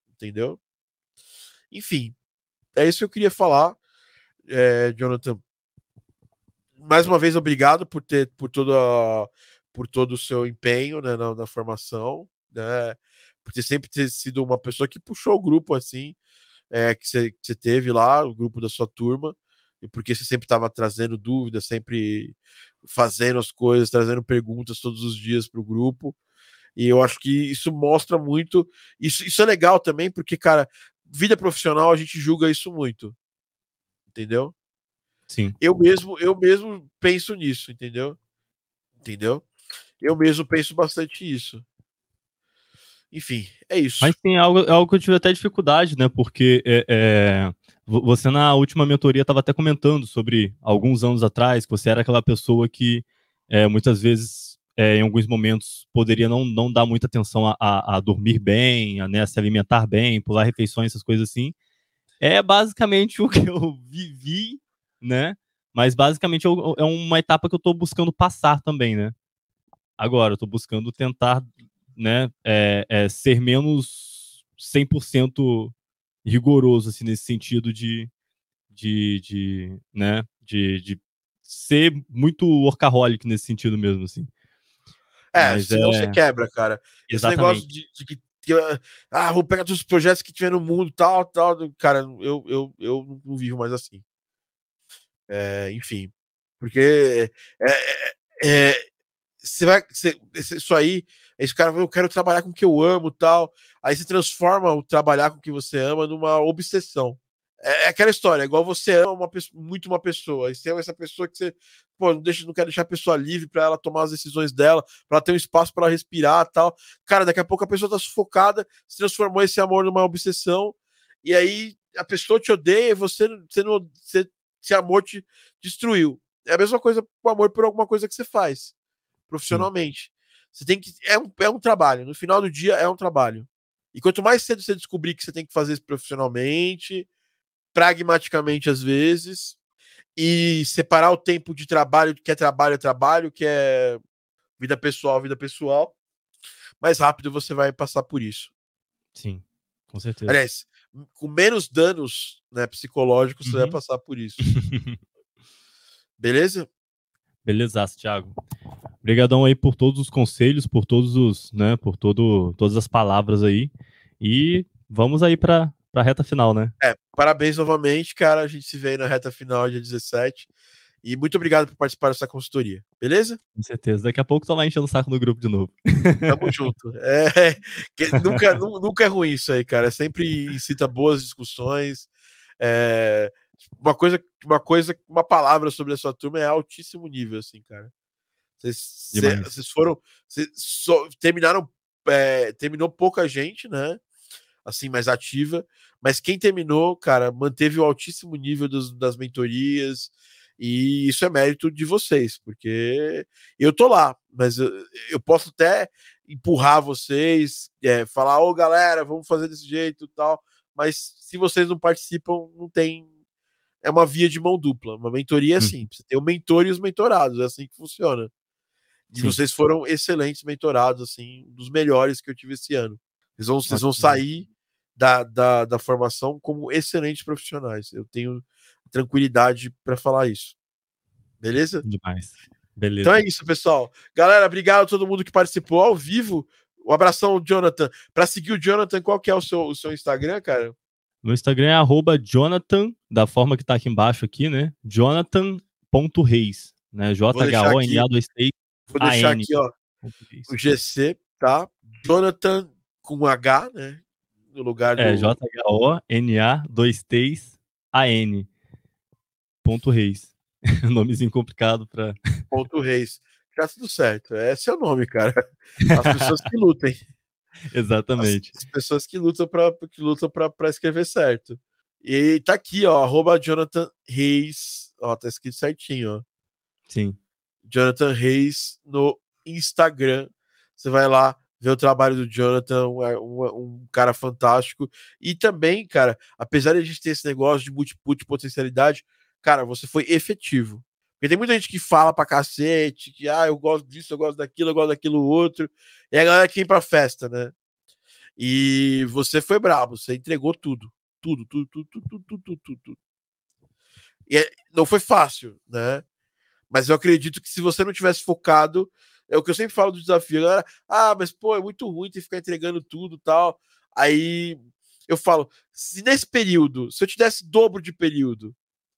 entendeu? Enfim, é isso que eu queria falar, é, Jonathan. Mais uma vez, obrigado por ter por toda por todo o seu empenho né, na, na, formação, né? Por ter sempre ter sido uma pessoa que puxou o grupo assim, é, que você teve lá, o grupo da sua turma, porque você sempre estava trazendo dúvidas, sempre fazendo as coisas, trazendo perguntas todos os dias para o grupo. E eu acho que isso mostra muito. Isso, isso é legal também, porque, cara, vida profissional a gente julga isso muito. Entendeu? Sim. Eu mesmo, eu mesmo penso nisso, entendeu? Entendeu? Eu mesmo penso bastante isso. Enfim, é isso. Mas tem algo, é algo que eu tive até dificuldade, né? Porque é, é, você na última mentoria estava até comentando sobre alguns anos atrás que você era aquela pessoa que é, muitas vezes, é, em alguns momentos, poderia não, não dar muita atenção a, a, a dormir bem, a né, se alimentar bem, pular refeições, essas coisas assim. É basicamente o que eu vivi, né? Mas basicamente é uma etapa que eu estou buscando passar também, né? Agora, eu estou buscando tentar né, é, é ser menos 100% rigoroso, assim, nesse sentido de, de, de né, de, de ser muito workaholic nesse sentido mesmo, assim. É, Mas senão é... você quebra, cara. Esse negócio de, de que ah, vou pegar todos os projetos que tiver no mundo, tal, tal. Cara, eu, eu, eu não vivo mais assim. É, enfim, porque é, é, é você vai. Você, isso aí, esse cara eu quero trabalhar com o que eu amo tal. Aí você transforma o trabalhar com o que você ama numa obsessão. É, é aquela história, igual você ama uma, muito uma pessoa, e você ama essa pessoa que você pô, não, deixa, não quer deixar a pessoa livre para ela tomar as decisões dela, para ter um espaço para respirar tal. Cara, daqui a pouco a pessoa tá sufocada, se transformou esse amor numa obsessão, e aí a pessoa te odeia e você, você não, você, esse amor te destruiu. é a mesma coisa com amor por alguma coisa que você faz profissionalmente. Você tem que. É um, é um trabalho. No final do dia, é um trabalho. E quanto mais cedo você descobrir que você tem que fazer isso profissionalmente, pragmaticamente às vezes, e separar o tempo de trabalho, que é trabalho é trabalho, que é vida pessoal, vida pessoal, mais rápido você vai passar por isso. Sim, com certeza. Aliás, com menos danos né, psicológicos, uhum. você vai uhum. passar por isso. Beleza? Beleza, Thiago. Obrigadão aí por todos os conselhos, por todos os, né, por todo, todas as palavras aí. E vamos aí para a reta final, né? É, parabéns novamente, cara. A gente se vê aí na reta final, dia 17. E muito obrigado por participar dessa consultoria, beleza? Com certeza. Daqui a pouco tô lá enchendo o saco no grupo de novo. Tamo junto. É, nunca, nunca é ruim isso aí, cara. Sempre incita boas discussões. É, uma coisa, uma coisa, uma palavra sobre a sua turma é altíssimo nível, assim, cara. Vocês, vocês foram, vocês só, terminaram, é, terminou pouca gente, né? Assim, mais ativa, mas quem terminou, cara, manteve o altíssimo nível dos, das mentorias, e isso é mérito de vocês, porque eu tô lá, mas eu, eu posso até empurrar vocês, é, falar, ô galera, vamos fazer desse jeito tal, mas se vocês não participam, não tem é uma via de mão dupla. Uma mentoria é hum. assim: você tem o mentor e os mentorados, é assim que funciona. E Sim. vocês foram excelentes mentorados, assim, dos melhores que eu tive esse ano. Vocês vão, vocês vão sair da, da, da formação como excelentes profissionais. Eu tenho tranquilidade para falar isso. Beleza? Demais. Beleza. Então é isso, pessoal. Galera, obrigado a todo mundo que participou ao vivo. Um abração, Jonathan. Para seguir o Jonathan, qual que é o seu, o seu Instagram, cara? Meu Instagram é Jonathan, da forma que tá aqui embaixo aqui, né? Jonathan.reis, né? J-H-O-N-A-2-T. Vou deixar aqui, ó, o GC, tá? Jonathan com H, né? No lugar é, do... É, J-H-O-N-A-2-T-A-N. Ponto Reis. Nomezinho complicado pra... Ponto Reis. Tá tudo certo. É seu nome, cara. As pessoas que lutem. Exatamente. As, as, pessoas que lutam para que lutam para escrever certo. E tá aqui, ó, arroba Jonathan Reis. Ó, tá escrito certinho, ó. Sim. Jonathan Reis no Instagram. Você vai lá ver o trabalho do Jonathan, um, um, um, cara fantástico. E também, cara, apesar de a gente ter esse negócio de multiput potencialidade, cara, você foi efetivo. Porque tem muita gente que fala pra cacete, que ah, eu gosto disso, eu gosto daquilo, eu gosto daquilo outro. E a galera que vem pra festa, né? E você foi brabo, você entregou tudo. Tudo, tudo, tudo, tudo, tudo, tudo, tudo. tudo. E é, não foi fácil, né? Mas eu acredito que se você não tivesse focado, é o que eu sempre falo do desafio. Galera, ah, mas pô, é muito ruim ter que ficar entregando tudo tal. Aí eu falo, se nesse período, se eu te desse dobro de período,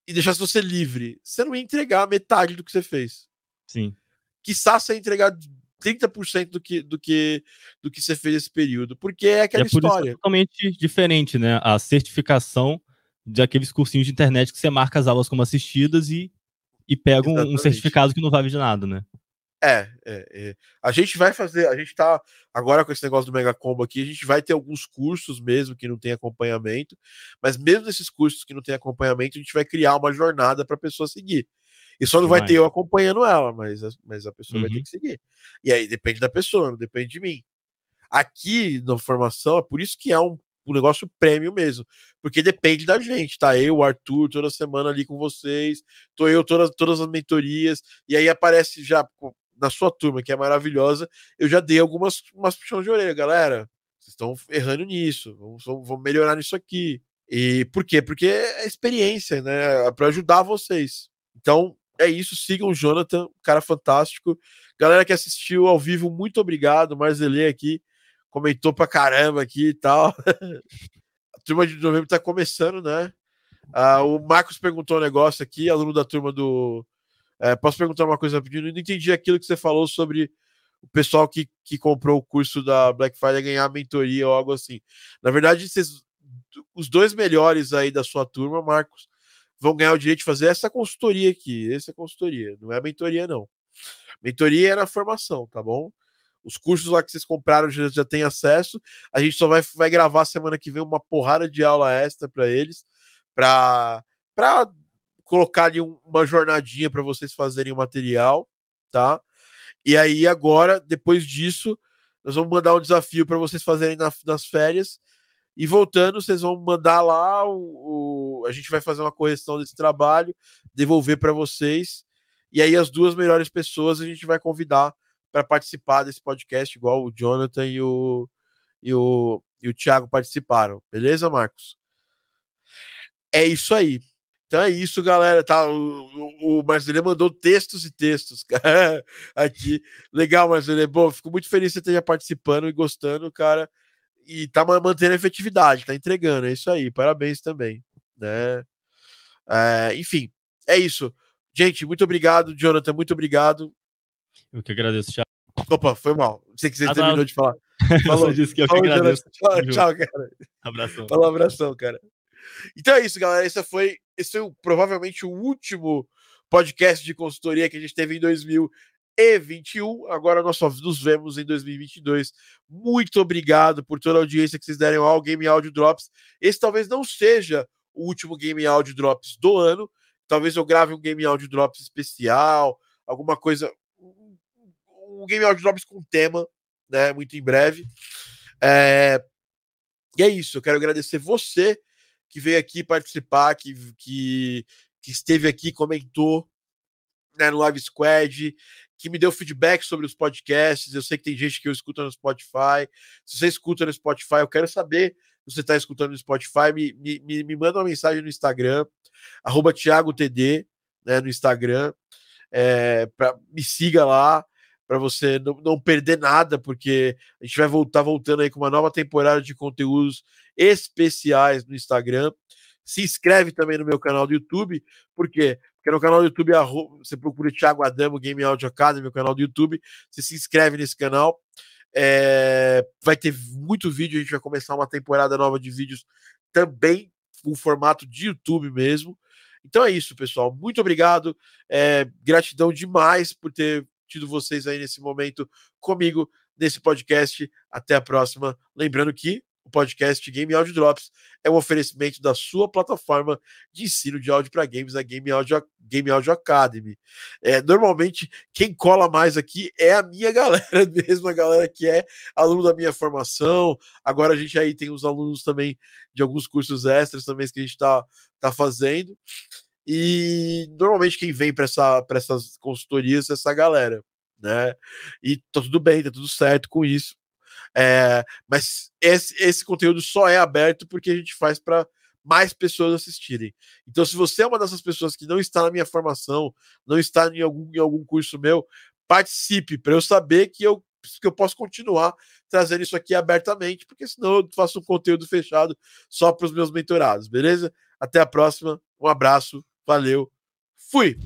e deixasse você livre, você não ia entregar metade do que você fez. Sim. Quiçá você ia entregar 30% do que, do, que, do que você fez nesse período, porque é aquela e é história. é totalmente diferente, né? A certificação de aqueles cursinhos de internet que você marca as aulas como assistidas e, e pega um, um certificado que não vale de nada, né? É, é, é, a gente vai fazer, a gente tá agora com esse negócio do Mega Combo aqui, a gente vai ter alguns cursos mesmo que não tem acompanhamento, mas mesmo nesses cursos que não tem acompanhamento, a gente vai criar uma jornada para a pessoa seguir. E só não vai ter eu acompanhando ela, mas, mas a pessoa uhum. vai ter uhum. que seguir. E aí depende da pessoa, não depende de mim. Aqui na formação, é por isso que é um, um negócio prêmio mesmo, porque depende da gente, tá? Eu, o Arthur, toda semana ali com vocês, tô eu todas, todas as mentorias, e aí aparece já na sua turma, que é maravilhosa, eu já dei algumas umas puxões de orelha, galera. Vocês estão errando nisso, vamos, vamos melhorar nisso aqui. E por quê? Porque é experiência, né? É para ajudar vocês. Então, é isso. Sigam o Jonathan, cara fantástico. Galera que assistiu ao vivo, muito obrigado. Marzelê aqui comentou pra caramba aqui e tal. a turma de novembro tá começando, né? Ah, o Marcos perguntou um negócio aqui, aluno da turma do, é, posso perguntar uma coisa rapidinho? Eu não entendi aquilo que você falou sobre o pessoal que, que comprou o curso da Black Friday ganhar mentoria ou algo assim. Na verdade, vocês, os dois melhores aí da sua turma, Marcos, vão ganhar o direito de fazer essa consultoria aqui. Essa é consultoria, não é mentoria, não. Mentoria é na formação, tá bom? Os cursos lá que vocês compraram já, já tem acesso. A gente só vai, vai gravar semana que vem uma porrada de aula extra para eles, para colocar ali uma jornadinha para vocês fazerem o material, tá? E aí agora, depois disso, nós vamos mandar um desafio para vocês fazerem na, nas férias. E voltando, vocês vão mandar lá o, o, a gente vai fazer uma correção desse trabalho, devolver para vocês. E aí as duas melhores pessoas a gente vai convidar para participar desse podcast, igual o Jonathan e o, e o, e o Thiago participaram. Beleza, Marcos? É isso aí. Então é isso, galera. Tá, o, o Marcelinho mandou textos e textos cara, aqui. Legal, Marcelinho. Bom, fico muito feliz que você esteja participando e gostando, cara. E tá mantendo a efetividade, tá entregando. É isso aí. Parabéns também. Né? É, enfim, é isso. Gente, muito obrigado, Jonathan. Muito obrigado. Eu que agradeço, Thiago. Opa, foi mal. Você que você ah, terminou não. de falar. Falou. disse que eu Falou, que agradeço. Tchau, tchau, cara. Abração. Falou, abração, cara. Então é isso, galera. Esse foi, esse foi provavelmente o último podcast de consultoria que a gente teve em 2021. Agora nós só nos vemos em 2022. Muito obrigado por toda a audiência que vocês deram ao Game Audio Drops. Esse talvez não seja o último Game Audio Drops do ano. Talvez eu grave um Game Audio Drops especial, alguma coisa. Um Game Audio Drops com tema, né? Muito em breve. É... E é isso. Eu quero agradecer você que veio aqui participar, que, que, que esteve aqui, comentou né, no Live Squad, que me deu feedback sobre os podcasts. Eu sei que tem gente que eu escuto no Spotify. Se você escuta no Spotify, eu quero saber se você está escutando no Spotify. Me, me, me manda uma mensagem no Instagram, arroba ThiagoTD, né, no Instagram. É, pra, me siga lá para você não, não, perder nada, porque a gente vai voltar voltando aí com uma nova temporada de conteúdos especiais no Instagram. Se inscreve também no meu canal do YouTube, por quê? Porque no canal do YouTube você procura Thiago Adamo Game Audio Academy, meu canal do YouTube, você se inscreve nesse canal. É, vai ter muito vídeo, a gente vai começar uma temporada nova de vídeos também com formato de YouTube mesmo. Então é isso, pessoal. Muito obrigado. É, gratidão demais por ter tido vocês aí nesse momento comigo nesse podcast. Até a próxima. Lembrando que o podcast Game Audio Drops é um oferecimento da sua plataforma de ensino de áudio para games, a Game Audio, Game Audio Academy. É, normalmente, quem cola mais aqui é a minha galera mesmo, a galera que é aluno da minha formação. Agora a gente aí tem os alunos também de alguns cursos extras também que a gente está tá fazendo. E normalmente quem vem para essa, essas consultorias é essa galera, né? E tá tudo bem, tá tudo certo com isso. É, mas esse, esse conteúdo só é aberto porque a gente faz para mais pessoas assistirem. Então, se você é uma dessas pessoas que não está na minha formação, não está em algum, em algum curso meu, participe para eu saber que eu, que eu posso continuar trazendo isso aqui abertamente, porque senão eu faço um conteúdo fechado só para os meus mentorados, beleza? Até a próxima, um abraço Valeu. Fui.